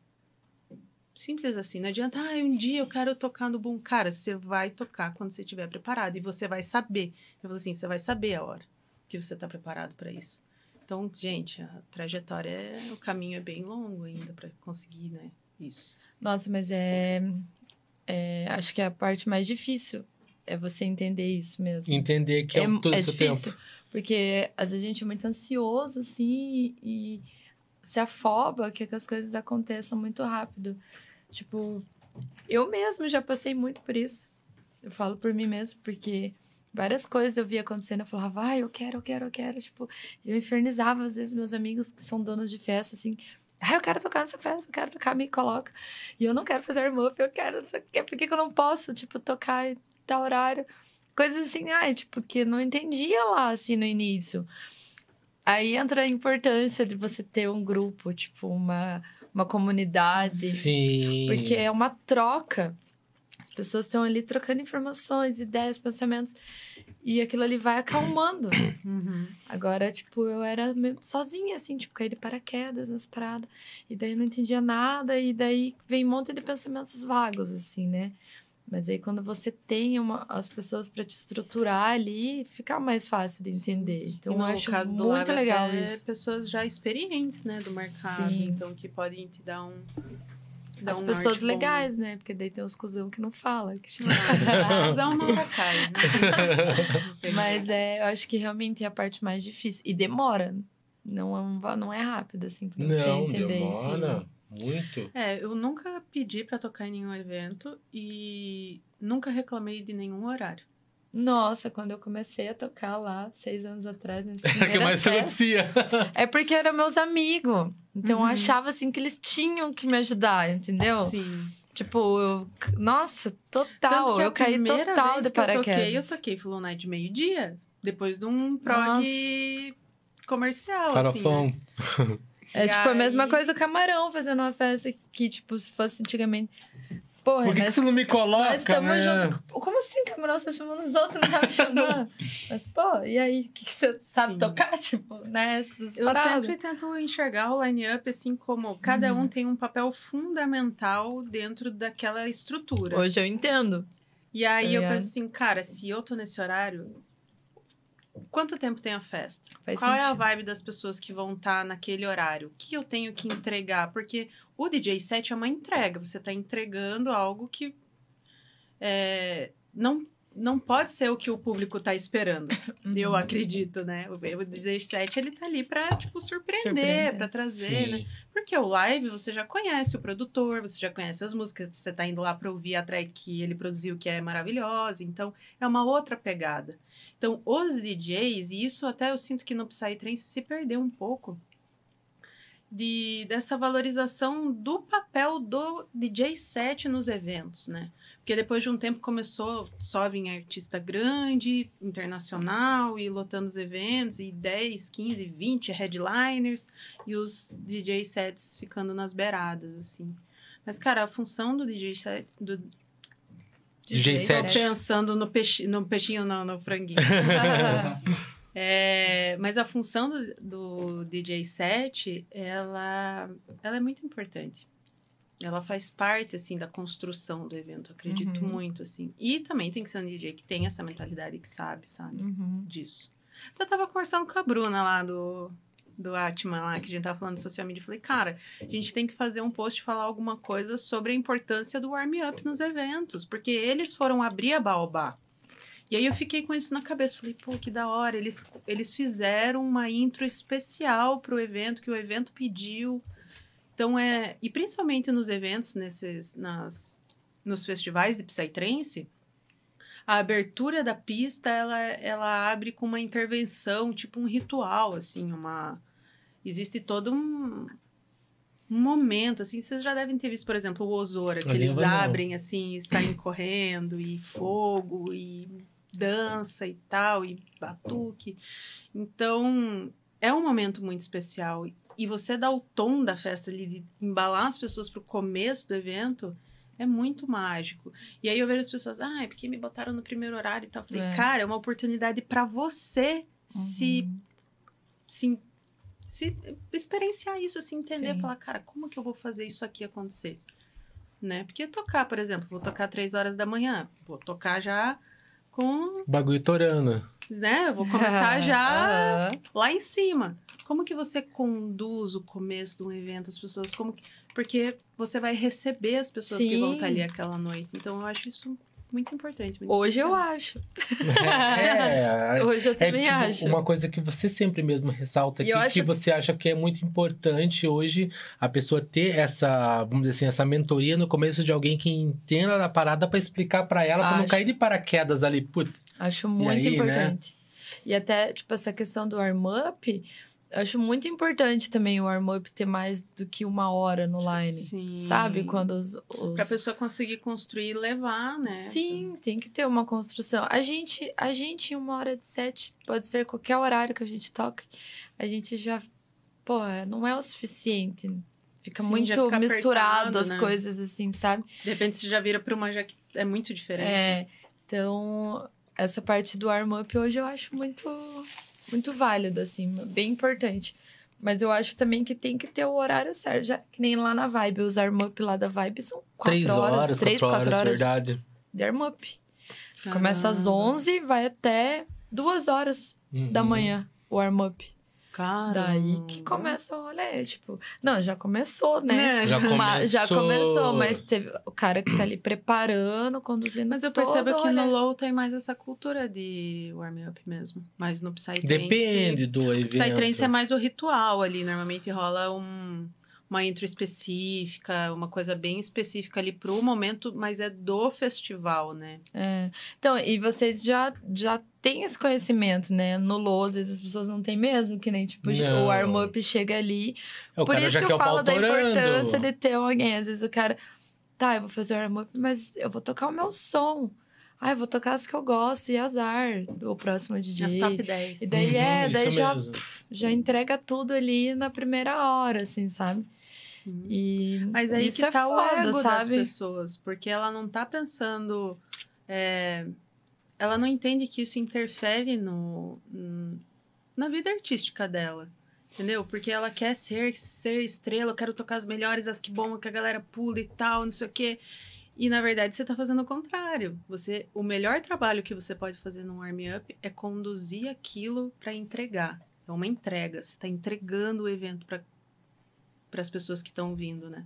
Simples assim. Não adianta, ah, um dia eu quero tocar no boom. Cara, você vai tocar quando você estiver preparado. E você vai saber. Eu falo assim, você vai saber a hora que você está preparado para isso. Então, gente, a trajetória, é, o caminho é bem longo ainda para conseguir, né? Isso. Nossa, mas é, é. Acho que a parte mais difícil é você entender isso mesmo. Entender que é, um todo é esse difícil, tempo. porque às vezes a gente é muito ansioso, assim, e se afoba que, que as coisas aconteçam muito rápido. Tipo, eu mesmo já passei muito por isso. Eu falo por mim mesmo, porque várias coisas eu via acontecendo, eu falava, vai, eu quero, eu quero, eu quero. Tipo, eu infernizava, às vezes, meus amigos que são donos de festa, assim, ah, eu quero tocar nessa festa, eu quero tocar, me coloca. E eu não quero fazer warm-up, eu quero, não sei o quê, por que, que eu não posso, tipo, tocar em tal horário? Coisas assim, ai, tipo, que não entendia lá, assim, no início. Aí entra a importância de você ter um grupo, tipo, uma, uma comunidade. Sim. Porque é uma troca. As pessoas estão ali trocando informações, ideias, pensamentos. E aquilo ali vai acalmando. [coughs] Agora, tipo, eu era sozinha, assim, tipo, caí de paraquedas nas paradas. E daí eu não entendia nada. E daí vem um monte de pensamentos vagos, assim, né? Mas aí quando você tem uma, as pessoas para te estruturar ali, fica mais fácil de entender. Então E eu acho caso do muito legal até isso. pessoas já experientes, né, do mercado. Sim. Então, que podem te dar um... As um pessoas norte bom, né? legais, né? Porque daí tem uns cuzão que não fala. Que [laughs] chama... Razão nunca cai, né? Não [laughs] Mas é, eu acho que realmente é a parte mais difícil. E demora. Não é, um- não é rápido, assim, pra você Não, entender isso. demora. Muito. É, eu nunca pedi pra tocar em nenhum evento e nunca reclamei de nenhum horário. Nossa, quando eu comecei a tocar lá, seis anos atrás, nas [laughs] É que mais acontecia. é porque eram meus amigos. Então Uhum. eu achava, assim, que eles tinham que me ajudar, entendeu? Sim. Tipo, eu... Nossa, total. Tanto que a Eu caí primeira total vez de que eu paraquedas. toquei, eu toquei Flow Night meio-dia, depois de um prog comercial, Farofão. assim, né? É E tipo a mesma aí- coisa o camarão fazendo uma festa que, tipo, se fosse antigamente. Porra, Por que, que nós você não me coloca? Nós estamos né? juntos. Como assim, camarão? Você tá chamando os outros, não tá me chamando? [laughs] Mas, pô, e aí? Que, que você sabe Sim. tocar? Tipo, né? Essas Eu paradas. sempre tento enxergar o line-up assim como cada Uhum. um tem um papel fundamental dentro daquela estrutura. Hoje eu entendo. E aí Tá eu penso assim, cara, se eu tô nesse horário, quanto tempo tem a festa? Faz Qual é a sentido. vibe das pessoas que vão estar naquele horário? O que eu tenho que entregar? Porque o DJ set é uma entrega. Você está entregando algo que é, não, não pode ser o que o público está esperando. Eu Uhum. acredito, né? O, o DJ set ele tá ali para tipo surpreender, para trazer, né? Sim. Porque o live você já conhece o produtor, você já conhece as músicas, você tá indo lá para ouvir a track que ele produziu, que é maravilhosa. Então, é uma outra pegada. Então, os DJs, e isso até eu sinto que no Psytrance se perdeu um pouco, de, dessa valorização do papel do DJ set nos eventos, né? Porque depois de um tempo começou só vir artista grande, internacional, e lotando os eventos, e 10, 15, 20 headliners, e os DJ sets ficando nas beiradas, assim. Mas, cara, a função do DJ set. Do, DJ Tô set. pensando no, peixe, no peixinho, não, no franguinho. [laughs] É, mas a função do, do DJ set, ela, ela é muito importante. Ela faz parte, assim, da construção do evento, acredito Uhum. muito, assim. E também tem que ser um DJ que tem essa mentalidade, que sabe, sabe, Uhum. disso. Então, eu tava conversando com a Bruna lá do, do Atman, lá, que a gente tava falando de social media. Eu falei, cara, a gente tem que fazer um post falar alguma coisa sobre a importância do warm-up nos eventos, porque eles foram abrir a Baobá. E aí eu fiquei com isso na cabeça. Falei, pô, que da hora. Eles, eles fizeram uma intro especial pro evento, que o evento pediu. Então é. E principalmente nos eventos, nesses, nas, nos festivais de Psytrance, a abertura da pista ela, ela abre com uma intervenção, tipo um ritual, assim, uma. Existe todo um, um momento, assim, vocês já devem ter visto, por exemplo, o Osora, que eles eu não. abrem assim e saem correndo, e fogo, e dança e tal, e batuque. Então, é um momento muito especial. E você dá o tom da festa ali, de embalar as pessoas pro começo do evento, é muito mágico. E aí eu vejo as pessoas, ah, é porque me botaram no primeiro horário e tal. Eu falei, É. cara, é uma oportunidade para você se, Uhum. se, se experienciar isso, se entender, Sim. falar, cara, como que eu vou fazer isso aqui acontecer? Né? Porque tocar, por exemplo, vou tocar três horas da manhã, vou tocar já com, Bagulho torando. né? Eu vou começar já [laughs] lá em cima. Como que você conduz o começo de um evento, as pessoas, como que... Porque você vai receber as pessoas que vão Sim. estar ali aquela noite. Então, eu acho isso muito importante. muito Hoje eu especial. acho. É, [laughs] Hoje eu É também que acho. uma coisa que você sempre mesmo ressalta E aqui, eu acho- que você acha que é muito importante hoje a pessoa ter essa, vamos dizer assim, essa mentoria no começo de alguém que entenda da parada pra explicar pra ela, pra não cair de paraquedas ali, putz. Acho muito aí, né? importante. E até, tipo, essa questão do warm-up, eu acho muito importante também o warm-up ter mais do que uma hora no line. Sim. Sabe? Quando os. os... Pra pessoa conseguir construir e levar, né? Sim, tem que ter uma construção. A gente, a gente, em uma hora de sete, pode ser qualquer horário que a gente toque, a gente já. Pô, não é o suficiente. Fica Sim, muito fica misturado as né? coisas, assim, sabe? De repente você já vira pra uma já que é muito diferente. É, então, essa parte do warm-up hoje eu acho muito, muito válido, assim, bem importante. Mas eu acho também que tem que ter o horário certo. Já, que nem lá na Vibe, os warm-up lá da Vibe são quatro Três horas, horas, três, quatro quatro horas verdade. de warm-up. Começa às Caramba. 11 vai até duas horas da Uhum. manhã o warm-up. Caramba. Daí que começa o rolê, tipo... Não, já começou, né? Né? Já Mas- já começou. começou, mas teve o cara que tá ali preparando, conduzindo Mas eu todo percebo o que no. Low tem mais essa cultura de warm-up mesmo. Mas no Psytrance... Depende do O evento. Psytrance é mais o ritual ali. Normalmente rola um, uma intro específica, uma coisa bem específica ali pro momento, mas é do festival, né? É. Então, e vocês já, já têm esse conhecimento, né? No Low, às vezes as pessoas não têm mesmo, que nem, tipo, Não. o warm-up chega ali. É, o Por isso que eu o falo da importância de ter alguém. Às vezes o cara, tá, eu vou fazer o warm-up, mas eu vou tocar o meu som. Ah, eu vou tocar as que eu gosto e azar do próximo DJ. As top 10. E daí Uhum, é, daí já, mesmo. já entrega tudo ali na primeira hora, assim, sabe? Sim. E Mas aí isso que é tá o foda, ego das sabe? pessoas, porque ela não tá pensando. é, ela não entende que isso interfere no, na vida artística dela. Entendeu? Porque ela quer ser, ser estrela, eu quero tocar as melhores, as que bombam, que a galera pula e tal, não sei o quê. E na verdade você tá fazendo o contrário. Você, o melhor trabalho que você pode fazer num warm-up é conduzir aquilo para entregar. É uma entrega. Você tá entregando o evento para as pessoas que estão vindo, né?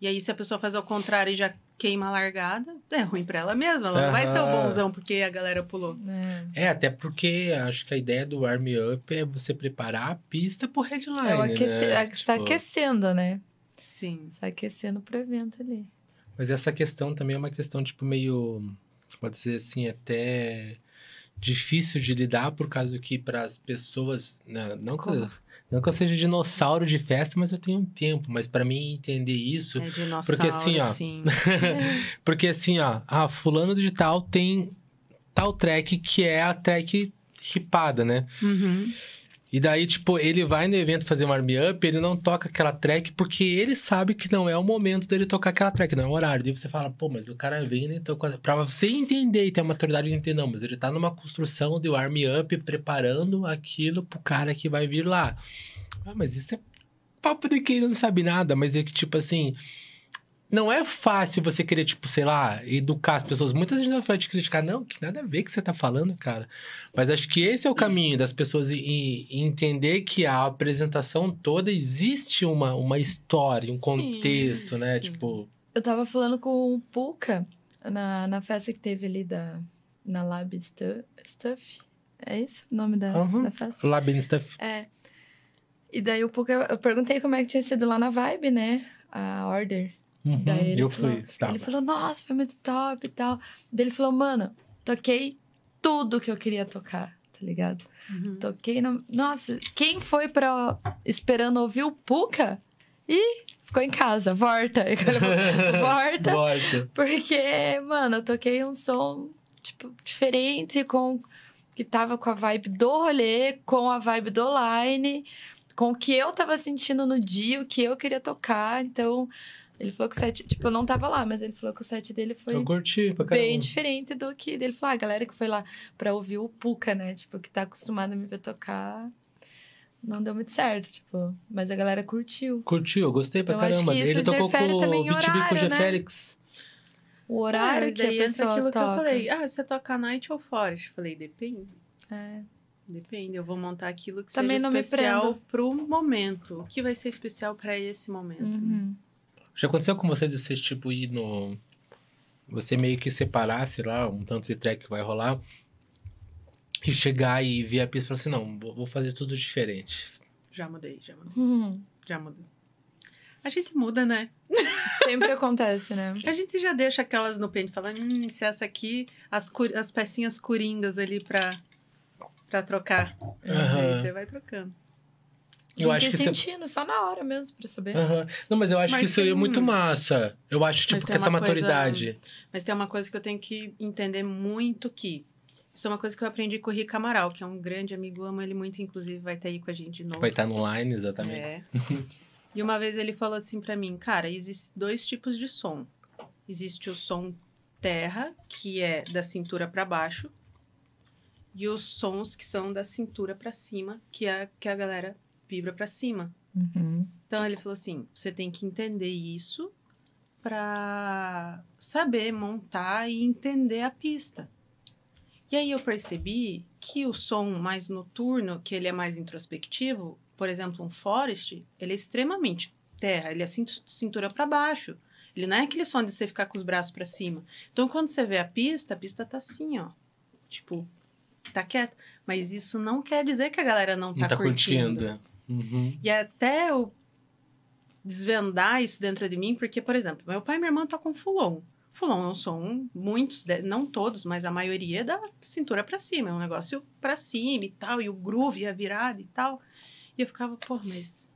E aí, se a pessoa faz ao contrário e já queima a largada, é ruim pra ela mesma. Ela não vai ser o bonzão porque a galera pulou. É, É, até porque acho que a ideia do warm up é você preparar a pista pro headline, é o aquece... né? é que você tá Tipo, aquecendo, né? Sim. Você tá aquecendo pro evento ali. Mas essa questão também é uma questão, tipo, meio. Pode ser assim, até difícil de lidar, por causa que para as pessoas. né, Não que? Não que eu seja dinossauro de festa, mas eu tenho um tempo. Mas para mim entender isso. É dinossauro, Porque assim, ó, sim. [laughs] Porque assim, ó, ah, fulano de tal tem tal track que é a track ripada, né? Uhum. E daí, tipo, ele vai no evento fazer um warm-up, ele não toca aquela track porque ele sabe que não é o momento dele tocar aquela track, não é o horário. Daí você fala, pô, mas o cara vem e toca. Pra você entender e ter a maturidade de entender, não, mas ele tá numa construção de warm-up, preparando aquilo pro cara que vai vir lá. Ah, mas isso é papo de quem não sabe nada, mas é que, tipo assim. Não é fácil você querer, tipo, sei lá, educar as pessoas. Muitas vezes vai te criticar, não, que nada a ver que você tá falando, cara. Mas acho que esse é o caminho das pessoas e, entender que a apresentação toda existe uma, uma história, um Sim, contexto, né? sim. Tipo, Eu tava falando com o Puka na, na festa que teve ali da, na Lab Stu- Stuff. É isso o nome da, Uhum. da festa? Bem stuff. É. E daí o Puka, eu perguntei como é que tinha sido lá na Vibe, né? A Order. Uhum, Daí ele eu falou, fui, estava. Ele falou, nossa, foi muito top e tal. Daí ele falou, mano, toquei tudo que eu queria tocar, tá ligado? Uhum. Toquei no... Nossa, quem foi pra... esperando ouvir o Puka? Ih, ficou em casa, volta. [laughs] Ele falou, volta. Volta. Porque, mano, eu toquei um som, tipo, diferente, com que tava com a vibe do rolê, com a vibe do line, com o que eu tava sentindo no dia, o que eu queria tocar. Então, ele falou que o set, tipo, eu não tava lá, mas ele falou que o set dele foi Eu curti pra caramba. bem diferente do que ele falou, ah, a galera que foi lá pra ouvir o Puka, né? Tipo, que tá acostumada a me ver tocar. Não deu muito certo, tipo, mas a galera curtiu. Curtiu, eu gostei pra Eu acho caramba. que isso Ele tocou com interfere também o em Beat Bico horário, G né? Félix. O horário Ah, mas que a pessoa aquilo toca. que eu falei. Ah, você toca night ou forest? Falei, depende. É. Depende, eu vou montar aquilo que Também seja não me especial pro momento. O que vai ser especial pra esse momento. né? Uhum. Já aconteceu com você de você, tipo, ir no. Você meio que separar, sei lá, um tanto de track que vai rolar. E chegar e ver a pista e falar assim: não, vou fazer tudo diferente. Já mudei, já mudei, Uhum. já mudei. A gente muda, né? [laughs] Sempre acontece, né? A gente já deixa aquelas no pente, fala, hum, se essa aqui, as, as pecinhas coringas ali pra, pra trocar. Aí Aham. você vai trocando. Eu Tem acho que que ir isso é- sentindo só na hora mesmo pra saber. Aham. Não, mas eu acho Mas que isso aí é tem- muito massa. Eu acho, tipo, que essa coisa- maturidade. Mas tem uma coisa que eu tenho que entender muito que isso é uma coisa que eu aprendi com o Rick Amaral, que é um grande amigo, amo ele muito, inclusive vai estar aí com a gente de novo. Vai estar no line, exatamente. É. e uma vez ele falou assim pra mim, cara, existem dois tipos de som. Existe o som terra, que é da cintura pra baixo, e os sons que são da cintura pra cima, que é que a galera vibra pra cima. Uhum. Então ele falou assim: você tem que entender isso para saber montar e entender a pista. E aí eu percebi que o som mais noturno, que ele é mais introspectivo, por exemplo, um forest, ele é extremamente terra, ele é cin- cintura para baixo. Ele não é aquele som de você ficar com os braços para cima. Então quando você vê a pista, a pista tá assim, ó. Tipo, tá quieta. Mas isso não quer dizer que a galera não tá, Não tá curtindo. curtindo. Uhum. E até eu desvendar isso dentro de mim, porque, por exemplo, meu pai e minha irmã tocam fulon. Fulon é um som, muitos, não todos, mas a maioria é da cintura pra cima. É um negócio pra cima e tal, e o groove, a virada e tal. E eu ficava, pô, mas.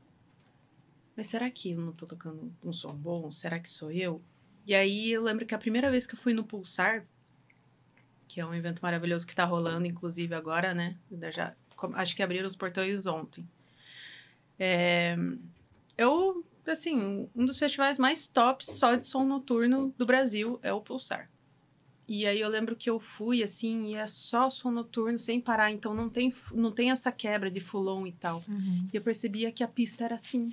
Mas será que eu não tô tocando um som bom? Será que sou eu? E aí eu lembro que a primeira vez que eu fui no Pulsar, que é um evento maravilhoso que tá rolando, inclusive agora, né? Já, acho que abriram os portões ontem. É, eu, assim, um dos festivais mais tops só de som noturno do Brasil é o Pulsar. E aí eu lembro que eu fui, assim, e é só som noturno sem parar, então não tem, não tem essa quebra de fulon e tal. Uhum. E eu percebia que a pista era assim.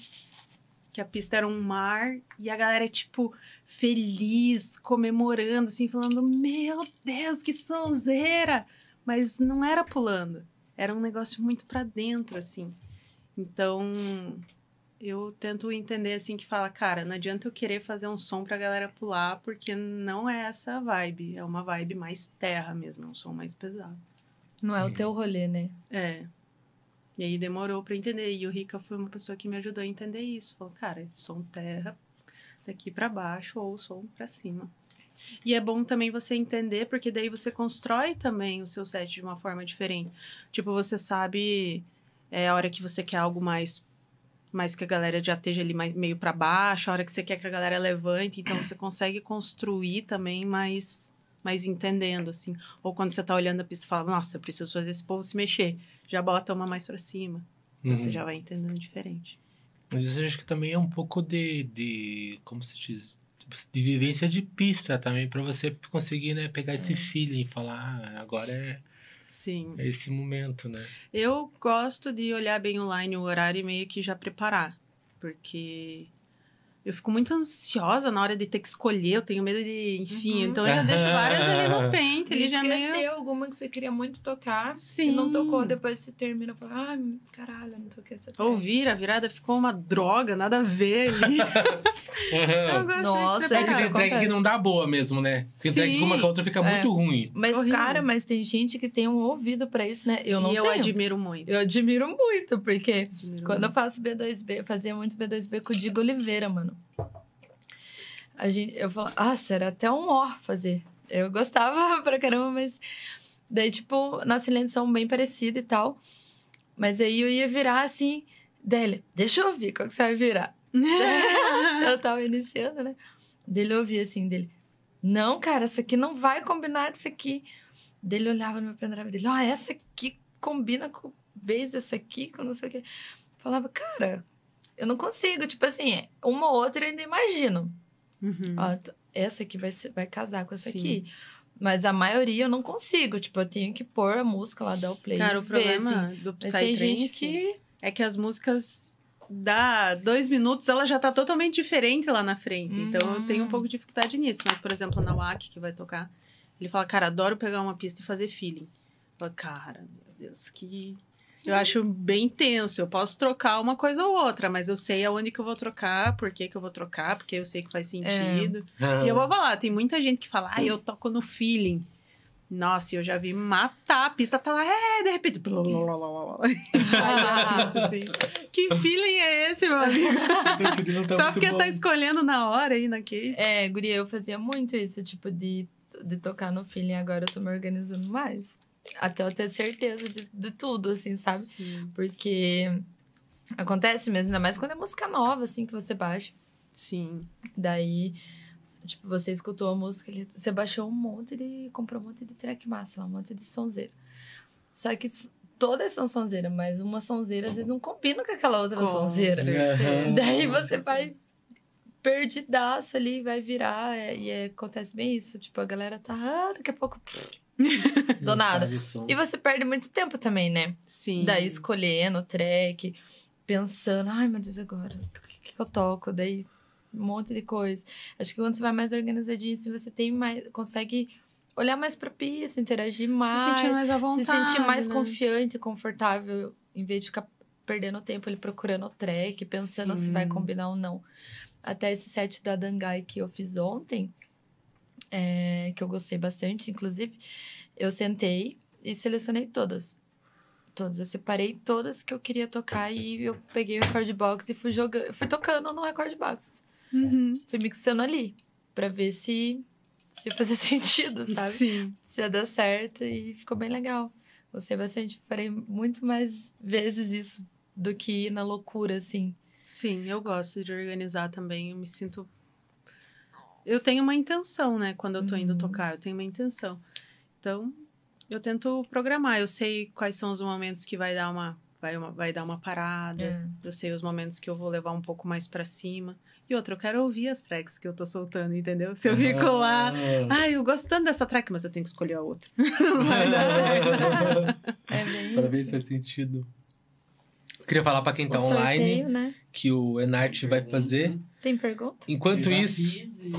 Que a pista era um mar e a galera, tipo, feliz, comemorando, assim, falando: Meu Deus, que sonzeira! Mas não era pulando. Era um negócio muito pra dentro, assim. Então, eu tento entender, assim, que fala: Cara, não adianta eu querer fazer um som pra galera pular, porque não é essa vibe. É uma vibe mais terra mesmo, é um som mais pesado. Não é o teu rolê, né? É. E aí demorou pra entender. E o Rica foi uma pessoa que me ajudou a entender isso. Falou, cara, som terra daqui pra baixo ou som pra cima. E é bom também você entender, porque daí você constrói também o seu set de uma forma diferente. Tipo, você sabe é, a hora que você quer algo mais mais que a galera já esteja ali mais, meio para baixo, a hora que você quer que a galera levante, então você consegue construir também mais mais entendendo assim. Ou quando você tá olhando a pista e fala, nossa, eu preciso fazer esse povo se mexer, já bota uma mais para cima. Então Uhum. você já vai entendendo diferente. Mas eu acho que também é um pouco de, de como se diz, de vivência de pista também, pra você conseguir, né, pegar esse feeling e falar, ah, agora é, Sim. é esse momento, né? Eu gosto de olhar bem online o horário e meio que já preparar, porque eu fico muito ansiosa na hora de ter que escolher, eu tenho medo de, enfim, Uhum. então eu já [laughs] deixo várias ali no pente, ele já meio... Esqueceu alguma que você queria muito tocar Sim. e não tocou, depois você termina e fala, ai, caralho, eu não toquei essa track." Ouvir, a virada ficou uma droga, nada a ver ali. [laughs] [laughs] Eu Nossa, É que tem track que não dá boa mesmo, né? Tem track que Sim. uma com a outra fica É. muito ruim. Mas, Horrível. cara, mas tem gente que tem um ouvido pra isso, né? Eu não e eu tenho. admiro muito. Eu admiro muito, porque Admiro quando eu muito. faço B2B, eu fazia muito B2B com o Diego Oliveira, mano. A gente, eu falava, ah, era até um ó fazer. Eu gostava [laughs] pra caramba, mas daí, tipo, nossa linha de som bem parecida e tal. Mas aí eu ia virar assim, dele, deixa eu ouvir, qual que você vai virar? [laughs] eu tava iniciando, né? Dele ouvia assim, dele, não, cara, essa aqui não vai combinar com isso aqui. Dele olhava no meu pendrive dele, ó, essa aqui combina com o bass, essa aqui, com não sei o quê. Falava, cara, eu não consigo, tipo assim, uma ou outra eu ainda imagino. Uhum. Ó, essa aqui vai, ser- vai casar com essa Sim. aqui. Mas a maioria eu não consigo, tipo, eu tenho que pôr a música lá, dar o play Cara, o ver, problema assim. do Psytrance que... é que as músicas dá dois minutos, ela já tá totalmente diferente lá na frente. Então eu tenho um Hum. pouco de dificuldade nisso. Mas, por exemplo, na WAC que vai tocar, ele fala, cara, adoro pegar uma pista e fazer feeling. Fala, cara, meu Deus, que. Eu acho bem tenso. Eu posso trocar uma coisa ou outra, mas eu sei aonde que eu vou trocar, por que, que eu vou trocar, porque eu sei que faz sentido. E eu vou falar, tem muita gente que fala, ah, eu toco no feeling. Nossa, eu já vi matar, a pista tá lá, é, de repente. blá, blá, blá, [laughs] [laughs] pista, assim. Que feeling é esse, meu amigo? [laughs] Só porque tá escolhendo na hora aí na case. É, guria, eu fazia muito isso, tipo, de, de tocar no feeling. Agora eu tô me organizando mais. Até eu ter certeza de, de tudo, assim, sabe? Sim. Porque acontece mesmo, ainda mais quando é música nova, assim, que você baixa. Sim. Daí, tipo, você escutou a música, ele- você baixou um monte de. comprou um monte de track massa, um monte de sonzeira. Só que todas são sonzeira, mas uma sonzeira às vezes não combina com aquela outra Com sonzeira. certeza. Daí você vai perdidaço ali, vai virar, é, e é- acontece bem isso. Tipo, a galera tá, ah, daqui a pouco. [laughs] Do nada. E você perde muito tempo também, né? Sim. Daí escolhendo o track, pensando, ai meu Deus, agora, o que, que eu toco? Daí um monte de coisa. Acho que quando você vai mais organizadinho, você tem mais, consegue olhar mais pra pista, interagir se mais, sentir mais à vontade. se sentir mais né? confiante, confortável, em vez de ficar perdendo tempo ali procurando o track, pensando se vai Sim. combinar ou não. Até esse set da Dangai que eu fiz ontem, é, que eu gostei bastante, inclusive, eu sentei e selecionei todas. Todas. Eu separei todas que eu queria tocar e eu peguei o record box e fui jogando, fui tocando no record box. Uhum. Fui mixando ali, pra ver se, se fazia [laughs] sentido, sabe? Sim. se ia dar certo e ficou bem legal. Gostei bastante. Farei muito mais vezes isso do que ir na loucura, assim. Sim, eu gosto de organizar também. Eu me sinto. Eu tenho uma intenção, né? Quando eu tô indo Uhum. tocar, eu tenho uma intenção. Então, eu tento programar. Eu sei quais são os momentos que vai dar uma, vai uma, vai dar uma parada. É. Eu sei os momentos que eu vou levar um pouco mais pra cima. E outra, eu quero ouvir as tracks que eu tô soltando, entendeu? Se eu fico lá. Ah, eu gosto tanto dessa track, mas eu tenho que escolher a outra. [laughs] Não vai dar certo. É bem Pra ver se faz sentido. Queria falar pra quem tá o online sorteio, né? que o Enart vai fazer. Tem pergunta? Enquanto eu já isso. Fiz e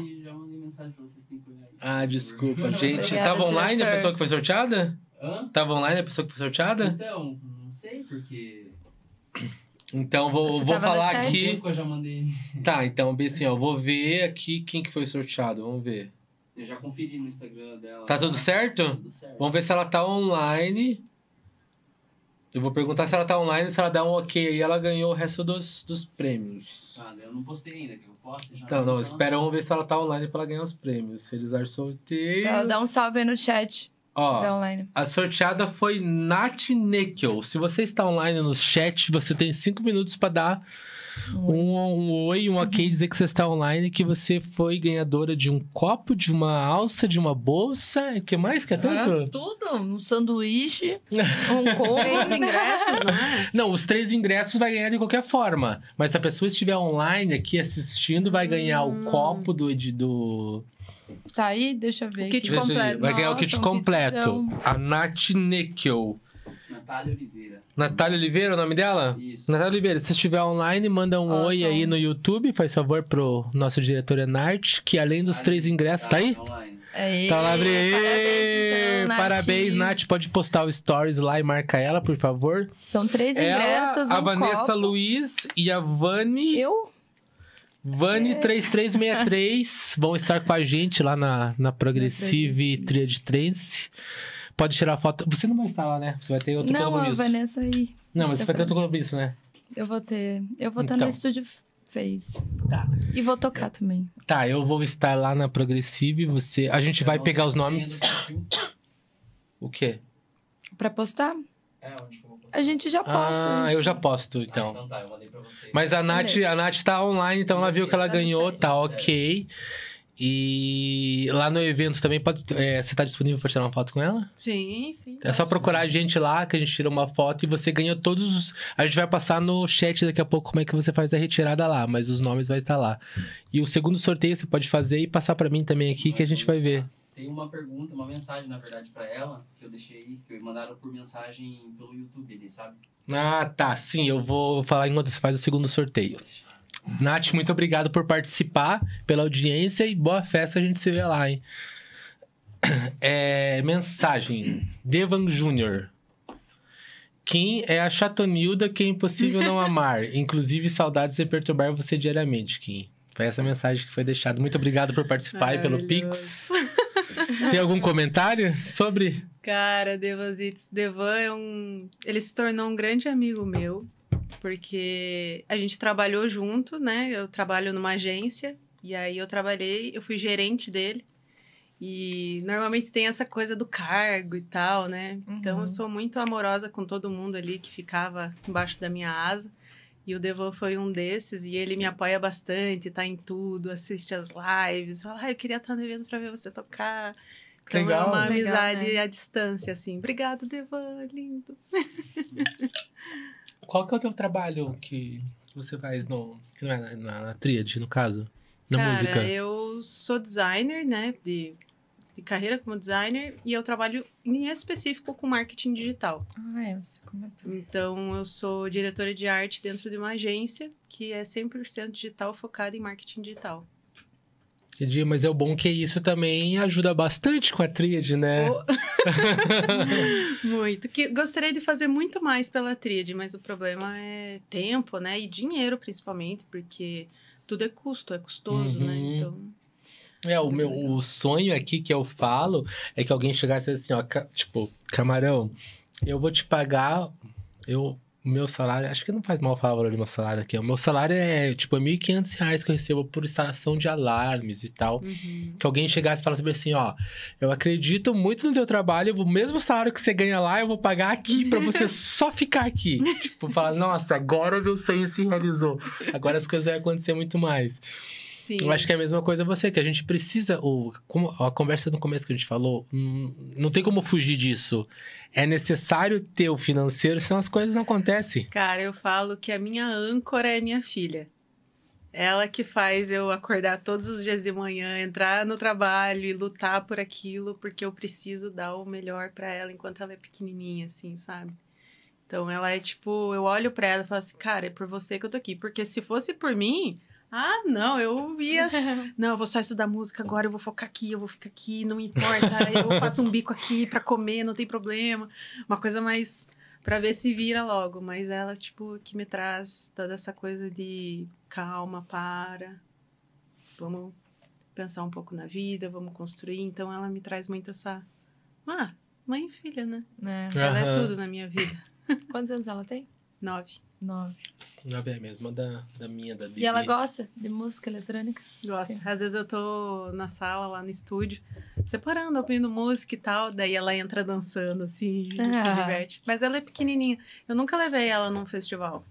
mensagem pra vocês, tem que olhar aí. Ah, desculpa, [laughs] gente. Obrigada, Tava online a diretor. pessoa que foi sorteada? Hã? Tava online a pessoa que foi sorteada? Então, não sei, porque. Então vou, Você vou falar aqui. Eu já mandei. Tá, então, bem assim, ó. Vou ver aqui quem que foi sorteado. Vamos ver. Eu já conferi no Instagram dela. Tá tudo certo? Tudo certo. Vamos ver se ela tá online. Eu vou perguntar se ela tá online, se ela dá um ok aí, ela ganhou o resto dos, dos prêmios. Ah, eu não postei ainda, que eu posto já. Então, não, espera, vamos ver se ela tá online pra ela ganhar os prêmios. Realizar sorteio. Pra dar um salve aí no chat, se estiver Ó, online. a sorteada foi Nath Nickel. Se você está online no chat, você tem cinco minutos pra dar um, um oi, um ok, dizer que você está online, que você foi ganhadora de um copo, de uma alça, de uma bolsa. O que mais que é tanto? Ah, tudo, um sanduíche, [laughs] um Três combo. ingressos, né? Não, os três ingressos vai ganhar de qualquer forma. Mas se a pessoa estiver online aqui assistindo, vai ganhar o Hum. copo do. de- do... Tá aí, deixa eu ver. O kit aqui. Completo. Vai ganhar o kit completo. A Nath Nickel. Natália Oliveira. Natália Oliveira, o nome dela? Isso. Natália Oliveira, se estiver online, manda um oi aí um- no YouTube, faz favor pro nosso diretor Enart, que além dos Ali, três ingressos, tá aí? Online. Aí, Tá lá, Bri. Parabéns, então, Nath. Parabéns, Nath. Pode postar o stories lá e marca ela, por favor. São três Ela, ingressos, a um Vanessa copo. Luiz e a Vani. Eu? Vani 3363 [laughs] vão estar com a gente lá na, na Progressive Progressive. Triad Trance. Pode tirar foto. Você não vai estar lá, né? Você vai ter outro Não, a compromisso. Vanessa aí. Não, mas você Eu vai ter outro compromisso, né? Eu vou ter. Eu vou estar Então. no estúdio Fez. Tá. E vou tocar também. Tá, eu vou estar lá na Progressive. Você... A gente vai Cada um pegar os nomes. O quê? Pra postar? É, onde que eu vou postar? A gente já posta. Ah, a gente- eu já posto, Ah, então. então tá, eu mandei pra você. Mas a Nath, Beleza. a Nath tá online, então ela viu que ela Tá ganhou, tá ok. E lá no evento também pode. é, você tá disponível pra tirar uma foto com ela? Sim, sim. É só procurar a gente lá, que a gente tira uma foto e você ganha todos os. A gente vai passar no chat daqui a pouco como é que você faz a retirada lá, mas os nomes vai estar lá. E o segundo sorteio você pode fazer e passar pra mim também aqui, que a gente vai ver. Tem uma pergunta, uma mensagem, na verdade, pra ela, que eu deixei, que mandaram por mensagem pelo YouTube sabe? Ah, tá. Sim, eu vou falar enquanto você faz o segundo sorteio. Nath, muito obrigado por participar, pela audiência e boa festa, a gente se vê lá, hein? É, mensagem. Devan Júnior. Kim é a chatonilda que é impossível não amar. [laughs] Inclusive, saudades e perturbar você diariamente, Kim. Foi essa mensagem que foi deixada. Muito obrigado por participar e pelo Pix. Tem algum comentário sobre? Cara, Devasites, Devan é um. Ele se tornou um grande amigo meu, porque a gente trabalhou junto, né? Eu trabalho numa agência, e aí eu trabalhei, eu fui gerente dele. E normalmente tem essa coisa do cargo e tal, né? Então Uhum. eu sou muito amorosa com todo mundo ali que ficava embaixo da minha asa. E o Devan foi um desses, e ele me apoia bastante, tá em tudo, assiste as lives, fala, ah, eu queria estar no evento pra ver você tocar. Então Legal. é uma Legal, amizade né? à distância, assim. Obrigado, Devan, lindo. [laughs] Qual que é o teu trabalho que você faz no, é na, na, na tríade, no caso? Na Cara, música? eu sou designer, né, de, de carreira como designer, e eu trabalho em específico com marketing digital. Ah, é, você comentou. Então, eu sou diretora de arte dentro de uma agência que é 100% digital, focada em marketing digital. Entendi, mas é o bom que isso também ajuda bastante com a tríade, né? Oh. [laughs] muito. Que gostaria de fazer muito mais pela tríade, mas o problema é tempo, né? E dinheiro, principalmente, porque tudo é custo, é custoso, né? Uhum. Então, É, o é meu o sonho aqui que eu falo é que alguém chegasse assim, ó, ca- tipo, camarão, eu vou te pagar, eu o meu salário, acho que não faz mal falar o valor do meu salário aqui. O meu salário é, tipo, é 1.500 reais que eu recebo por instalação de alarmes e tal. uhum. Que alguém chegasse e falasse assim, ó, eu acredito muito no teu trabalho, o mesmo salário que você ganha lá, eu vou pagar aqui pra você [laughs] só ficar aqui. tipo, falar, nossa, agora o meu sonho se realizou. Agora as coisas vão acontecer muito mais. Sim. Eu acho que é a mesma coisa você, que a gente precisa, o, como a conversa no começo que a gente falou, hum, não tem como fugir disso. É necessário ter o financeiro, senão as coisas não acontecem. Cara, eu falo que a minha âncora é minha filha. Ela que faz eu acordar todos os dias de manhã, entrar no trabalho e lutar por aquilo, porque eu preciso dar o melhor pra ela enquanto ela é pequenininha, assim, sabe? Então ela é tipo, eu olho pra ela e falo assim, cara, é por você que eu tô aqui. Porque se fosse por mim, ah, não, eu ia. [laughs] Não, eu vou só estudar música agora, eu vou focar aqui, eu vou ficar aqui, não importa. eu faço um bico aqui pra comer, não tem problema. Uma coisa mais Pra ver se vira logo. Mas ela, tipo, que me traz toda essa coisa de calma, para. Vamos pensar um pouco na vida, vamos construir. Então ela me traz muito essa. Ah, mãe e filha, né? Né? Ela é Aham. tudo na minha vida. Quantos anos ela tem? Nove. Nove. Não é a mesma da, da minha, da Bibi. E ela gosta de música eletrônica? Gosta. Sim. Às vezes eu tô na sala, lá no estúdio, separando, ouvindo música e tal. Daí ela entra dançando, assim, e se Ah. diverte. Mas ela é pequenininha. Eu nunca levei ela num festival.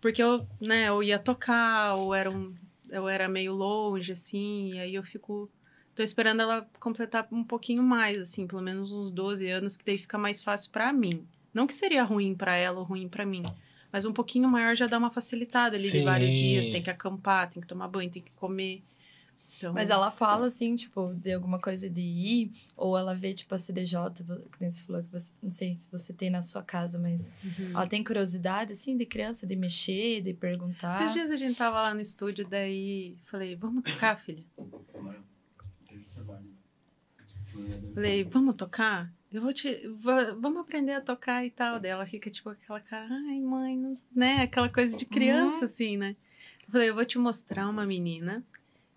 Porque eu, né, eu ia tocar, ou era um, eu era meio longe, assim, e aí eu fico. Tô esperando ela completar um pouquinho mais, assim, pelo menos uns 12 anos, que daí fica mais fácil pra mim. Não que seria ruim pra ela ou ruim pra mim. Mas um pouquinho maior já dá uma facilitada ali de vários Sim. dias. Tem que acampar, tem que tomar banho, tem que comer. Então, Mas ela fala, assim, tipo, de alguma coisa de ir, ou ela vê, tipo, a CDJ, que nem você falou que você, não sei se você tem na sua casa, mas Uhum. ela tem curiosidade, assim, de criança, de mexer, de perguntar. Esses dias a gente tava lá no estúdio, daí falei, vamos tocar, filha? Falei, vamos tocar? Eu vou te. va- vamos aprender a tocar e tal. Daí ela fica, tipo, aquela cara, ai, mãe, não... né? Aquela coisa de criança, Uhum. assim, né? Eu falei, eu vou te mostrar uma menina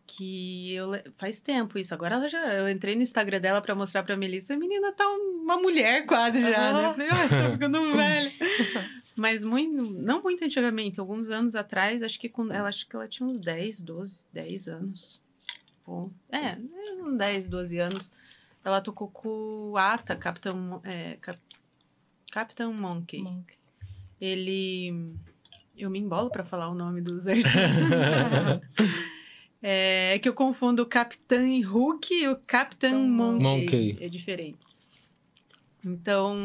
que eu faz tempo isso. Agora ela já. Eu entrei no Instagram dela pra mostrar pra Melissa, a menina tá uma mulher quase já, né? Eu falei, tá ficando velha. Mas muito, não muito antigamente, alguns anos atrás, acho que com, ela acho que ela tinha uns 10, 12, 10 anos. Bom, é, uns 10, 12 anos. Ela tocou com o Ata, Capitão, é, Cap, Capitão Monkey. Monk. Ele. Eu me embolo pra falar o nome dos [laughs] artistas. é que eu confundo o Capitão Hulk e o Capitão Monkey. Monkey. É diferente. Então,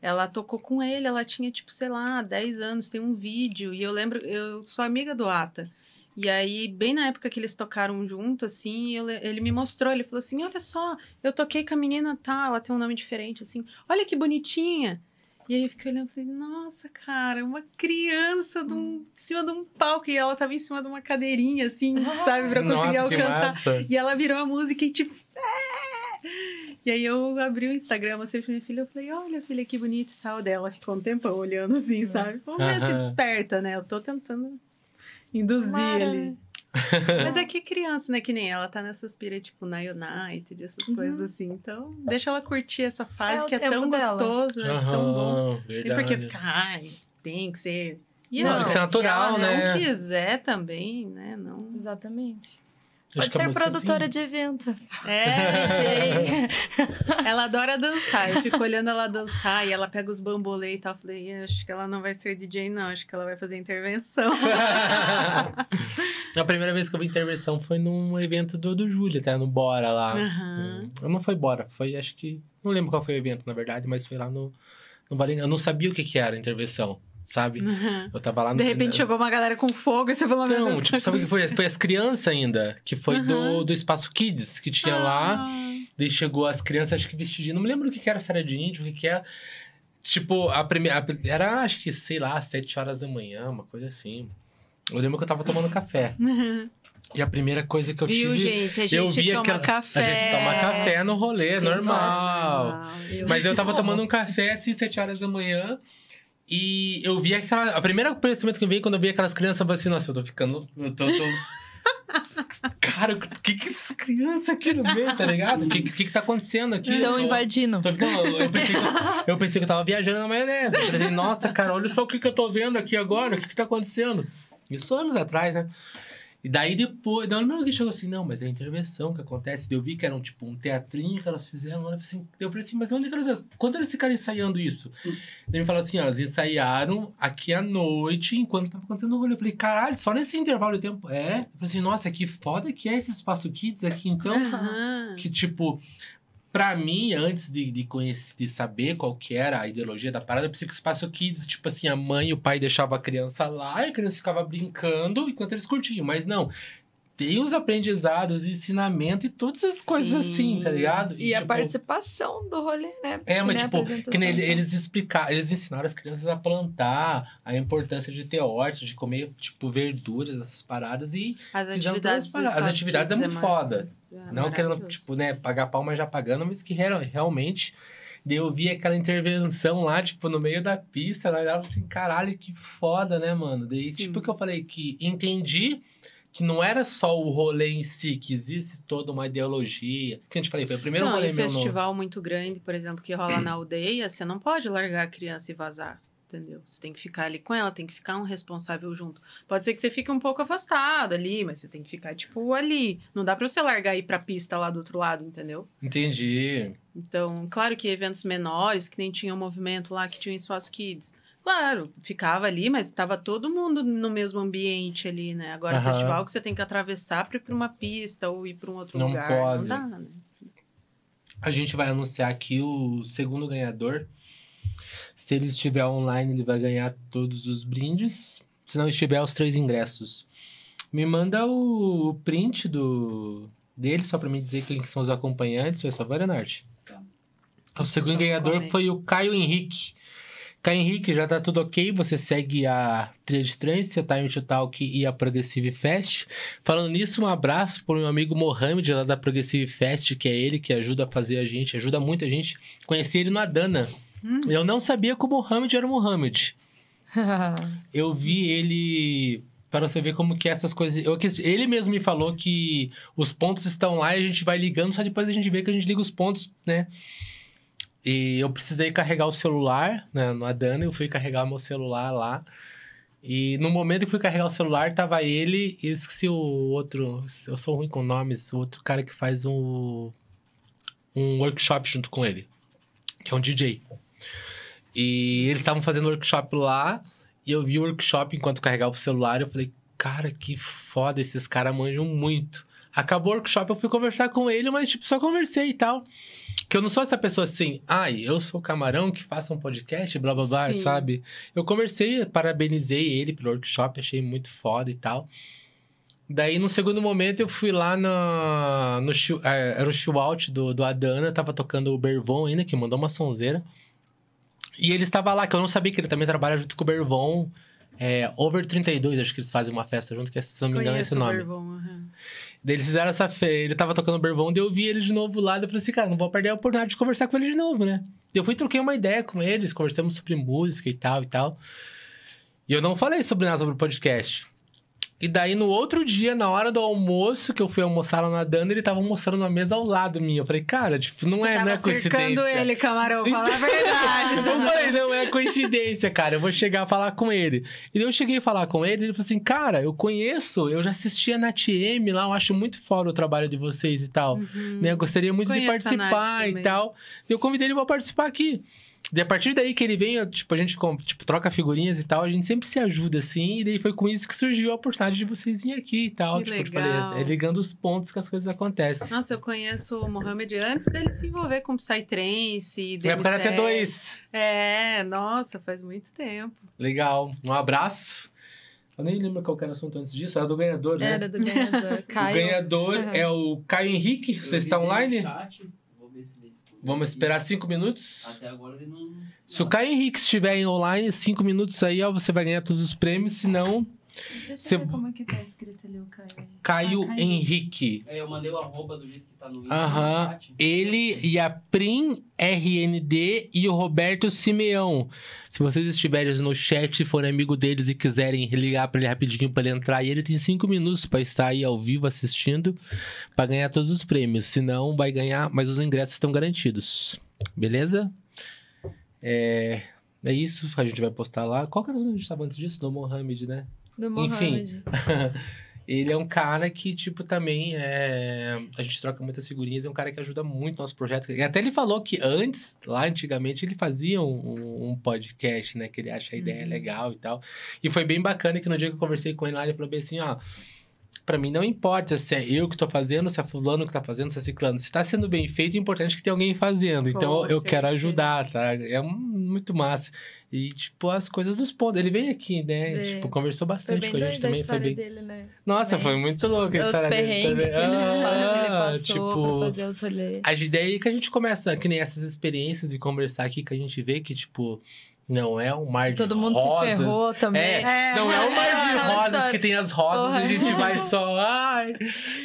ela tocou com ele, ela tinha, tipo, sei lá, 10 anos, tem um vídeo. E eu lembro, eu sou amiga do Ata. E aí, bem na época que eles tocaram junto, assim, eu le- ele me mostrou, ele falou assim, olha só, eu toquei com a menina tal, ela tem um nome diferente, assim, olha que bonitinha. E aí eu fiquei olhando e falei, nossa, cara, uma criança de, um, em cima de um palco, e ela tava em cima de uma cadeirinha, assim, [laughs] sabe, pra conseguir Nossa, alcançar. E ela virou a música e tipo. "É!" E aí eu abri o Instagram, mostrei pra minha filha, eu falei, olha, filha, que bonita e tal. Dela ficou um tempão olhando assim, sabe? Vamos ver se desperta, né? Eu tô tentando induzir Tomara, ali. né? Mas é [laughs] que criança, né? Que nem ela tá nessas pira, tipo, na United, essas coisas assim. Então, deixa ela curtir essa fase É que é tão dela. gostoso, é tão bom. Aham, E porque verdade. fica, ai, tem que ser. E Não, outra, tem que ser natural, se ela né? não quiser também, né? Não. Exatamente. Pode ser produtora assim, de evento. É, [laughs] DJ. Ela adora dançar. Eu fico olhando ela dançar e ela pega os bambolê e tal. Eu falei, acho que ela não vai ser DJ, não. Acho que ela vai fazer intervenção. [laughs] a primeira vez que eu vi intervenção foi num evento do, do Júlio, até no Bora lá. Aham. Hum, Não foi Bora, foi acho que. Não lembro qual foi o evento, na verdade, mas foi lá no. no. Eu não sabia o que, que era intervenção, sabe? Aham. Eu tava lá no. De repente chegou uma galera com fogo e você falou, meu Não, tipo, sabe o que foi? Foi as crianças ainda, que foi do, Aham. do Espaço Kids, que tinha lá. Daí chegou as crianças, acho que vestidinho. Não me lembro o que, era, se era de índio, o que, que é. Tipo, a primeira. Era, acho que, sei lá, sete horas da manhã, uma coisa assim. Eu lembro que eu tava tomando café. Aham. E a primeira coisa que eu Viu, tive. gente? A gente eu vi toma aquela- café. A gente toma café no rolê, normal. Eu- Mas eu tava tomando [laughs] um café, assim, sete horas da manhã. E eu vi aquela. A primeira pensamento que veio quando eu vi aquelas crianças, eu falei assim, nossa, eu tô ficando. Eu tô. tô... [laughs] Cara, o que que essas crianças aqui no meio, tá ligado? O que, que que tá acontecendo aqui? Estão Eu- invadindo. Tô- não, eu, pensei que eu, eu pensei que eu tava viajando na maionese. Eu nossa, cara, olha só o que, que eu tô vendo aqui agora, o que, que tá acontecendo. Isso anos atrás, né? E daí depois, não lembro que chegou assim, não, mas é a intervenção que acontece. Eu vi que era um, tipo, um teatrinho que elas fizeram. Eu falei assim, eu falei assim, mas onde que elas. Quando eles ficaram ensaiando isso? Daí ele falou assim, ó, elas ensaiaram aqui à noite, enquanto tava acontecendo o rolê. Eu falei, caralho, só nesse intervalo de tempo. É? Eu falei assim, nossa, que foda que é esse espaço kids aqui, então. Aham. Que, tipo, pra mim, antes de, de, conhecer, de saber qual que era a ideologia da parada, eu pensei que o Espaço Kids, tipo assim, a mãe e o pai deixavam a criança lá e a criança ficava brincando enquanto eles curtiam. Mas não, tem os aprendizados, ensinamento e todas as coisas Sim. assim, tá ligado? E a tipo, participação do rolê, né? É, mas Né, tipo, que nem e eles explicaram, eles ensinaram as crianças a plantar, a importância de ter horta, de comer, tipo, verduras, essas paradas e As atividades, paradas. As atividades é muito foda. É Não querendo, tipo, né, pagar pau, mas já pagando, mas que real- realmente. Daí eu vi aquela intervenção lá, tipo, no meio da pista, lá, e ela assim, caralho, que foda, né, mano? Daí, Sim. tipo, que eu falei que entendi que não era só o rolê em si, que existe toda uma ideologia. Que a gente falei, foi o primeiro não, rolê meu no- festival muito grande, por exemplo, que rola na aldeia, você não pode largar a criança e vazar, entendeu? Você tem que ficar ali com ela, tem que ficar um responsável junto. Pode ser que você fique um pouco afastado ali, mas você tem que ficar, tipo, ali. Não dá pra você largar e ir pra pista lá do outro lado, entendeu? Entendi. Então, claro que eventos menores, que nem tinha um movimento lá que tinha um espaço kids. Claro, ficava ali, mas estava todo mundo no mesmo ambiente ali, né? Agora, Aham. festival que você tem que atravessar para ir pra uma pista ou ir para um outro Não lugar. pode. Não dá, né? A gente vai anunciar aqui o segundo ganhador. Se ele estiver online, ele vai ganhar todos os brindes. Se não estiver, os três ingressos. Me manda o, print do dele, só pra me dizer quem que são os acompanhantes, por favor, Renarte. Tá. O segundo Só ganhador comenta. foi o Caio Henrique. Caio Henrique, já tá tudo ok. Você segue a Trilha de Trance, a Time to Talk e a Progressive Fest. Falando nisso, um abraço pro meu amigo Mohamed, lá da Progressive Fest, que é ele que ajuda a fazer a gente, ajuda muito a gente. Conheci ele no Adana. Hum. Eu não sabia que o Mohamed era o Mohamed. [laughs] Eu vi ele. Para você ver como que essas coisas. Eu, ele mesmo me falou que os pontos estão lá e a gente vai ligando, só depois a gente vê que a gente liga os pontos, né? E eu precisei carregar o celular, né? No Adana, eu fui carregar meu celular lá. E no momento que fui carregar o celular, tava ele e eu esqueci o outro. Eu sou ruim com nomes, o outro cara que faz um, um workshop junto com ele, que é um DJ. E eles estavam fazendo workshop lá, e eu vi o workshop enquanto carregava o celular, eu falei, cara, que foda, esses caras manjam muito. Acabou o workshop, eu fui conversar com ele, mas tipo, só conversei e tal. Que eu não sou essa pessoa assim, ai, eu sou o camarão que faça um podcast, blá blá blá, Sim. sabe? Eu conversei, parabenizei ele pelo workshop, achei muito foda e tal. Daí, no segundo momento, eu fui lá na, no eh, era o show out do, do Adana, tava tocando o Bervon ainda, que mandou uma sonzeira. E ele estava lá, que eu não sabia que ele também trabalha junto com o Bervon. É, Over 32, acho que eles fazem uma festa junto, que se não me engano é esse nome. Bervon, aham. Daí eles fizeram essa fe... Ele tava tocando Bervon, daí eu vi ele de novo lá. Daí eu falei assim, cara, não vou perder a oportunidade de conversar com ele de novo, né? Eu fui troquei uma ideia com eles, conversamos sobre música e tal e tal. E eu não falei sobre nada sobre o podcast. E daí, no outro dia, na hora do almoço, que eu fui almoçar lá nadando, ele tava almoçando na mesa ao lado minha. Eu falei, cara, tipo, não Você é, não é coincidência. ele, camarão, fala a verdade. [laughs] Eu falei, não é coincidência, cara. Eu vou chegar a falar com ele. E daí eu cheguei a falar com ele, ele falou assim, cara, eu conheço, eu já assisti a NatM lá, eu acho muito foda o trabalho de vocês e tal. Uhum. Né? Eu gostaria muito de participar e tal. E eu convidei ele pra participar aqui. E a partir daí que ele vem, tipo, a gente com- tipo, troca figurinhas e tal, a gente sempre se ajuda assim. E daí foi com isso que surgiu a oportunidade de vocês virem aqui e tal. Que tipo, eu te legal. falei, é ligando os pontos que as coisas acontecem. Nossa, eu conheço o Mohamed antes dele se envolver com Psytrance. Época era ser- T2. É, nossa, faz muito tempo. Legal. Um abraço. Eu nem lembro qual era o assunto antes disso. Era do ganhador, né? Era do ganhador. [laughs] O Caio. ganhador Aham. é o Caio Henrique. Você está online? Ele respondeu Vamos esperar cinco minutos. Até agora ele não. Se o Caio Henrique estiver online, cinco minutos aí, ó, você vai ganhar todos os prêmios. Se não, Deixa Você- eu ver como é que tá escrito ali o Caio. [laughs] Caio Ah, Caio. Henrique. É, eu mandei o arroba do jeito que tá no Aham. no chat. Ele e a Prim RND e o Roberto Simeão. Se vocês estiverem no chat, forem amigo deles e quiserem ligar pra ele rapidinho pra ele entrar, e ele tem cinco minutos pra estar aí ao vivo assistindo pra ganhar todos os prêmios. Se não, vai ganhar, mas os ingressos estão garantidos. Beleza? É, é isso, a gente vai postar lá. Qual que era o que a gente tava antes disso? Do Mohamed, né? Do Enfim. [laughs] Ele é um cara que, tipo, também é... A gente troca muitas figurinhas, é um cara que ajuda muito no nosso projeto. E até ele falou que antes, lá antigamente, ele fazia um, um podcast, né? Que ele acha a ideia Uhum. legal e tal. E foi bem bacana que no dia que eu conversei com ele lá, ele falou bem assim, ó... Pra mim não importa se é eu que tô fazendo, se é fulano que tá fazendo, se é ciclano. Se tá sendo bem feito, é importante que tenha alguém fazendo. Então eu quero ajudar, tá? É muito massa. E, tipo, as coisas dos pontos. Ele veio aqui, né? Veio. Tipo, conversou bastante com a gente também. Foi bem... dele, né? Nossa, Também. foi muito louco a Os história dele que também. ele que ele Ah, passou tipo, pra fazer os rolês. a ideia é que a gente começa, que nem essas experiências e conversar aqui, que a gente vê que, tipo, não é um mar de Todo mundo rosas. se ferrou também. É, não é um mar de rosas que tem as rosas e a gente vai só, ai,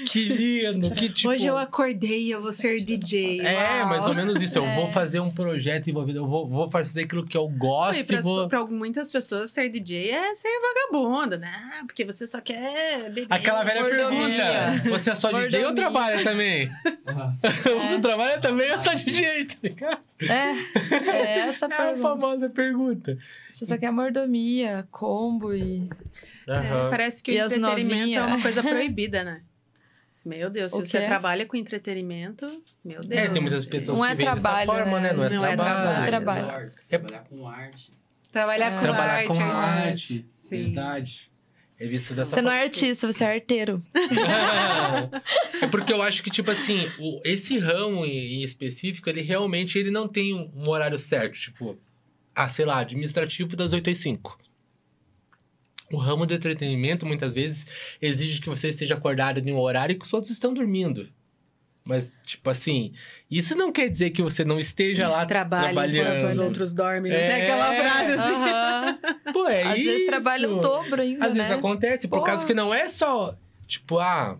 que lindo, que tipo... [laughs] Hoje eu acordei e eu vou ser DJ. É, Uau. mais ou menos isso. Eu É. vou fazer um projeto envolvido, eu vou, vou fazer aquilo que eu gosto e e pra, vou... pra muitas pessoas, ser DJ é ser vagabunda, né? Porque você só quer beber. Aquela velha Mordomia. pergunta, você é só DJ ou trabalha também? [laughs] Você trabalha também ou só DJ, tá ligado? É, é essa a [laughs] É a pergunta. famosa pergunta. Você só quer mordomia, combo e... É, Aham. parece que E o entretenimento novinha? é uma coisa [laughs] proibida, né? Meu Deus, se você trabalha com entretenimento, meu Deus. É, tem muitas pessoas Não que é veem dessa trabalho, forma, né? né? Não é Não é trabalho. trabalho. Artes, É- Trabalhar com arte. Trabalhar É. com Trabalhar arte, com artista. arte. Sim. Verdade. É visto dessa Você não é artista, você é arteiro. [laughs] é porque eu acho que, tipo assim, o- esse ramo em, em específico, ele realmente ele não tem um, um horário certo. Tipo, ah, sei lá, administrativo das 8 às 5. O ramo do entretenimento, muitas vezes, exige que você esteja acordado em um horário que os outros estão dormindo. Mas, tipo assim, isso não quer dizer que você não esteja lá Trabalha trabalhando. enquanto os outros dormem. Não É. tem aquela frase assim. Aham. Pô, é Às isso. vezes trabalha o dobro ainda, Às né? vezes acontece, por causa que não é só, tipo, ah.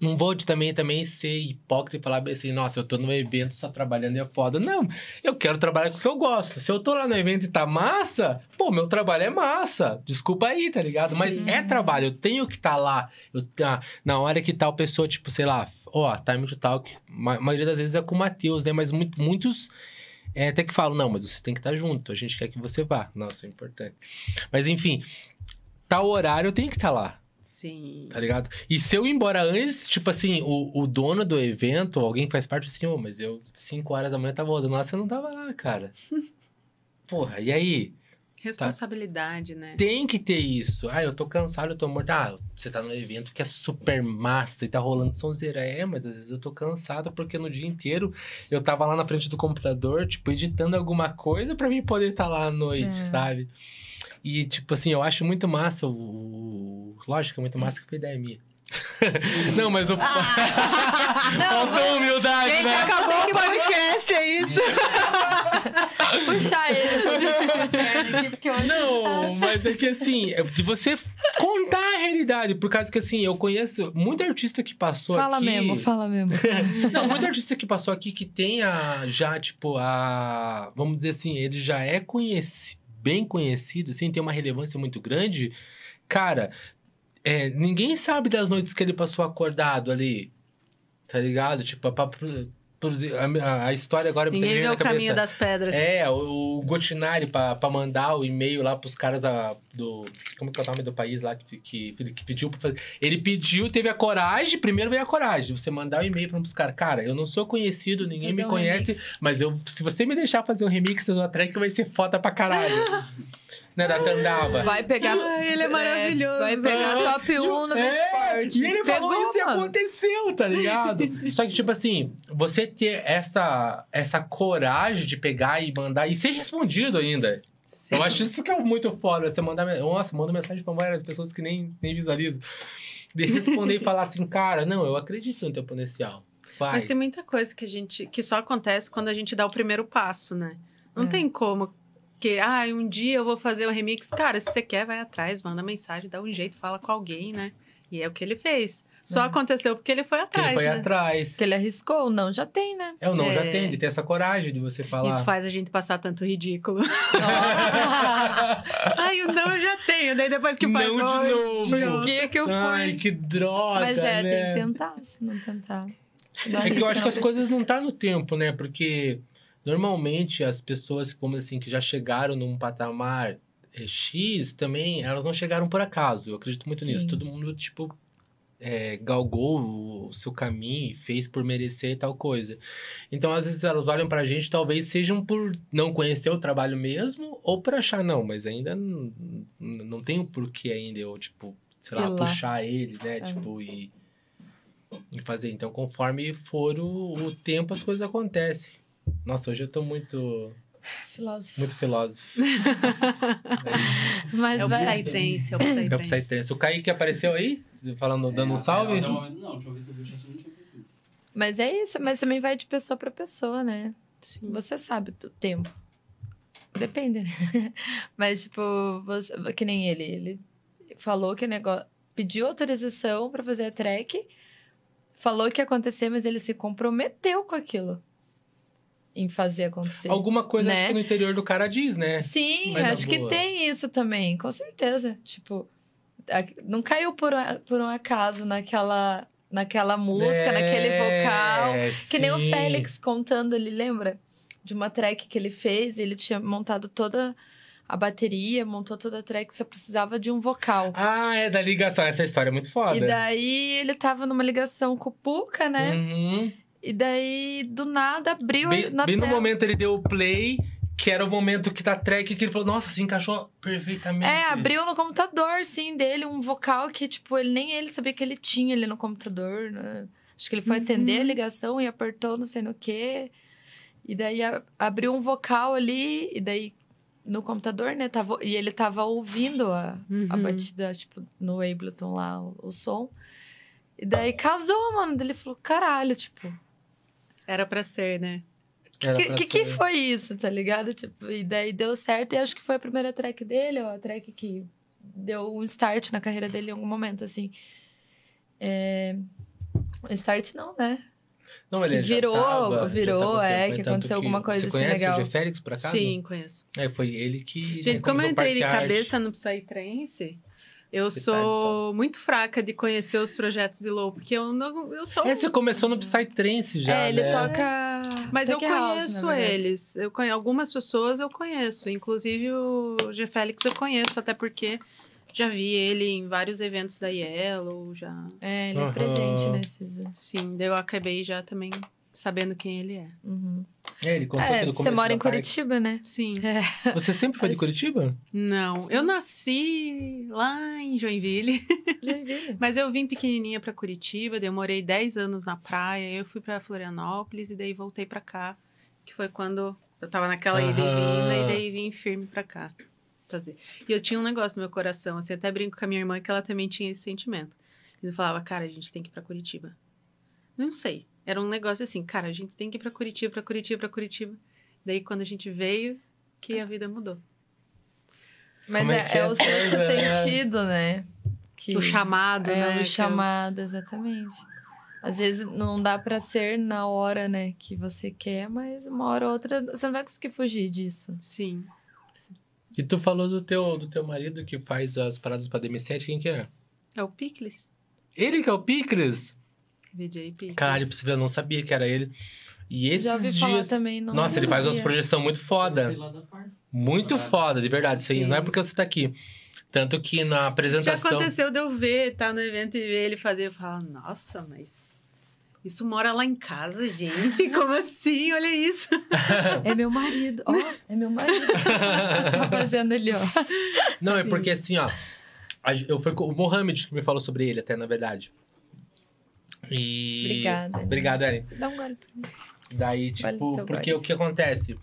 Não vou de também, também ser hipócrita e falar bem assim, nossa, eu tô no evento só trabalhando e é foda. Não, eu quero trabalhar com o que eu gosto. Se eu tô lá no evento e tá massa, pô, meu trabalho é massa. Desculpa aí, tá ligado? Mas é trabalho, eu tenho que estar tá lá. Eu, tá, na hora que tal pessoa, tipo, sei lá, ó, time to talk, a maioria das vezes é com o Matheus, né? Mas muito, muitos é, até que falam, não, mas você tem que estar junto, a gente quer que você vá. Nossa, é importante. Mas enfim, tal horário eu tenho que estar lá. Sim. Tá ligado? E se eu ir embora antes, tipo assim, o, o dono do evento, alguém que faz parte, assim, ô, mas eu, 5 horas da manhã, tava rodando lá, você não tava lá, cara. [laughs] Porra, e aí? Responsabilidade, né? Tem que ter isso. Ah, eu tô cansado, eu tô morto. Ah, você tá no evento que é super massa e tá rolando sonzeira. É, mas às vezes eu tô cansado porque no dia inteiro eu tava lá na frente do computador, tipo, editando alguma coisa pra mim poder estar lá à noite, É. sabe? E, tipo assim, eu acho muito massa o. o- Lógico, é muito massa que foi ideia minha. [laughs] não, mas [laughs] o. Faltou humildade, Gente, né? acabou o podcast, é isso? [laughs] Puxar ele porque Não, mas é que assim, é de você contar a realidade. Por causa que assim, eu conheço muito artista que passou Fala aqui. mesmo, fala mesmo. Não, muito artista que passou aqui que tem a, já, tipo, a. Vamos dizer assim, ele já é conhecido, bem conhecido, assim, tem uma relevância muito grande. Cara, é, ninguém sabe das noites que ele passou acordado ali. Tá ligado? Tipo, pra, produzir. A, a- história agora Ninguém vê na o caminho cabeça. das pedras. É, o, o Gotinari pra, pra mandar o e-mail lá pros caras da, do. Como que é o nome do país lá que, que, que pediu pra fazer? Ele pediu, teve a coragem, primeiro veio a coragem, de você mandar o e-mail pra pros caras. Cara, eu não sou conhecido, ninguém Fazer me um conhece, remix. mas eu, se você me deixar fazer um remix da sua track, vai ser foda pra caralho. [laughs] né, da Tandava. Vai pegar. Ai, ele é maravilhoso. vai pegar top 1 no É, E ele falou Pegou, isso e aconteceu, tá ligado? [laughs] Só que, tipo assim, você ter essa, essa coragem de pegar e mandar e ser respondido ainda. Sim. Eu acho isso que é muito foda. Você mandar. Nossa, manda mensagem pra várias pessoas que nem, nem visualizam. De responder e falar assim, cara, não, eu acredito no teu potencial. Vai. Mas tem muita coisa que a gente que só acontece quando a gente dá o primeiro passo, né? Não É. tem como que, ah, um dia eu vou fazer um remix. Cara, se você quer, vai atrás, manda mensagem, dá um jeito, fala com alguém, né? E é o que ele fez. Só É. aconteceu porque ele foi Que atrás, ele foi né? atrás. Que ele arriscou? Não, já tem, né? É, o não, já É. tem, de ter essa coragem de você falar. Isso faz a gente passar tanto ridículo. Nossa! [laughs] Ai, o não eu já tenho. Daí depois que faz Não de "Ai, novo." Por que que eu fui? Ai, que droga. Mas é, né? tem que tentar, se não tentar. Não É que eu acho que não as coisas não tá no tempo, né? Porque normalmente as pessoas, como assim, que já chegaram num patamar X também, elas não chegaram por acaso. Eu acredito muito Sim. nisso. Todo mundo, tipo, eh, galgou o seu caminho e fez por merecer tal coisa. Então, às vezes, elas olham pra gente, talvez sejam por não conhecer o trabalho mesmo, ou por achar, não, mas ainda não, não tem o porquê ainda eu, tipo, sei lá. puxar ele, né? É. Tipo, e e fazer. Então, conforme for o, o tempo, as coisas acontecem. Nossa, hoje eu tô muito, Filósofo. muito filósofo. [laughs] Mas É o. Psytrance, é o É o Psytrance. Psytrance. O Kaique apareceu aí? Falando, dando um salve? Até o momento, não, deixa eu ver se eu vi o chat, não tinha aparecido. Mas é isso, mas também vai de pessoa pra pessoa, né? Sim. Você sabe do tempo. Depende, né? [laughs] Mas, tipo, você- que nem ele. Ele falou que o negócio. Pediu autorização pra fazer a track. Falou que ia acontecer, mas ele se comprometeu com aquilo. Em fazer acontecer. Alguma coisa Né? no interior do cara diz, né? Sim, Mas acho que tem isso também, com certeza. Tipo, não caiu por, um- por um acaso naquela, naquela música, naquele vocal. É, Que nem o sim. Félix contando, ele lembra? De uma track que ele fez, ele tinha montado toda a bateria, montou toda a track, só precisava de um vocal. Ah, é da ligação. Essa história é muito foda. E daí ele tava numa ligação com o Puka, né? Uhum. E daí, do nada, abriu Bem, na bem no tela. momento ele deu o play, que era o momento que tá track, que ele falou, nossa, se encaixou perfeitamente. É, abriu no computador, sim, dele, um vocal que, tipo, ele nem ele sabia que ele tinha ali no computador. né? Acho que ele foi Uhum. atender a ligação e apertou não sei no quê. E daí a- abriu um vocal ali, e daí no computador, né? Tava, e ele tava ouvindo a, a Uhum. batida, tipo, no Ableton lá, o, o som. E daí casou, mano. Ele falou, caralho, tipo, Era pra ser, né? Que, que, que foi isso, tá ligado? Tipo, e daí deu certo. E acho que foi a primeira track dele, ó, a track que deu um start na carreira dele em algum momento, assim. É... Start não, né? Não, ele que já virou, tava- já virou, é, que tanto aconteceu alguma coisa Você assim conhece legal. o G. Félix, por acaso? Sim, conheço. É, foi ele que... Gente, como eu entrei de cabeça no Psytrance, eu sou muito fraca de conhecer os projetos de Low, porque eu não. Eu sou. É, você começou no Psytrance já, é, ele né? toca. Mas eu tech house, conheço verdade. eles. Eu conhe... Algumas pessoas eu conheço. Inclusive o G. Félix eu conheço, até porque já vi ele em vários eventos da Yellow, já. É, ele é presente nesses. Sim, daí eu acabei já também sabendo quem ele é. Uhum. É, ele contou É, você mora em parte- Curitiba, né? Sim. É. [laughs] Você sempre foi de [laughs] Curitiba? Não, eu nasci lá em Joinville, [laughs] Joinville. mas eu vim pequenininha pra Curitiba, daí eu morei 10 anos na praia, eu fui pra Florianópolis e daí voltei pra cá, que foi quando eu tava naquela ida e vinda e daí vim firme pra cá fazer. E eu tinha um negócio no meu coração, assim, até brinco com a minha irmã que ela também tinha esse sentimento. E eu falava, cara, a gente tem que ir pra Curitiba. Não sei, era um negócio assim, cara, a gente tem que ir pra Curitiba, pra Curitiba, pra Curitiba. Daí quando a gente veio, que a vida mudou. Mas Como é é, é é o sexto ideia? sentido, né? Que O chamado, é né? o eu- chamado, exatamente. Às vezes não dá pra ser na hora, né, que você quer, mas uma hora ou outra você não vai conseguir fugir disso. Sim. E tu falou do teu, do teu marido que faz as paradas pra DM7, quem que é? É o Picles. Ele que é o Picles? VJ Picles. Caralho, pra você ver, eu não sabia que era ele. E esses Já ouvi dias... falar também, não Nossa, ele faz umas projeção muito foda. Muito foda, de verdade. Isso aí não é porque você tá aqui. Tanto que na Já apresentação... aconteceu de eu ver, tá no evento e ver ele fazer. Eu falo, nossa, mas isso mora lá em casa, gente? [laughs] Como assim? Olha isso. [laughs] É meu marido. Ó, é meu marido. tá [laughs] fazendo ali, ó. Não, é Sim. porque assim, ó. Eu fui com o Mohamed que me falou sobre ele, até, na verdade. E. Obrigada. Obrigado, Ellen. Dá um gole pra mim. Daí, Vale tipo, teu porque gole. o que acontece?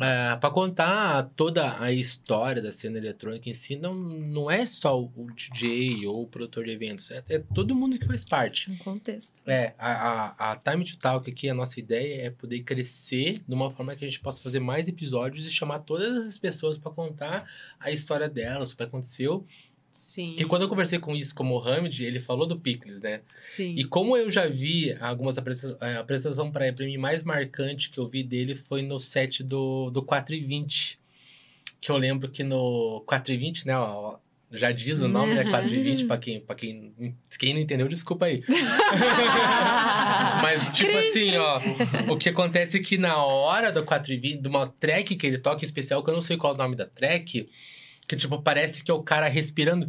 É, pra contar toda a história da cena eletrônica em si, não, não é só o DJ ou o produtor de eventos, é, é todo mundo que faz parte. Um contexto. É, a, a, a Time to Talk aqui, a nossa ideia é poder crescer de uma forma que a gente possa fazer mais episódios e chamar todas as pessoas pra contar a história delas, o que aconteceu. Sim. E quando eu conversei com isso com o Mohamed, ele falou do Picles, né? Sim. E como eu já vi algumas apresentações, a apresentação para mim mais marcante que eu vi dele foi no set do, do 4 e 20. Que eu lembro que no 4 e 20, né? ó, já diz o nome, né? 4 e 20, pra quem, pra quem, quem não entendeu, desculpa aí. [laughs] Mas, tipo assim, ó, o que acontece é que na hora do 4 e 20, de uma track que ele toca especial, que eu não sei qual é o nome da track, que, tipo, parece que é o cara respirando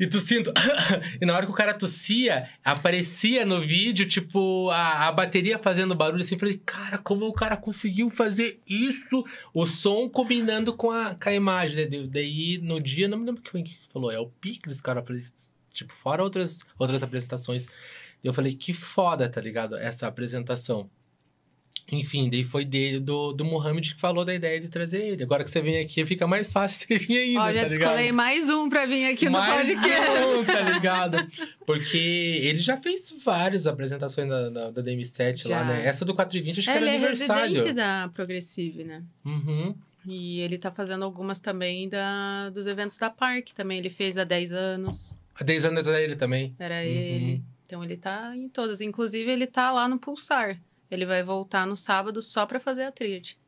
e tossindo. [laughs] e na hora que o cara tossia, aparecia no vídeo, tipo, a, a bateria fazendo barulho assim. Eu falei, cara, como o cara conseguiu fazer isso? O som combinando com a, com a imagem, né? Daí, no dia, não me lembro quem que falou, é o Picles, cara. Tipo, fora outras, outras apresentações. Eu falei, que foda, tá ligado? Essa apresentação. Enfim, daí foi dele, do, do Mohamed que falou da ideia de trazer ele. Agora que você vem aqui, fica mais [laughs] fácil você vir ainda, Olha, tá descolei mais um pra vir aqui no Mais podcast. um, tá ligado? Porque ele já fez várias apresentações da, da, da DM7 lá, Já. né? Essa do 420 acho que Ele era é aniversário. residente da Progressive, né? Uhum. E ele tá fazendo algumas também da, dos eventos da Park também. Ele fez há 10 anos. Há 10 anos dele também. Era Uhum. ele. Então ele tá em todas. Inclusive, ele tá lá no Pulsar. Ele vai voltar no sábado só pra fazer a tríade.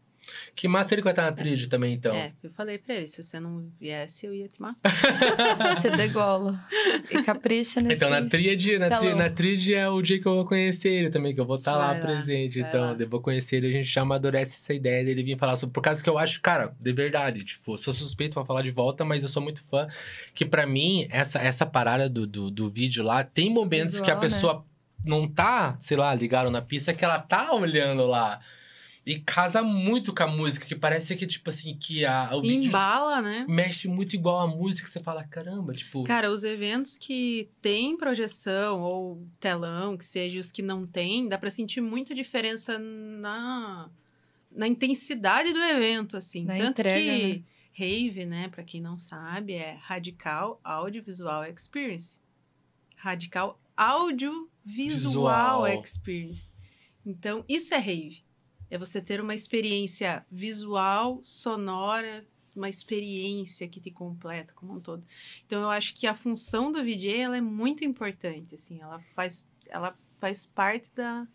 Que massa ele vai estar na trilha também, então. É, eu falei pra ele, se você não viesse, eu ia te matar. [laughs] Você degola. E capricha nesse... Então, na tríade, na, tri, Talão. na tríade é o dia que eu vou conhecer ele também, que eu vou estar lá Vai lá, presente. então, lá. eu vou conhecer ele, a gente já amadurece essa ideia dele vir falar sobre. Por causa que eu acho, cara, de verdade, tipo, sou suspeito pra falar de volta, mas eu sou muito fã. Que pra mim, essa, essa parada do, do, do vídeo lá, tem momentos que a Visual, né? Não tá, sei lá, ligado na pista, que ela tá olhando lá. E casa muito com a música, que parece que, tipo assim, que a, o vídeo Embala, né? mexe muito igual a música, você fala, caramba, tipo. Cara, os eventos que tem projeção ou telão, que seja os que não tem, dá pra sentir muita diferença na na intensidade do evento, assim. Na Tanto entrega, que né? Rave, né, para quem não sabe, é Radical Audiovisual Experience. Radical Audiovisual Visual. Experience. Então, isso é rave. É você ter uma experiência visual, sonora, uma experiência que te completa como um todo. Então, eu acho que a função do VJ ela é muito importante, assim, ela faz, ela faz parte da,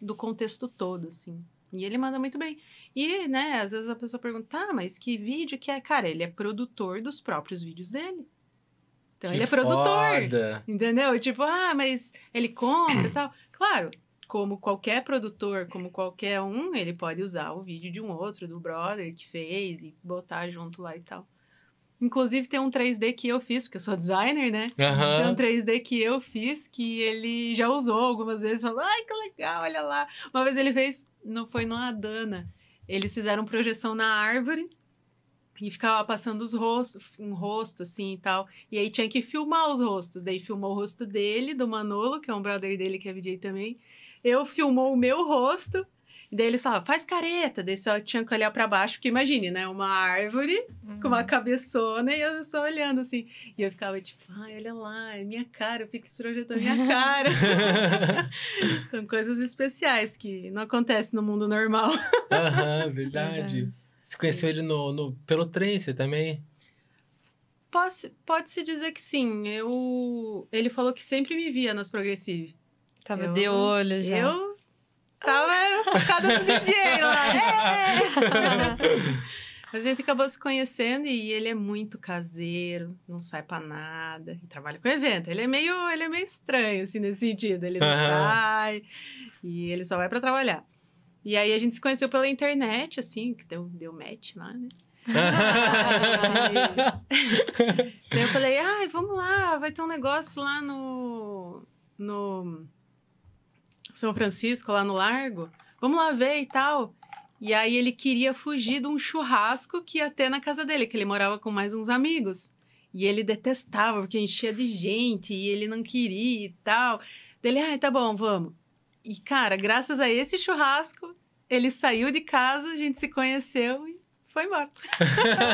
do contexto todo, assim. E ele manda muito bem. E, né, às vezes a pessoa pergunta, tá, mas que vídeo que é? Cara, ele é produtor dos próprios vídeos dele. Então, Que ele é produtor. foda. Entendeu? Tipo, ah, mas ele compra e tal. [coughs] Claro, como qualquer produtor, como qualquer um, ele pode usar o vídeo de um outro, do brother que fez e botar junto lá e tal. Inclusive, tem um 3D que eu fiz, porque eu sou designer, né? Tem um Aham. 3D que eu fiz que ele já usou algumas vezes. Falou, ai, que legal, olha lá. Uma vez ele fez, não foi numa Dana. Eles fizeram projeção na árvore e ficava passando os rostos, um rosto assim e tal. E aí tinha que filmar os rostos. Daí filmou o rosto dele, do Manolo, que é um brother dele que é VJ também. Eu filmou o meu rosto. E daí eles falavam, faz careta. Daí só tinha que olhar pra baixo, porque imagine, né? Uma árvore com uma cabeçona e eu só olhando assim. E eu ficava tipo, ai, olha lá, é minha cara, eu fico projetando minha cara. [laughs] São coisas especiais que não acontecem no mundo normal. Aham, [laughs] verdade. Verdade. Você conheceu ele no, no, pelo trem, você também? Pode- Pode-se dizer que sim. Eu... Ele falou que sempre me via nas Progressive. Tava Eu- de olho já. Eu tava focada no DJ lá. [laughs] É! A gente acabou se conhecendo e ele é muito caseiro, não sai pra nada e trabalha com evento. Ele é meio, ele é meio estranho assim nesse sentido, ele não Aham. sai e ele só vai pra trabalhar. E aí a gente se conheceu pela internet assim, que deu deu match lá, né? [laughs] [laughs] Daí eu falei, ai, vamos lá, vai ter um negócio lá no, no São Francisco, lá no Largo. Vamos lá ver e tal. E aí ele queria fugir de um churrasco que ia ter na casa dele, que ele morava com mais uns amigos. E ele detestava, porque enchia de gente, e ele não queria e tal. Dele, ai, tá bom, vamos. E, cara, graças a esse churrasco, ele saiu de casa, a gente se conheceu e foi embora.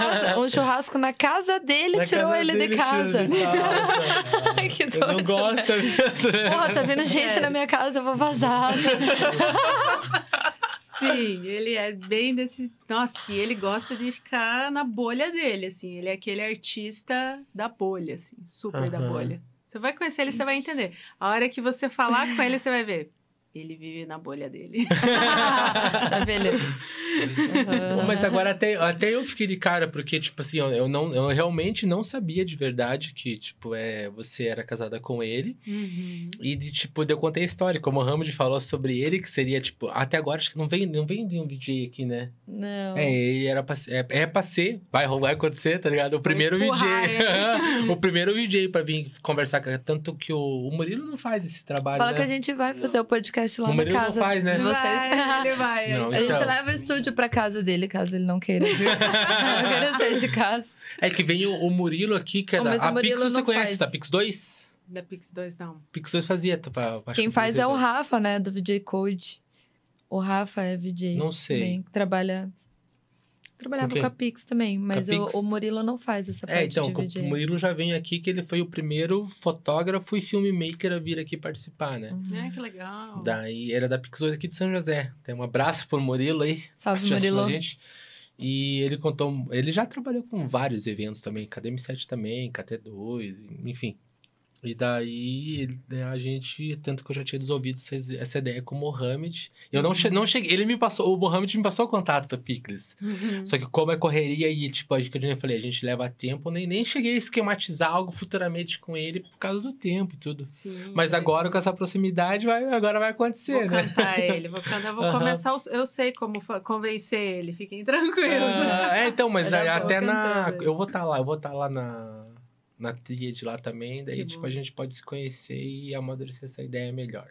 Nossa, um churrasco na casa dele Na tirou casa ele dele, de casa. de casa. [laughs] Ai, que Eu não doido. gosto mesmo. né? Porra, tá vindo gente É. na minha casa, eu vou vazar. [laughs] Sim, ele é bem desse. Nossa, e ele gosta de ficar na bolha dele, assim. Ele é aquele artista da bolha, assim, super da Aham. bolha. Você vai conhecer ele, você vai entender. A hora que você falar com ele, você vai ver. Ele vive na bolha dele. [laughs] tá beleza. Pô, Mas agora até, até eu fiquei de cara, porque, tipo assim, eu, não, eu realmente não sabia de verdade que, tipo, é, você era casada com ele. E, de, tipo, eu contei a história, como o Ramud falou sobre ele, que seria, tipo, até agora acho que não vem, não vem nenhum DJ aqui, né? Não. É, ele era pra, ser- é, é pra ser, vai, vai acontecer, tá ligado? O primeiro VJ. [laughs] o primeiro VJ pra vir conversar com Tanto que o, o Murilo não faz esse trabalho, Fala né? que a gente vai fazer o podcast lá O na Murilo não casa faz, né? de vocês. Vai, ele [laughs] vai. Não, A gente Então. leva o estúdio pra casa dele, caso ele não queira. [laughs] não queira sair de casa. É que vem o, o Murilo aqui, que é Oh, da... mas o A Murilo Pix você não conhece, faz. da Pix 2? Da Pix 2, não. Pix 2 fazia, tá, pra, acho Quem que faz é o. Rafa, né? Do VJ Code. O Rafa é VJ. Não sei. Também, que trabalha. Trabalhava Com a Pix também, mas o, o Murilo não faz essa parte É, então, de com- VJ. o Murilo já vem aqui, que ele foi o primeiro fotógrafo e filmmaker a vir aqui participar, né? Uhum. É, que legal. Daí, era da Pix 2 aqui de São José. Tem um abraço pro Murilo aí. Salve, Murilo. gente. E ele contou. Ele já trabalhou com vários eventos também, KDM7 também, KT2, enfim. E daí né, a gente, tanto que eu já tinha desenvolvido essa, ideia com o Mohamed. Eu não, che- não cheguei, ele me passou, o Mohamed me passou o contato da Picles. Uhum. Só que como é correria e, tipo, a gente, eu falei, a gente leva tempo, nem, nem cheguei a esquematizar algo futuramente com ele por causa do tempo e tudo. Sim, Mas é. agora, com essa proximidade, vai, agora vai acontecer, Vou né? cantar [laughs] ele, vou cantar, vou Aham. começar. Eu sei como convencer ele, fiquem tranquilos. Ah, é, então, mas [laughs] daí até na. cantando. Eu vou estar lá, eu vou estar lá na, na tríade lá também. Daí, Que tipo, bom. a gente pode se conhecer e amadurecer essa ideia melhor.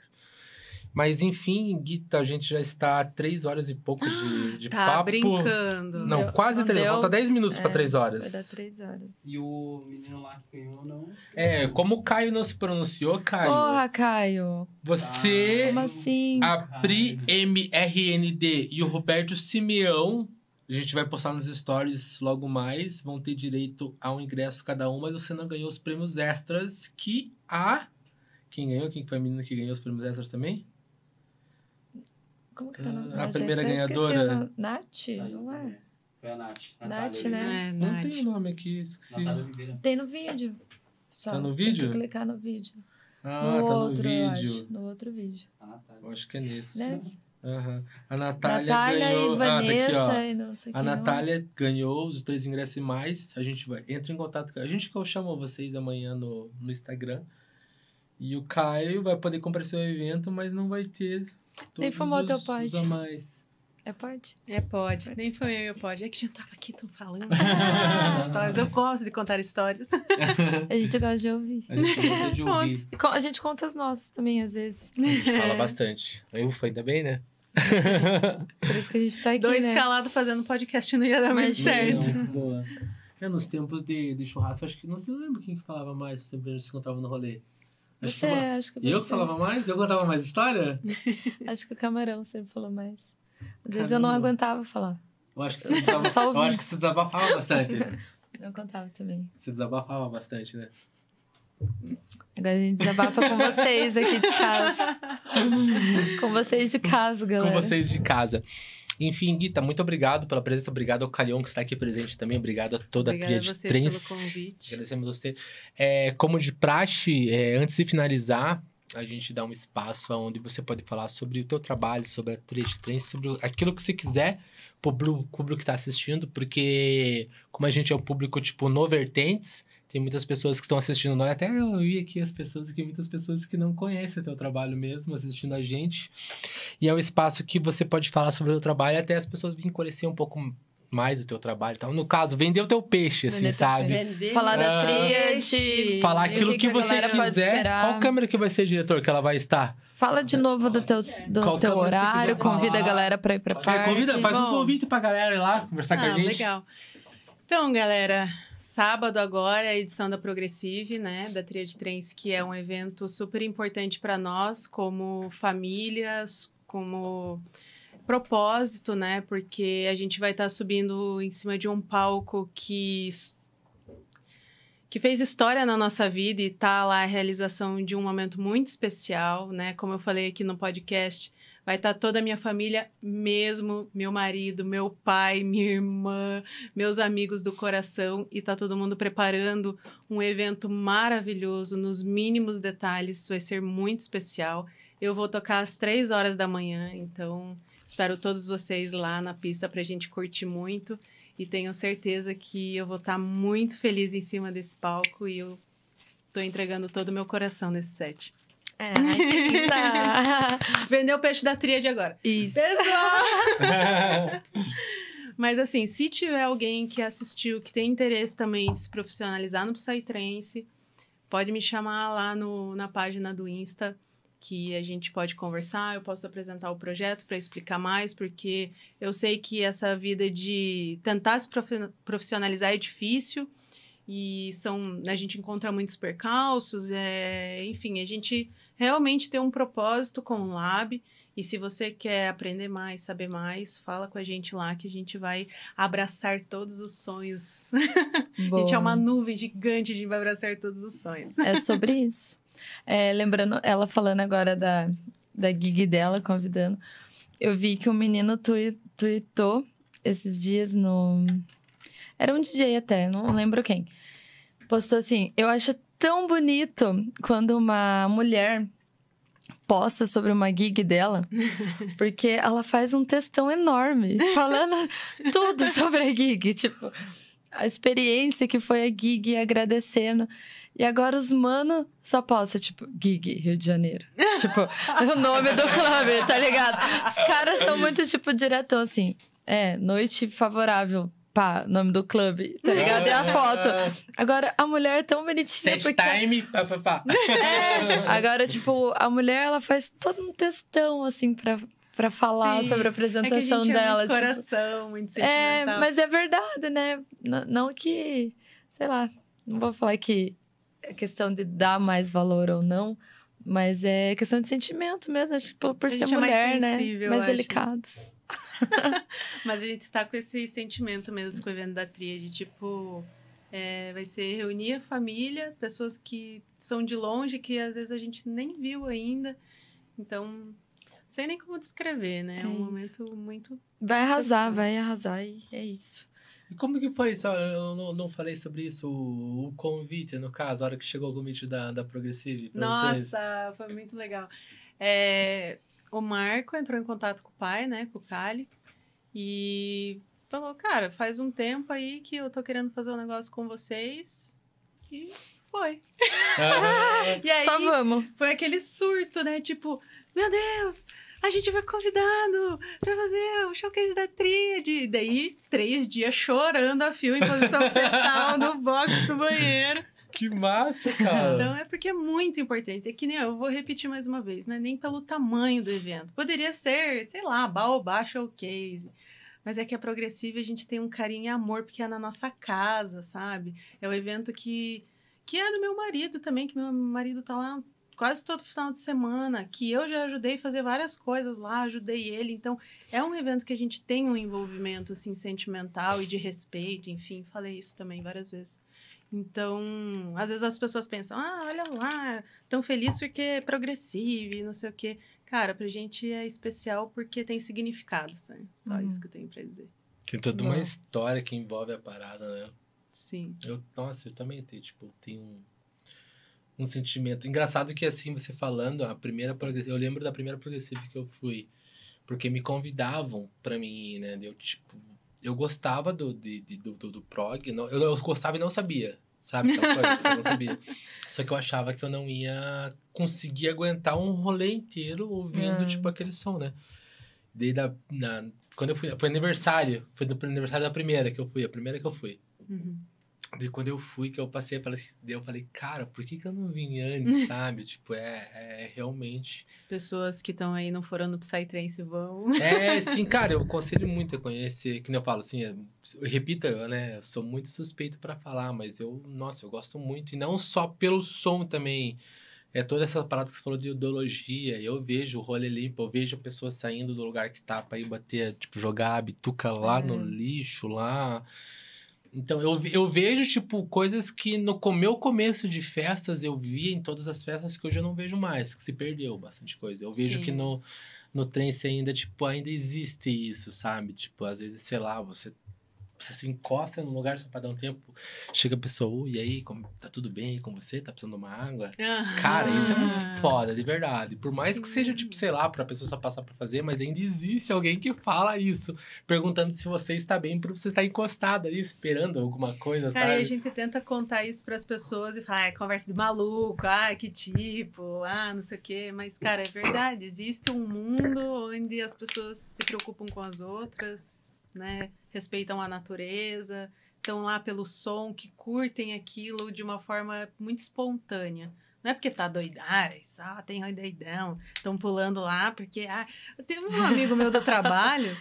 Mas enfim, Guita, a gente já está a três horas e pouco de, [gasps] de Tá papo. brincando. Não, Deu- quase não três. Falta 10 minutos É, para três Vai horas. dar três horas. E o menino lá que ganhou não. É, como o Caio não se pronunciou, Caio, Porra, Caio. você, Como assim? a Pri MRND e o Roberto Simeão, a gente vai postar nos stories logo mais, vão ter direito a um ingresso cada um, mas você não ganhou os prêmios extras que a... Quem ganhou? Quem foi a menina que ganhou os prêmios extras também? Como que é o nome? A Ah, já primeira ganhadora. Nath? Não é? Foi a Nath. Nath, né? É, Não Nath. tem o nome aqui, esqueci. Tem no vídeo. Só, Tá no você tem que vídeo? clicar no vídeo. Ah, no tá outro, no eu vídeo. acho. No outro vídeo. A Natália. Eu acho que é nesse. Nesse? Aham. A Natália, Natália ganhou. e Ah, tá aqui, Vanessa ó. e não sei A não. Natália ganhou os três ingressos e mais. A gente vai. Entra em contato com a gente que eu chamo vocês amanhã no, no Instagram. E o Caio vai poder comparecer ao evento, mas não vai ter todos Nem fumou os, teu os pod. a mais. É, pode? É, pode. Nem foi eu, pode. É que a gente tava aqui tão falando. [laughs] histórias. Eu gosto de contar histórias. A gente gosta de ouvir. A gente gosta de [laughs] ouvir. E A gente conta as nossas também, às vezes. A gente fala [laughs] bastante. Ufa, ainda bem, né? [laughs] Por isso que a gente tá aqui, Dois né? calados fazendo podcast não ia dar Imagina. certo. Não, boa. É, nos tempos de, de churrasco, acho que não se lembra quem que falava mais, sempre a gente se encontrava no rolê. Acho Você, que uma- acho que você. Eu que falava mais? Eu contava mais história? [laughs] Acho que o Camarão sempre falou mais. Às vezes eu não Caramba. aguentava falar. Eu acho que você [laughs] eu acho que você desabafava bastante. Eu contava também. Você desabafava bastante, né? Agora a gente desabafa com vocês aqui de casa. com vocês de casa, galera. Com vocês de casa. Enfim, Guita, muito obrigado pela presença. Obrigado ao Calhão que está aqui presente também. Obrigado a toda Obrigada a tria de vocês pelo convite. Agradecemos você. É, como de praxe, é, antes de finalizar, a gente dá um espaço onde você pode falar sobre o teu trabalho, sobre a tria de trens, sobre o- aquilo que você quiser pro público público que está assistindo, porque como a gente é um público, tipo, no vertentes, tem muitas pessoas que estão assistindo nós. Até eu vi aqui as pessoas aqui, muitas pessoas que não conhecem o teu trabalho mesmo, assistindo a gente. E é um espaço que você pode falar sobre o teu trabalho até as pessoas virem conhecer um pouco mais o teu trabalho e tal. No caso, vender o teu peixe, assim, Vender sabe? Vender Falar da Ah. tríade. Falar aquilo que que, que a você quiser. Qual câmera que vai ser, diretor, que ela vai estar? Fala de novo do teu, do Qual teu horário, convida a galera pra ir pra É, parque. convida, faz um Bom. convite pra galera ir lá conversar com Ah, a gente. legal. Então, galera, sábado agora é a edição da Progressive, né, da Tria de Trens, que é um evento super importante para nós, como famílias, como propósito, né, porque a gente vai estar subindo em cima de um palco que que fez história na nossa vida e tá lá a realização de um momento muito especial, né? Como eu falei aqui no podcast, vai estar toda a minha família mesmo, meu marido, meu pai, minha irmã, meus amigos do coração e tá todo mundo preparando um evento maravilhoso nos mínimos detalhes, vai ser muito especial. Eu vou tocar às três horas da manhã, então espero todos vocês lá na pista pra gente curtir muito e tenho certeza que eu vou estar muito feliz em cima desse palco e eu tô entregando todo o meu coração nesse set. É, ai. [laughs] Vender o peixe da tríade agora. Isso. Pessoal! [laughs] Mas assim, se tiver alguém que assistiu, que tem interesse também de se profissionalizar no Psytrance, pode me chamar lá no, na página do Insta, que a gente pode conversar, eu posso apresentar o projeto para explicar mais, porque eu sei que essa vida de tentar se profi- profissionalizar é difícil e são a gente encontra muitos percalços, é, enfim, a gente realmente tem um propósito com o Lab. E se você quer aprender mais, saber mais, fala com a gente lá que a gente vai abraçar todos os sonhos. [laughs] A gente é uma nuvem gigante, a gente vai abraçar todos os sonhos. É sobre [laughs] isso. É, lembrando, ela falando agora da, da gig dela, convidando. Eu vi que um menino tui- tweetou esses dias no. Era um DJ até, não lembro quem. Postou assim: Eu acho tão bonito quando uma mulher posta sobre uma gig dela, [laughs] porque ela faz um textão enorme, falando [laughs] tudo sobre a gig. Tipo, a experiência que foi a gig, agradecendo. E agora os mano só posta, tipo, Gig, Rio de Janeiro. tipo, [laughs] o nome do clube, tá ligado? Os caras são muito, tipo, diretão, assim. É, noite favorável. Pá, nome do clube, tá ligado? É a foto. Agora, a mulher é tão bonitinha. Set porque... time, pá, pá, pá. [laughs] É, agora, tipo, a mulher, ela faz todo um textão, assim, pra, pra falar Sim. sobre a É que a apresentação gente dela. é muito tipo, coração, muito é, sentimental. mas é verdade, né? N- não que, sei lá, não vou falar que é questão de dar mais valor ou não, mas é questão de sentimento mesmo, acho que por, ser gente é mais mulher, né? sensível, Mais eu acho. delicados. [laughs] Mas a gente tá com esse sentimento mesmo com o evento da tríade, tipo, é, vai ser reunir a família, pessoas que são de longe, que às vezes a gente nem viu ainda. Então, não sei nem como descrever, né? É, É um isso. momento muito. Vai arrasar, vai arrasar e é isso. E como que foi? Só, eu não, não falei sobre isso, o, o convite, no caso, a hora que chegou o convite da, da Progressive pra vocês. Nossa, foi muito legal. É, o Marco entrou em contato com o pai, né, com o Cali, e falou, cara, faz um tempo aí que eu tô querendo fazer um negócio com vocês. E foi. Ah, [laughs] E aí Só vamos. foi aquele surto, né? Tipo, meu Deus, a gente foi convidado pra fazer o showcase da tríade. E daí, três dias chorando a fio em posição fetal no box do banheiro. Que massa, cara. Então é porque é muito importante. É que nem eu vou repetir mais uma vez, não é nem pelo tamanho do evento. Poderia ser, sei lá, Baobá Showcase. Mas é que a Progressiva a gente tem um carinho e amor, porque é na nossa casa, sabe? É o evento que, que é do meu marido também, que meu marido tá lá quase todo final de semana, que eu já ajudei a fazer várias coisas lá, ajudei ele. Então, é um evento que a gente tem um envolvimento, assim, sentimental e de respeito, enfim, falei isso também várias vezes. Então, às vezes as pessoas pensam, ah, olha lá, tão feliz porque é progressivo e não sei o quê. Cara, pra gente é especial porque tem significados, né? Só Uhum. isso que eu tenho pra dizer. Tem toda uma história que envolve a parada, né? Sim. Eu, nossa, eu também tenho, tipo, tenho um, um sentimento. Engraçado que, assim, você falando, a primeira progressiva, eu lembro da primeira progressiva que eu fui, porque me convidavam pra mim ir, né? Eu, tipo, eu gostava do, de, de- do, do, do prog, não, eu, eu gostava e não sabia, sabe? Coisa que você não sabia. [laughs] Só que eu achava que eu não ia conseguir aguentar um rolê inteiro ouvindo, Hum. tipo, aquele som, né? Daí, da, na, quando eu fui, foi aniversário, foi no aniversário da primeira que eu fui, a primeira que eu fui. Uhum. Daí quando eu fui, que eu passei pela. Eu falei, cara, por que, que eu não vim antes, [laughs] sabe? tipo, é, é realmente. Pessoas que estão aí não foram no Psytrance vão. É, [laughs] sim, cara, eu aconselho muito a conhecer. Que nem eu falo assim, é, eu eu, né? Eu sou muito suspeito pra falar, mas eu, nossa, eu gosto muito. E não só pelo som também. É toda essa parada que você falou de ideologia. Eu vejo o rolê limpo, eu vejo pessoas saindo do lugar que tá pra ir bater, tipo, jogar a bituca lá É. no lixo, lá. Então, eu, eu vejo, tipo, coisas que no meu começo de festas eu via em todas as festas que hoje eu não vejo mais, que se perdeu bastante coisa. Eu vejo Sim. que no, no trance ainda, tipo, ainda existe isso, sabe? Tipo, às vezes, sei lá, você, você se encosta num lugar só pra dar um tempo, chega a pessoa, "Oi, e aí, como, tá tudo bem com você? Tá precisando de uma água? Cara, isso é muito foda, de verdade. Por mais que Sim. seja, tipo, sei lá, pra pessoa só passar pra fazer, mas ainda existe alguém que fala isso, perguntando se você está bem, pra você estar encostado ali, esperando alguma coisa, Cara, e a sabe? gente tenta contar isso pras pessoas e falar, ah, é conversa de maluco, ah, que tipo, ah, não sei o quê. Mas, cara, é verdade. Existe um mundo onde as pessoas se preocupam com as outras, né? Respeitam a natureza, estão lá pelo som, que curtem aquilo de uma forma muito espontânea. Não é porque tá doidais, ah, tem doidão, estão pulando lá, porque, ah, teve um amigo meu do [laughs] trabalho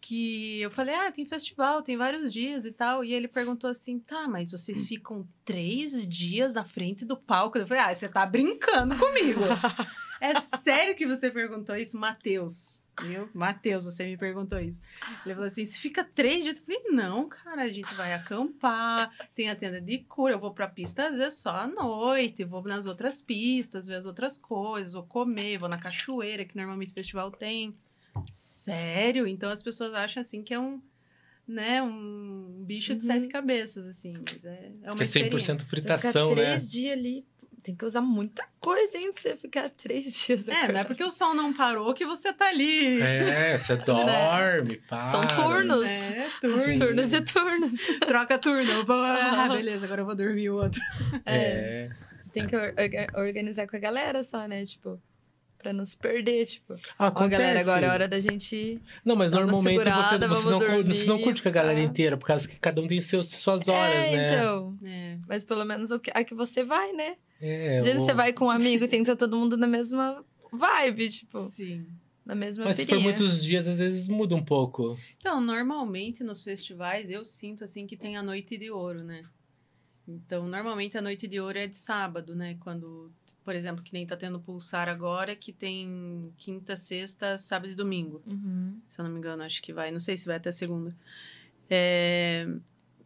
que eu falei, ah, tem festival, tem vários dias e tal. E ele perguntou assim, tá, mas vocês ficam três dias na frente do palco? Eu falei, ah, você tá brincando comigo. [laughs] é sério que você perguntou isso, Matheus? Viu? Matheus, você me perguntou isso. Ele falou assim: você fica três dias? Eu falei, não, cara, a gente vai acampar, tem a tenda de cura, eu vou pra pista às vezes só à noite, vou nas outras pistas, ver as outras coisas, vou comer, vou na cachoeira, que normalmente o festival tem. Sério? Então as pessoas acham assim que é um, né, um bicho de Uhum. sete cabeças, assim. Mas é, é uma É 100% experiência. Você fritação, ficar né? três dias ali, tem que usar muita coisa, hein? Pra você ficar [laughs] três dias É, não é porque o sol não parou que você tá ali. É, você [laughs] dorme, para. São turnos. É, Sim. turno. Turnos e turnos. [laughs] Troca turno. Ah, beleza, agora eu vou dormir o outro. É. É. Tem que or- orga- organizar com a galera só, né? Tipo, Pra não se perder, tipo. Ó, Acontece. galera, agora é hora da gente. Não, mas normalmente você, segurada, você, não, cur- você não dormir, curte com a galera pá. inteira, por causa que cada um tem seus, suas horas, é, né? então. É. Mas pelo menos o que- a que você vai, né? É, Às vezes o- você vai com um amigo e tem que estar todo mundo na mesma vibe, tipo, Sim. na mesma Mas se for muitos dias, às vezes muda um pouco. Então, normalmente nos festivais eu sinto assim que tem a noite de ouro, né? Então, normalmente a noite de ouro é de sábado, né? Quando, por exemplo, que nem tá tendo pulsar agora, que tem quinta, sexta, sábado e domingo. Uhum. Se eu não me engano, acho que vai. Não sei se vai até segunda. É,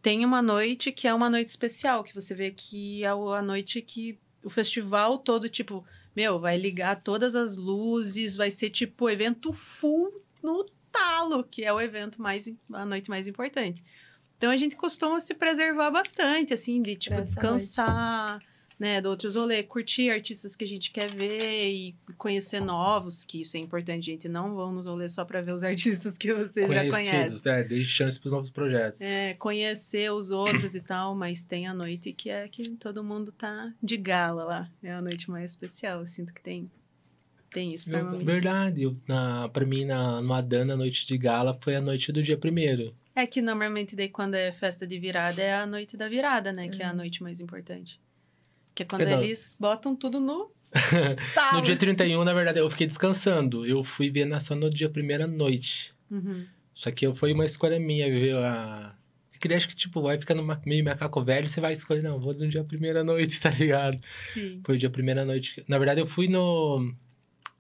Tem uma noite que é uma noite especial, que você vê que é a noite que o festival todo, tipo, meu, vai ligar todas as luzes, vai ser tipo evento full no talo, que é o evento mais, a noite mais importante. Então a gente costuma se preservar bastante, assim, de tipo essa descansar, né, de outros rolês, curtir artistas que a gente quer ver e conhecer novos, que isso é importante, gente. Não vão nos rolês só pra ver os [laughs] artistas que vocês já conhecem. Conhecidos, é, dê chance pros novos projetos. É, conhecer os outros e tal, mas tem a noite que é que todo mundo tá de gala lá. É a noite mais especial, eu sinto que tem. Tem isso Eu- verdade, eu, na, pra mim, na, no Adana, a noite de gala foi a noite do dia primeiro. É que normalmente daí quando é festa de virada é a noite da virada, né? Que é a Uhum. noite mais importante. Que é quando eles botam tudo no. [laughs] No dia 31, na verdade, eu fiquei descansando. Eu fui ver só no dia primeira noite. Uhum. Só que foi uma escolha minha ver a. É que acho que, tipo, vai ficando meio macaco velho, você vai escolher, não, vou no dia primeira noite, [laughs] tá ligado? Sim. Foi o dia primeira noite. Na verdade, eu fui no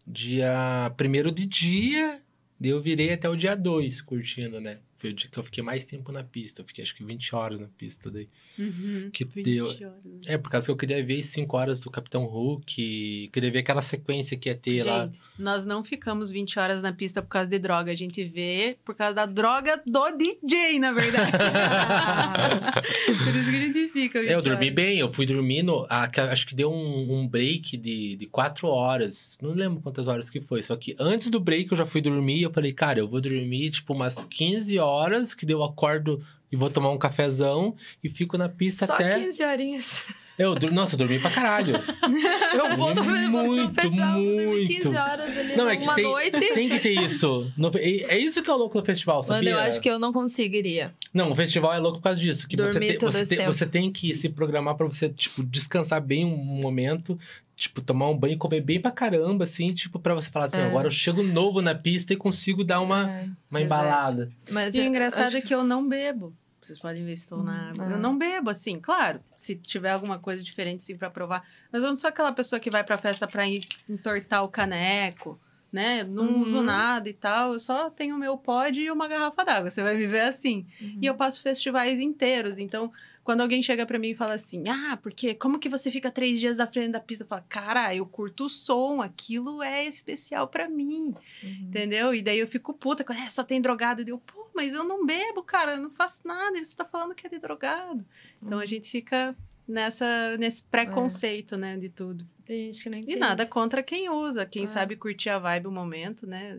dia primeiro de dia, daí eu virei até o dia 2 curtindo, né? Foi o dia que eu fiquei mais tempo na pista. Eu fiquei acho que 20 horas na pista daí. Uhum. Que 20 deu. horas. É, por causa que eu queria ver 5 horas do Capitão Hulk. Queria ver aquela sequência que ia ter lá. Gente, nós não ficamos 20 horas na pista por causa de droga. A gente vê por causa da droga do DJ, na verdade. [laughs] por isso que a gente fica. 20 É, eu dormi horas. bem, eu fui dormindo, acho que deu um, um break de, de quatro horas. Não lembro quantas horas que foi. Só que antes do break eu já fui dormir e eu falei, cara, eu vou dormir tipo umas 15 horas, que daí eu acordo e vou tomar um cafezão e fico na pista Só até. 15 horinhas. Eu, nossa, eu dormi pra caralho. [laughs] Eu vou no, Muito, no festival, muito. 15 horas ali Não, é que numa tem- noite. Tem que ter isso. No- é é isso que é o louco no festival, sabia? Mano, eu acho que eu não conseguiria. Não, o festival é louco por causa disso. Que você todo você, tempo. você tem que se programar pra você, tipo, descansar bem um momento. Tipo, tomar um banho e comer bem pra caramba, assim. Tipo, pra você falar assim, É. agora eu chego novo na pista e consigo dar uma, É, uma embalada. Mas E o eu engraçado acho é que eu não bebo. Vocês podem ver se estou na água. Eu ah. não bebo, assim, claro. Se tiver alguma coisa diferente, sim, pra provar. Mas eu não sou aquela pessoa que vai pra festa pra ir entortar o caneco, né? Não Uhum. uso nada e tal. Eu só tenho o meu pod e uma garrafa d'água. Você vai me ver assim. Uhum. E eu passo festivais inteiros. Então, quando alguém chega pra mim e fala assim, ah, porque como que você fica três dias na frente da pista? Eu falo, cara, eu curto o som, aquilo é especial pra mim. Uhum. Entendeu? E daí eu fico puta, quando, é, só tem drogado. E eu, pô, mas eu não bebo, cara, eu não faço nada. E você tá falando que é de drogado. Então Uhum. a gente fica nessa, nesse preconceito, né, de tudo. Tem gente que não E entende. nada contra quem usa, quem É. sabe curtir a vibe, o momento, né?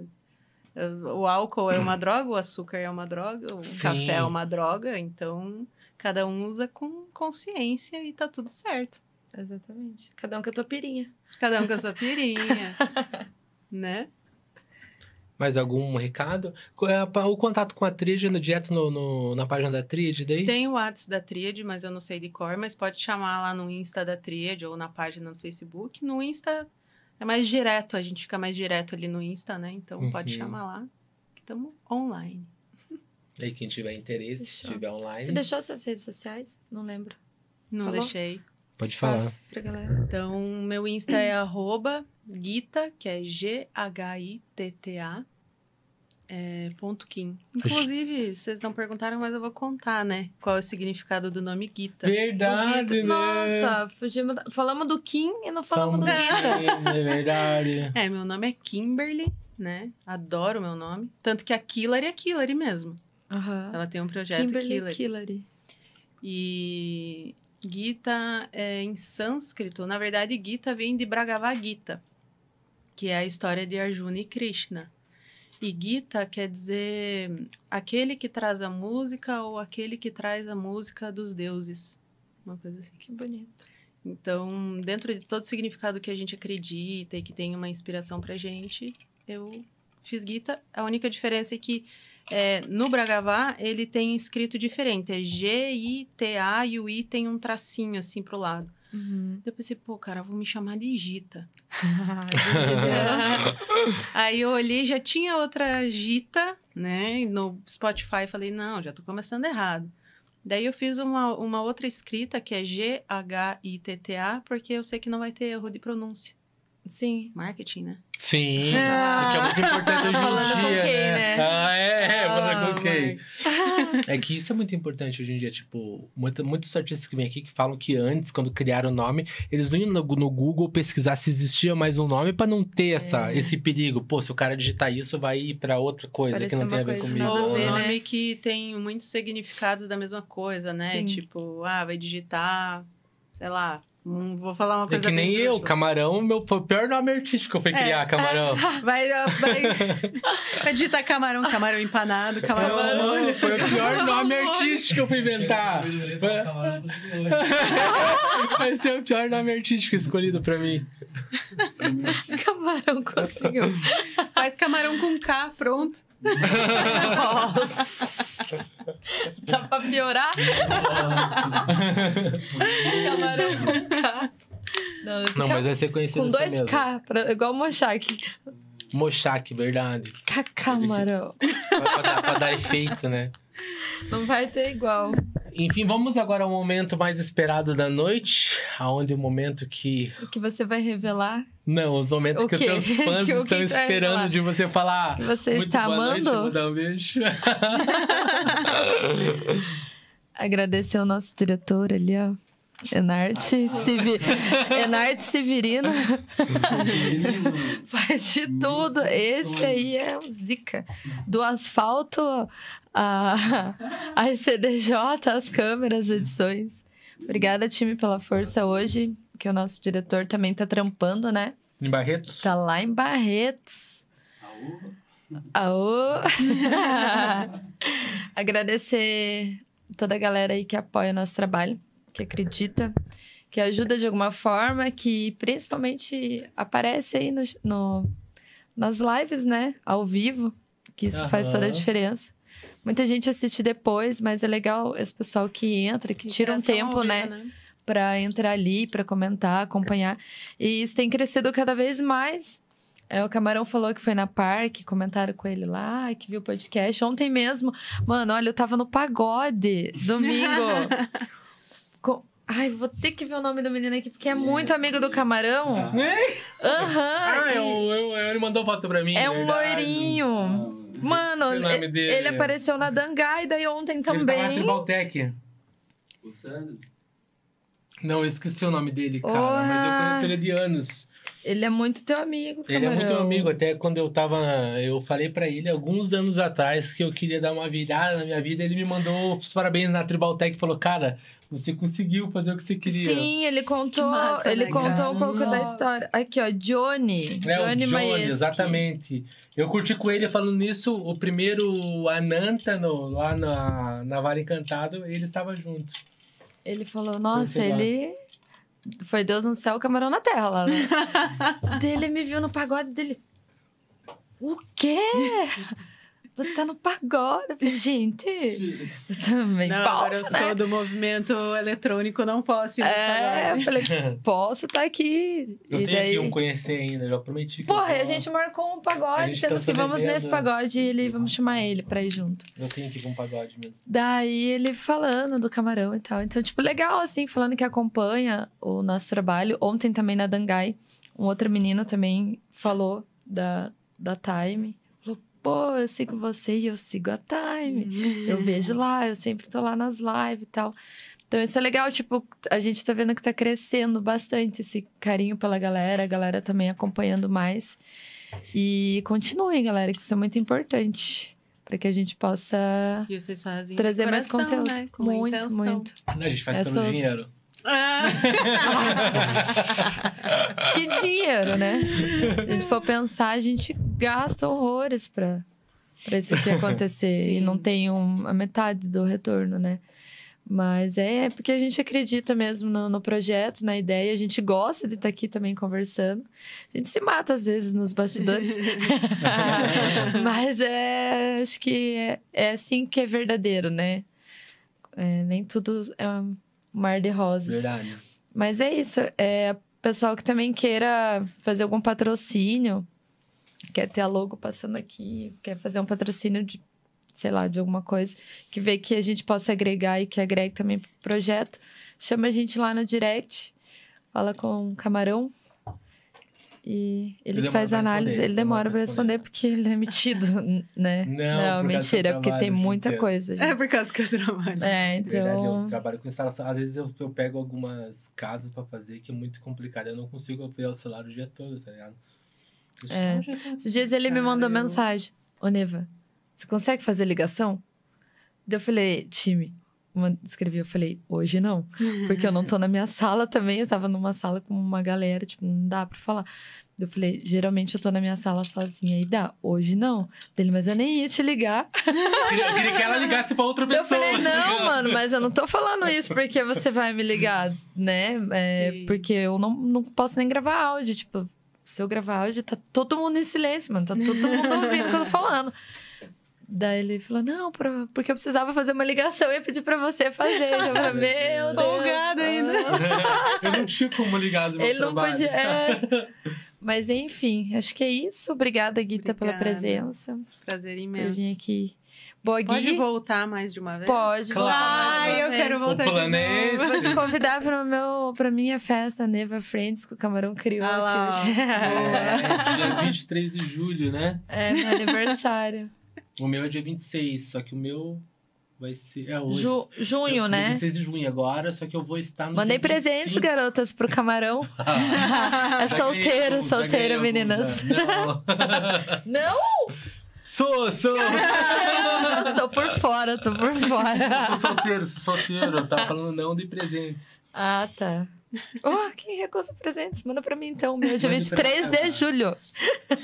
O álcool é uma [clears throat] droga, o açúcar é uma droga, o Sim. café é uma droga. Então, cada um usa com consciência e tá tudo certo. Exatamente. Cada um com a tua pirinha. Cada um com a sua pirinha, [laughs] né? Mais algum recado? É O contato com a Tríade no direto no, no- na página da Tríade daí? Tem o WhatsApp da Tríade, mas eu não sei de cor, mas pode chamar lá no Insta da Tríade ou na página do Facebook. No Insta é mais direto, a gente fica mais direto ali no Insta, né? Então pode Uhum. chamar lá, que estamos online. Aí quem tiver interesse, se estiver online, Você deixou suas redes sociais? Não lembro. Não Falou? deixei. pode falar. Passa pra galera. Então, meu Insta é arroba Gita, que é G-H-I-T-T-A, é, ponto Kim. Inclusive, vocês não perguntaram, mas eu vou contar, né? Qual é o significado do nome Gita. Verdade, Do né? Nossa, fugimos da- falamos do Kim e não falamos do Falamos Guita. dele, É verdade. [laughs] É, meu nome é Kimberly, né? Adoro meu nome. Tanto que a Killary é Killary mesmo. Aham. Ela tem um projeto Kimberly Killary. Killary. E Gita é em sânscrito. Na verdade, Gita vem de Bhagavad Gita, que é a história de Arjuna e Krishna. E Gita quer dizer aquele que traz a música ou aquele que traz a música dos deuses. Uma coisa assim. Que bonito. Então, dentro de todo o significado que a gente acredita e que tem uma inspiração pra gente, eu fiz Gita. A única diferença é que é, no Bragavá ele tem escrito diferente. É G-I-T-A e o I tem um tracinho assim pro lado. Uhum. Eu pensei, pô, cara, vou me chamar de Gita. [laughs] Aí eu olhei, já tinha outra Gita, né? No Spotify falei, não, já tô começando errado. Daí eu fiz uma, uma outra escrita que é G-H-I-T-T-A, porque eu sei que não vai ter erro de pronúncia. Sim. Marketing, né? Sim, Ah. porque é muito importante hoje em com dia, quem, né? né? Ah, é, é, falando com Ah, quem? [laughs] É que isso é muito importante hoje em dia, tipo, muito- muitos artistas que vêm aqui que falam que antes, quando criaram o nome, eles não iam no, no Google pesquisar se existia mais um nome pra não ter essa, É. esse perigo. Pô, se o cara digitar isso, vai ir pra outra coisa Parece que não tem a ver comigo. Ou um né? nome que tem muitos significados da mesma coisa, né? Sim. Tipo, ah, vai digitar, sei lá, hum, vou falar uma É coisa que nem eu. Camarão, meu, foi o pior nome artístico que eu fui É. criar, Camarão. [laughs] Vai, vai, vai [laughs] digitar camarão, camarão empanado, camarão ao molho. foi o pior nome artístico que eu fui inventar. [laughs] Vai ser o pior nome artístico escolhido pra mim. Camarão conseguiu. Faz camarão com K, pronto. Nossa. Dá pra piorar? Camarão com K. Não, Não, mas vai ser conhecido com assim dois mesmo. K, pra- igual Mochak. Mochak, verdade. Camarão. Pra, pra dar, pra dar efeito, né? Não vai ter igual. Enfim, vamos agora ao momento mais esperado da noite. Aonde o momento que... O que você vai revelar? Não, os momentos O que os teus [laughs] fãs Que- estão que vai esperando falar? de você falar. Que você Muito está noite, amando? vou dar um beijo. [laughs] Agradecer ao nosso diretor ali, ó. Enarte, Sivi... Enarte Severino [laughs] faz de tudo. Esse aí é o Zica. Do asfalto a, a CDJ, as câmeras, edições. Obrigada, time, pela força hoje. Que o nosso diretor também tá trampando, né? Em Barretos? Tá lá em Barretos. Aô! [laughs] Agradecer toda a galera aí que apoia o nosso trabalho, que acredita, que ajuda de alguma forma, que principalmente aparece aí no, no- nas lives, né? Ao vivo, que isso faz toda a diferença. Muita gente assiste depois, mas é legal esse pessoal que entra, que tira um tempo, ao né? vivo, para entrar ali, para comentar, acompanhar. E isso tem crescido cada vez mais. É, o Camarão falou que foi na parque, comentaram com ele lá, que viu o podcast. Ontem mesmo, mano, olha, eu tava no pagode, domingo. [laughs] Com- Ai, vou ter que ver o nome do menino aqui, porque é muito amigo do Camarão. Ah. Aham. Ah, e eu, eu, ele mandou foto pra mim. é um verdade. loirinho. Mano, Esse é o nome ele, ele apareceu na Dangai, daí ontem Ele tá na também. Tribaltec. O Sandro? Não, eu esqueci o nome dele, cara. Mas eu conheço ele de anos. Ele é muito teu amigo, Ele é Camarão. muito meu amigo. Até quando eu tava. Eu falei pra ele alguns anos atrás que eu queria dar uma virada na minha vida. Ele me mandou os parabéns na Tribaltec e falou: Cara, você conseguiu fazer o que você queria. Sim, ele contou, massa, ele né, contou cara? um pouco da Nossa. história. Aqui, ó, Johnny. É, o Johnny Johnny, exatamente. Eu curti com ele falando nisso, o primeiro Ananta no, lá na, na Vale Encantado, ele estava junto. Ele falou, nossa, ele foi Deus no céu, camarão na terra lá. [laughs] Né? dele me viu no pagode dele. O quê? [laughs] Você tá no pagode? Eu falei, gente, [laughs] eu também Não, agora eu posso, né? sou do movimento eletrônico, não posso ir nos É, eu falei, [laughs] posso estar aqui. Eu e tenho daí... que um conhecer ainda, já prometi que Porra, e a gente marcou um A pagode, tá temos se que vamos devendo. nesse pagode e ele, vamos chamar ele pra ir junto. eu tenho que ir pra um pagode mesmo. Daí ele falando do camarão e tal. Então, tipo, legal, assim, falando que acompanha o nosso trabalho. Ontem também na Dangai, um outro menino também falou da, da Time. Pô, eu sigo você e eu sigo a Time. Eu vejo lá, eu sempre tô lá nas lives e tal. Então, isso é legal, tipo, a gente tá vendo que tá crescendo bastante esse carinho pela galera, a galera também acompanhando mais. E continuem, galera, que isso é muito importante. Pra que a gente possa E vocês fazem trazer mais coração, conteúdo. né? Com muito, intenção. muito. A gente faz É pelo só- dinheiro. Ah, [laughs] Que dinheiro, né? Se a gente for pensar, a gente gasta horrores pra, pra isso aqui acontecer. e não tem um, a metade do retorno, né? Mas é porque a gente acredita mesmo no, no projeto, na ideia, a gente gosta de estar aqui também conversando. A gente se mata às vezes nos bastidores. [laughs] [laughs] Mas é, acho que é, é assim que é verdadeiro, né? É, nem tudo é mar de rosas. Verdade. Mas é isso. É pessoal que também queira fazer algum patrocínio, quer ter a logo passando aqui, quer fazer um patrocínio de, sei lá, de alguma coisa, que vê que a gente possa agregar e que agregue também pro projeto, chama a gente lá no direct, fala com o Camarão. E ele, Ele faz análise, responder, ele demora pra responder porque ele é metido, [laughs] né? Não, Não, mentira, é porque trabalho tem muita coisa. É Gente. por causa que eu trabalho. É, Verdade, eu então. trabalho com instalação. Às vezes eu, eu pego algumas casas pra fazer que é muito complicado. Eu não consigo apoiar o celular o dia todo, tá ligado? É. Esses dias ele me mandou mensagem. Ô, Neva, você consegue fazer ligação? Daí eu falei, time. Uma, escrevi, eu falei, hoje não. Porque eu não tô na minha sala também. Eu tava numa sala com uma galera, tipo, não dá pra falar. Eu falei, geralmente eu tô na minha sala sozinha e dá. Hoje não. Dele, mas eu nem ia te ligar. queria, eu queria que ela ligasse pra outra pessoa. eu falei, tá não, mano, mas eu não tô falando isso porque você vai me ligar, né? É, porque eu não, não posso nem gravar áudio. Tipo, se eu gravar áudio, tá todo mundo em silêncio, mano. Tá todo mundo ouvindo o que eu tô falando. Daí ele falou, não, pra- porque eu precisava fazer uma ligação e ia pedir pra você fazer. Eu falei, [laughs] meu Deus. Folgado ainda. Ah. [laughs] eu não tinha como ligar do meu Ele não trabalho. podia. é. [laughs] Mas enfim, acho que é isso. Obrigada, Guita, pela Obrigada. presença. Prazer Por vir imenso. aqui. Boa, Gui. Pode voltar mais de uma vez? Pode Claro. voltar Ai, eu vez. quero voltar O plano de é novo. esse. Vou te convidar para meu pra minha festa Neva Friends que o Camarão criou Ah lá, aqui hoje. É, dia 23 de julho, né? É, meu aniversário. O meu é dia 26, só que o meu vai ser. É hoje. Ju- junho, Dia né? 26 de junho agora, só que eu vou estar no Mandei presentes, 25. garotas, pro Camarão. [laughs] [laughs] É solteiro, alguns, solteiro, meninas. alguns, já. Não. [laughs] Não, Sou, sou! tô por fora, tô por sou fora. solteiro, sou solteiro. Eu tava falando não de presentes. Ah, tá. [laughs] Oh, quem recusa presentes? Manda pra mim então, meu dia Mande pra 23 cá. de julho.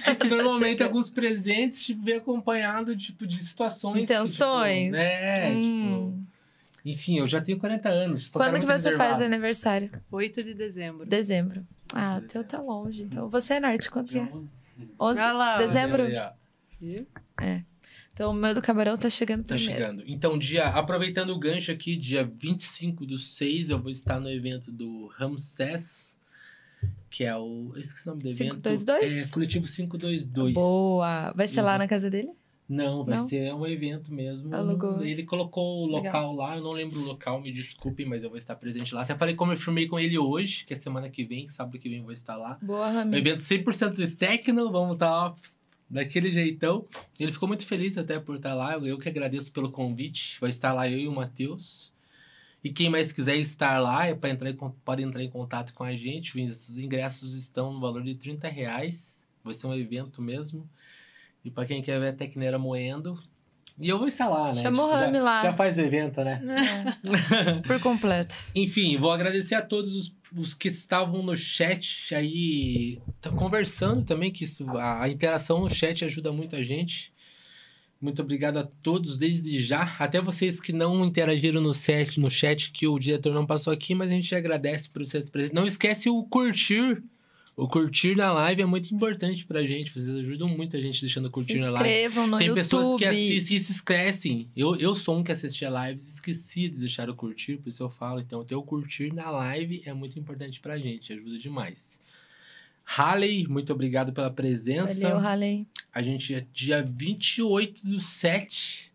É que normalmente [laughs] Chega. alguns presentes tipo, vem acompanhado tipo, de situações. que, Intenções. Tipo, né? Hum. Tipo, enfim, eu já tenho 40 anos. Quando que você faz reservado. aniversário? 8 de dezembro. Dezembro. Ah, teu tá longe. Então, você é norte, quanto que é? 11? Olha lá, ó. Dezembro? Viu? Então, o meu do camarão tá chegando Tá primeiro. chegando. Então, dia, aproveitando o gancho aqui, dia 25 do 6, eu vou estar no evento do Ramsés, que é o. Eu esqueci o nome do evento. 522? É, Coletivo 522. Boa! Vai ser Eu lá na casa dele? Não, vai Não? ser um evento mesmo. Alugou. Ele colocou o local Legal. lá, eu não lembro o local, me desculpem, mas eu vou estar presente lá. Até falei como eu filmei com ele hoje, que é semana que vem, sábado que vem eu vou estar lá. Boa, Um Rami. evento 100% de techno, vamos estar lá daquele jeitão. Ele ficou muito feliz até por estar lá. Eu, que agradeço pelo convite. Vai estar lá eu e o Matheus. E quem mais quiser estar lá, é para entrar em, pode entrar em contato com a gente. Os ingressos estão no valor de 30 reais. Vai ser um evento mesmo. E para quem quer ver a Tecneira moendo. E eu vou estar lá, né? Chama o Rami lá. Já faz o evento, né? É. [laughs] Por completo. Enfim, vou agradecer a todos os, os que estavam no chat aí, conversando também, que isso, a, a interação no chat ajuda muito a gente. Muito obrigado a todos desde já. Até vocês que não interagiram no chat, no chat que o diretor não passou aqui, mas a gente agradece por ser presente. Não esquece o curtir. O curtir na live é muito importante pra gente. Vocês ajudam muito a gente deixando curtir Se na live. inscrevam no Tem YouTube. pessoas que assistem e se esquecem. Eu, eu sou um que assistia lives e esqueci de deixar o curtir, por isso eu falo. Então, ter o curtir na live é muito importante pra gente, ajuda demais. Halley, muito obrigado pela presença. Valeu, Raleigh. A gente é dia 28 do 7.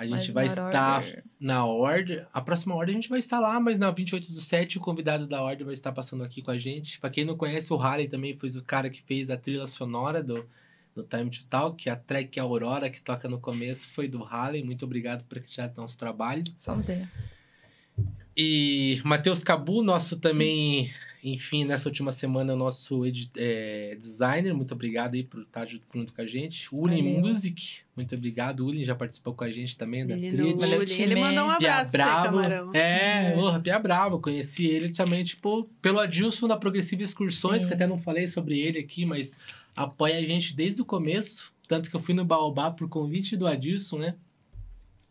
A gente Mais vai estar order. na ordem. A próxima ordem a gente vai estar lá, mas na 28 do 7 o convidado da ordem vai estar passando aqui com a gente. Pra quem não conhece, o Halley também foi o cara que fez a trilha sonora do, do Time to Talk, a track Aurora que toca no começo foi do Halley. Muito obrigado por no nosso trabalho. Somzinha. E Matheus Cabu, nosso também, enfim, nessa última semana, nosso edi- é, designer, muito obrigado aí por estar junto, junto com a gente. Uli Valeu. Music, muito obrigado. Uli já participou com a gente também da trilha. Valeu, Uli. Ele mandou um Pia abraço pra você, Bravo. camarão. É, porra, Pia Bravo. Conheci ele também, tipo, pelo Adilson da Progressiva Excursões, Sim. que até não falei sobre ele aqui, mas apoia a gente desde o começo. Tanto que eu fui no Baobá por convite do Adilson, né?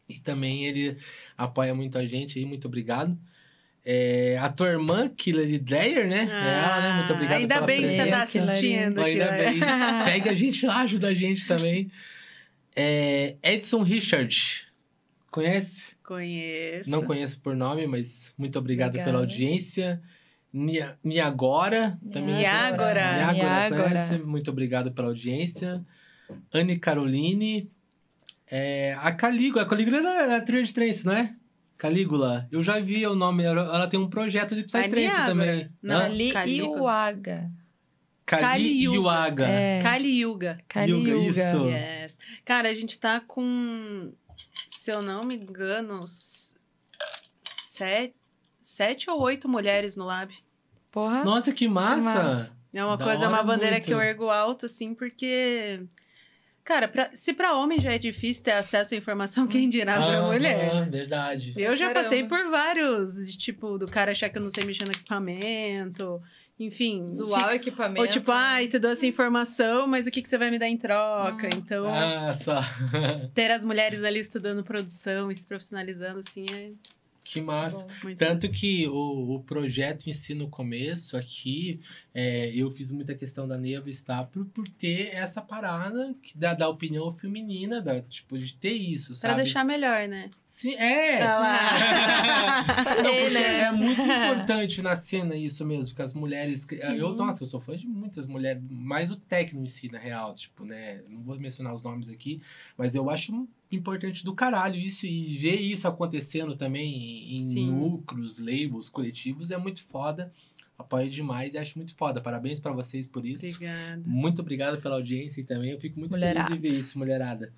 E também ele apoia muito a gente aí, muito obrigado. É, a tua irmã, Killer Dreyer, né? é ela, né? Muito obrigado Ainda pela bem que você tá presença. assistindo aqui. Ainda bem. [laughs] Segue a gente lá, ajuda a gente também. É, Edson Richard. Conhece? Conheço. Não conheço por nome, mas muito obrigado Obrigada. pela audiência. Nia- Niagora. Niágora. conhece? Muito obrigado pela audiência. Anne Caroline. É, a Calígula. A Calígula é da, da Trilha de Trance, não é? Calígula. Eu já vi o nome. Ela, tem um projeto de Psytrance também. Não. Hã? Ali e Calígula. o Aga. Cali Caliuga. Yuaga. É, Kali Yuga. Kali Yuga, Yuga. isso. Yes. Cara, a gente tá com, se eu não me engano, sete, sete ou oito mulheres no lab. Porra. Nossa, que massa! massa. É uma Da coisa, é uma bandeira muito. que eu ergo alto, assim, porque. Cara, pra- se pra homem já é difícil ter acesso à informação, quem dirá pra Aham, mulher? Verdade. Eu já Caramba. passei por vários, tipo, do cara achar que eu não sei mexer no equipamento, enfim. Zoar o fica- equipamento. Ou tipo, ai, te dou essa informação, mas o que, que você vai me dar em troca? Hum. Então, Ah, só. ter as mulheres ali estudando produção e se profissionalizando, assim, é que massa. Bom. Tanto massa. que o, o projeto em si no começo aqui, é, eu fiz muita questão da Neva estar por, por ter essa parada que da, da opinião feminina, da, tipo, de ter isso, Pra sabe? deixar melhor, né? Sim, é! Tá. [laughs] Não, É, né? é muito importante na cena isso mesmo, que as mulheres. Sim. Eu, nossa, eu sou fã de muitas mulheres, mais o técnico em si, na real, tipo, né? Não vou mencionar os nomes aqui, mas eu acho importante do caralho isso e ver isso acontecendo também em Sim. núcleos, labels, coletivos é muito foda. Apoio demais e acho muito foda. Parabéns pra vocês por isso. Obrigada. Muito obrigado pela audiência e também eu fico muito Mulherada. feliz de ver isso, mulherada.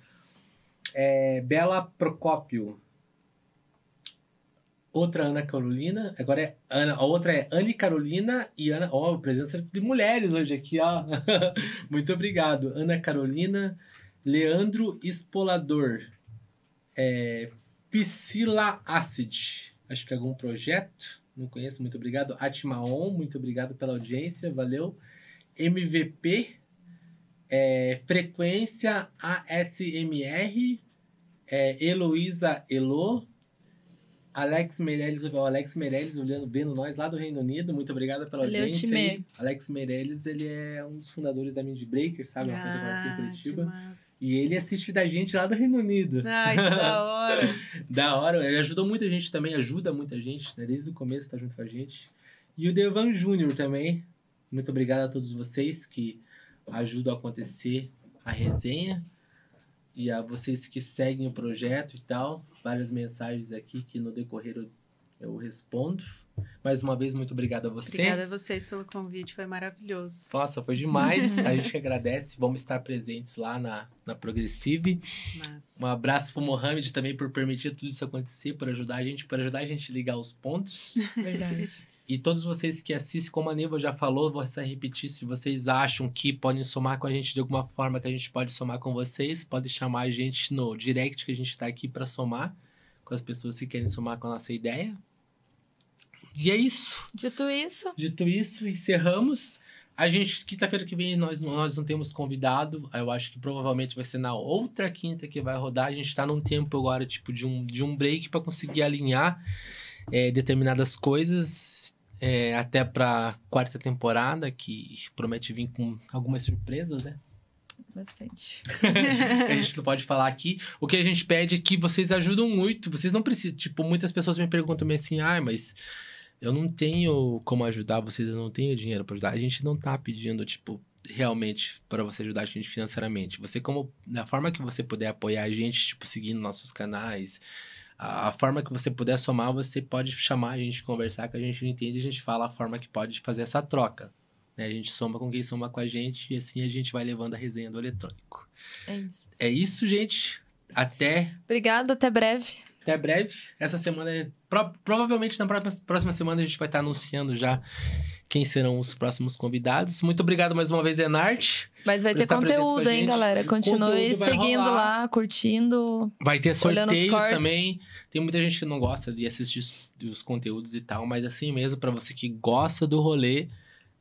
É, Bela Procópio. Outra Ana Carolina. Agora é Ana. A outra é Anne Carolina e Ana. Ó, presença de mulheres hoje aqui, ó. [laughs] muito obrigado. Ana Carolina. Leandro Espolador. É, Piscila Acid. Acho que é algum projeto. Não conheço, muito obrigado. Atmaon, muito obrigado pela audiência, valeu. MVP, é, Frequência ASMR, é, Heloísa Elo, Alex Meirelles, o Alex Meirelles olhando, vendo nós lá do Reino Unido, muito obrigado pela Valeu, audiência. time. aí. Alex Meirelles, ele é um dos fundadores da Mind Breaker, sabe? Uma coisa nasci em Ah, Curitiba. E ele assiste da gente lá do Reino Unido. Ai, que da [laughs] hora. Da hora, ele ajudou muita gente também, ajuda muita gente, né? Desde o começo tá junto com a gente. E o Devan Júnior também. Muito obrigado a todos vocês que ajudam a acontecer a resenha. E a vocês que seguem o projeto e tal. Várias mensagens aqui que no decorrer eu, eu respondo. Mais uma vez, muito obrigado a você. Obrigada a vocês pelo convite, foi maravilhoso. Nossa, foi demais. [laughs] a gente agradece. Vamos estar presentes lá na, na Progressive. Massa. Um abraço pro Mohamed também por permitir tudo isso acontecer, por ajudar a gente, por ajudar a gente a ligar os pontos. [laughs] Verdade. E todos vocês que assistem, como a Neva já falou, vou só repetir, se vocês acham que podem somar com a gente de alguma forma que a gente pode somar com vocês, pode chamar a gente no direct que a gente tá aqui para somar com as pessoas que querem somar com a nossa ideia. E é isso. Dito isso, Dito isso, encerramos. A gente, quinta-feira que vem, nós, nós não temos convidado. Eu acho que provavelmente vai ser na outra quinta que vai rodar. A gente tá num tempo agora, tipo, de um, de um break para conseguir alinhar é, determinadas coisas. É, até pra quarta temporada, que promete vir com algumas surpresas, né? bastante. [laughs] a gente não pode falar aqui. O que a gente pede é que vocês ajudam muito. Vocês não precisam. Tipo, muitas pessoas me perguntam assim, ah, mas eu não tenho como ajudar vocês, eu não tenho dinheiro para ajudar. A gente não tá pedindo, tipo, realmente para você ajudar a gente financeiramente. Você, como. Da forma que você puder apoiar a gente, tipo, seguindo nossos canais. A forma que você puder somar, você pode chamar a gente, conversar com a gente, entende, a gente fala a forma que pode fazer essa troca. né? A gente soma com quem soma com a gente e assim a gente vai levando a resenha do eletrônico. É isso. É isso, gente. Até, Obrigada, até breve. até breve. Essa semana, pro- provavelmente na próxima, próxima semana a gente vai estar anunciando já quem serão os próximos convidados. Muito obrigado mais uma vez, Enarte. Mas vai ter conteúdo, hein, galera? Continue seguindo lá, curtindo. Vai ter sorteios também. Tem muita gente que não gosta de assistir os, os conteúdos e tal, mas assim mesmo, pra você que gosta do rolê,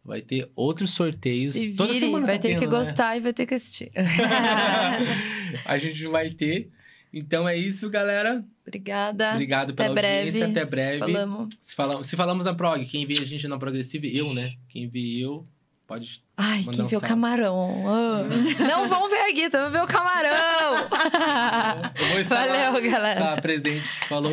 vai ter outros sorteios. Se Toda vire, semana vai tá ter que tendo, né? gostar e vai ter que assistir. [laughs] a gente vai ter. Então é isso, galera. Obrigada. Obrigado Até pela breve. audiência. Até breve. Falamos. Se, fala- se falamos na prog, quem vê a gente na Progressive, eu, né? Quem vê eu, pode. Ai, quem um vê o camarão? Ah. Não vão ver a Guita, vão ver o camarão. Valeu, galera. estar presente. Falou.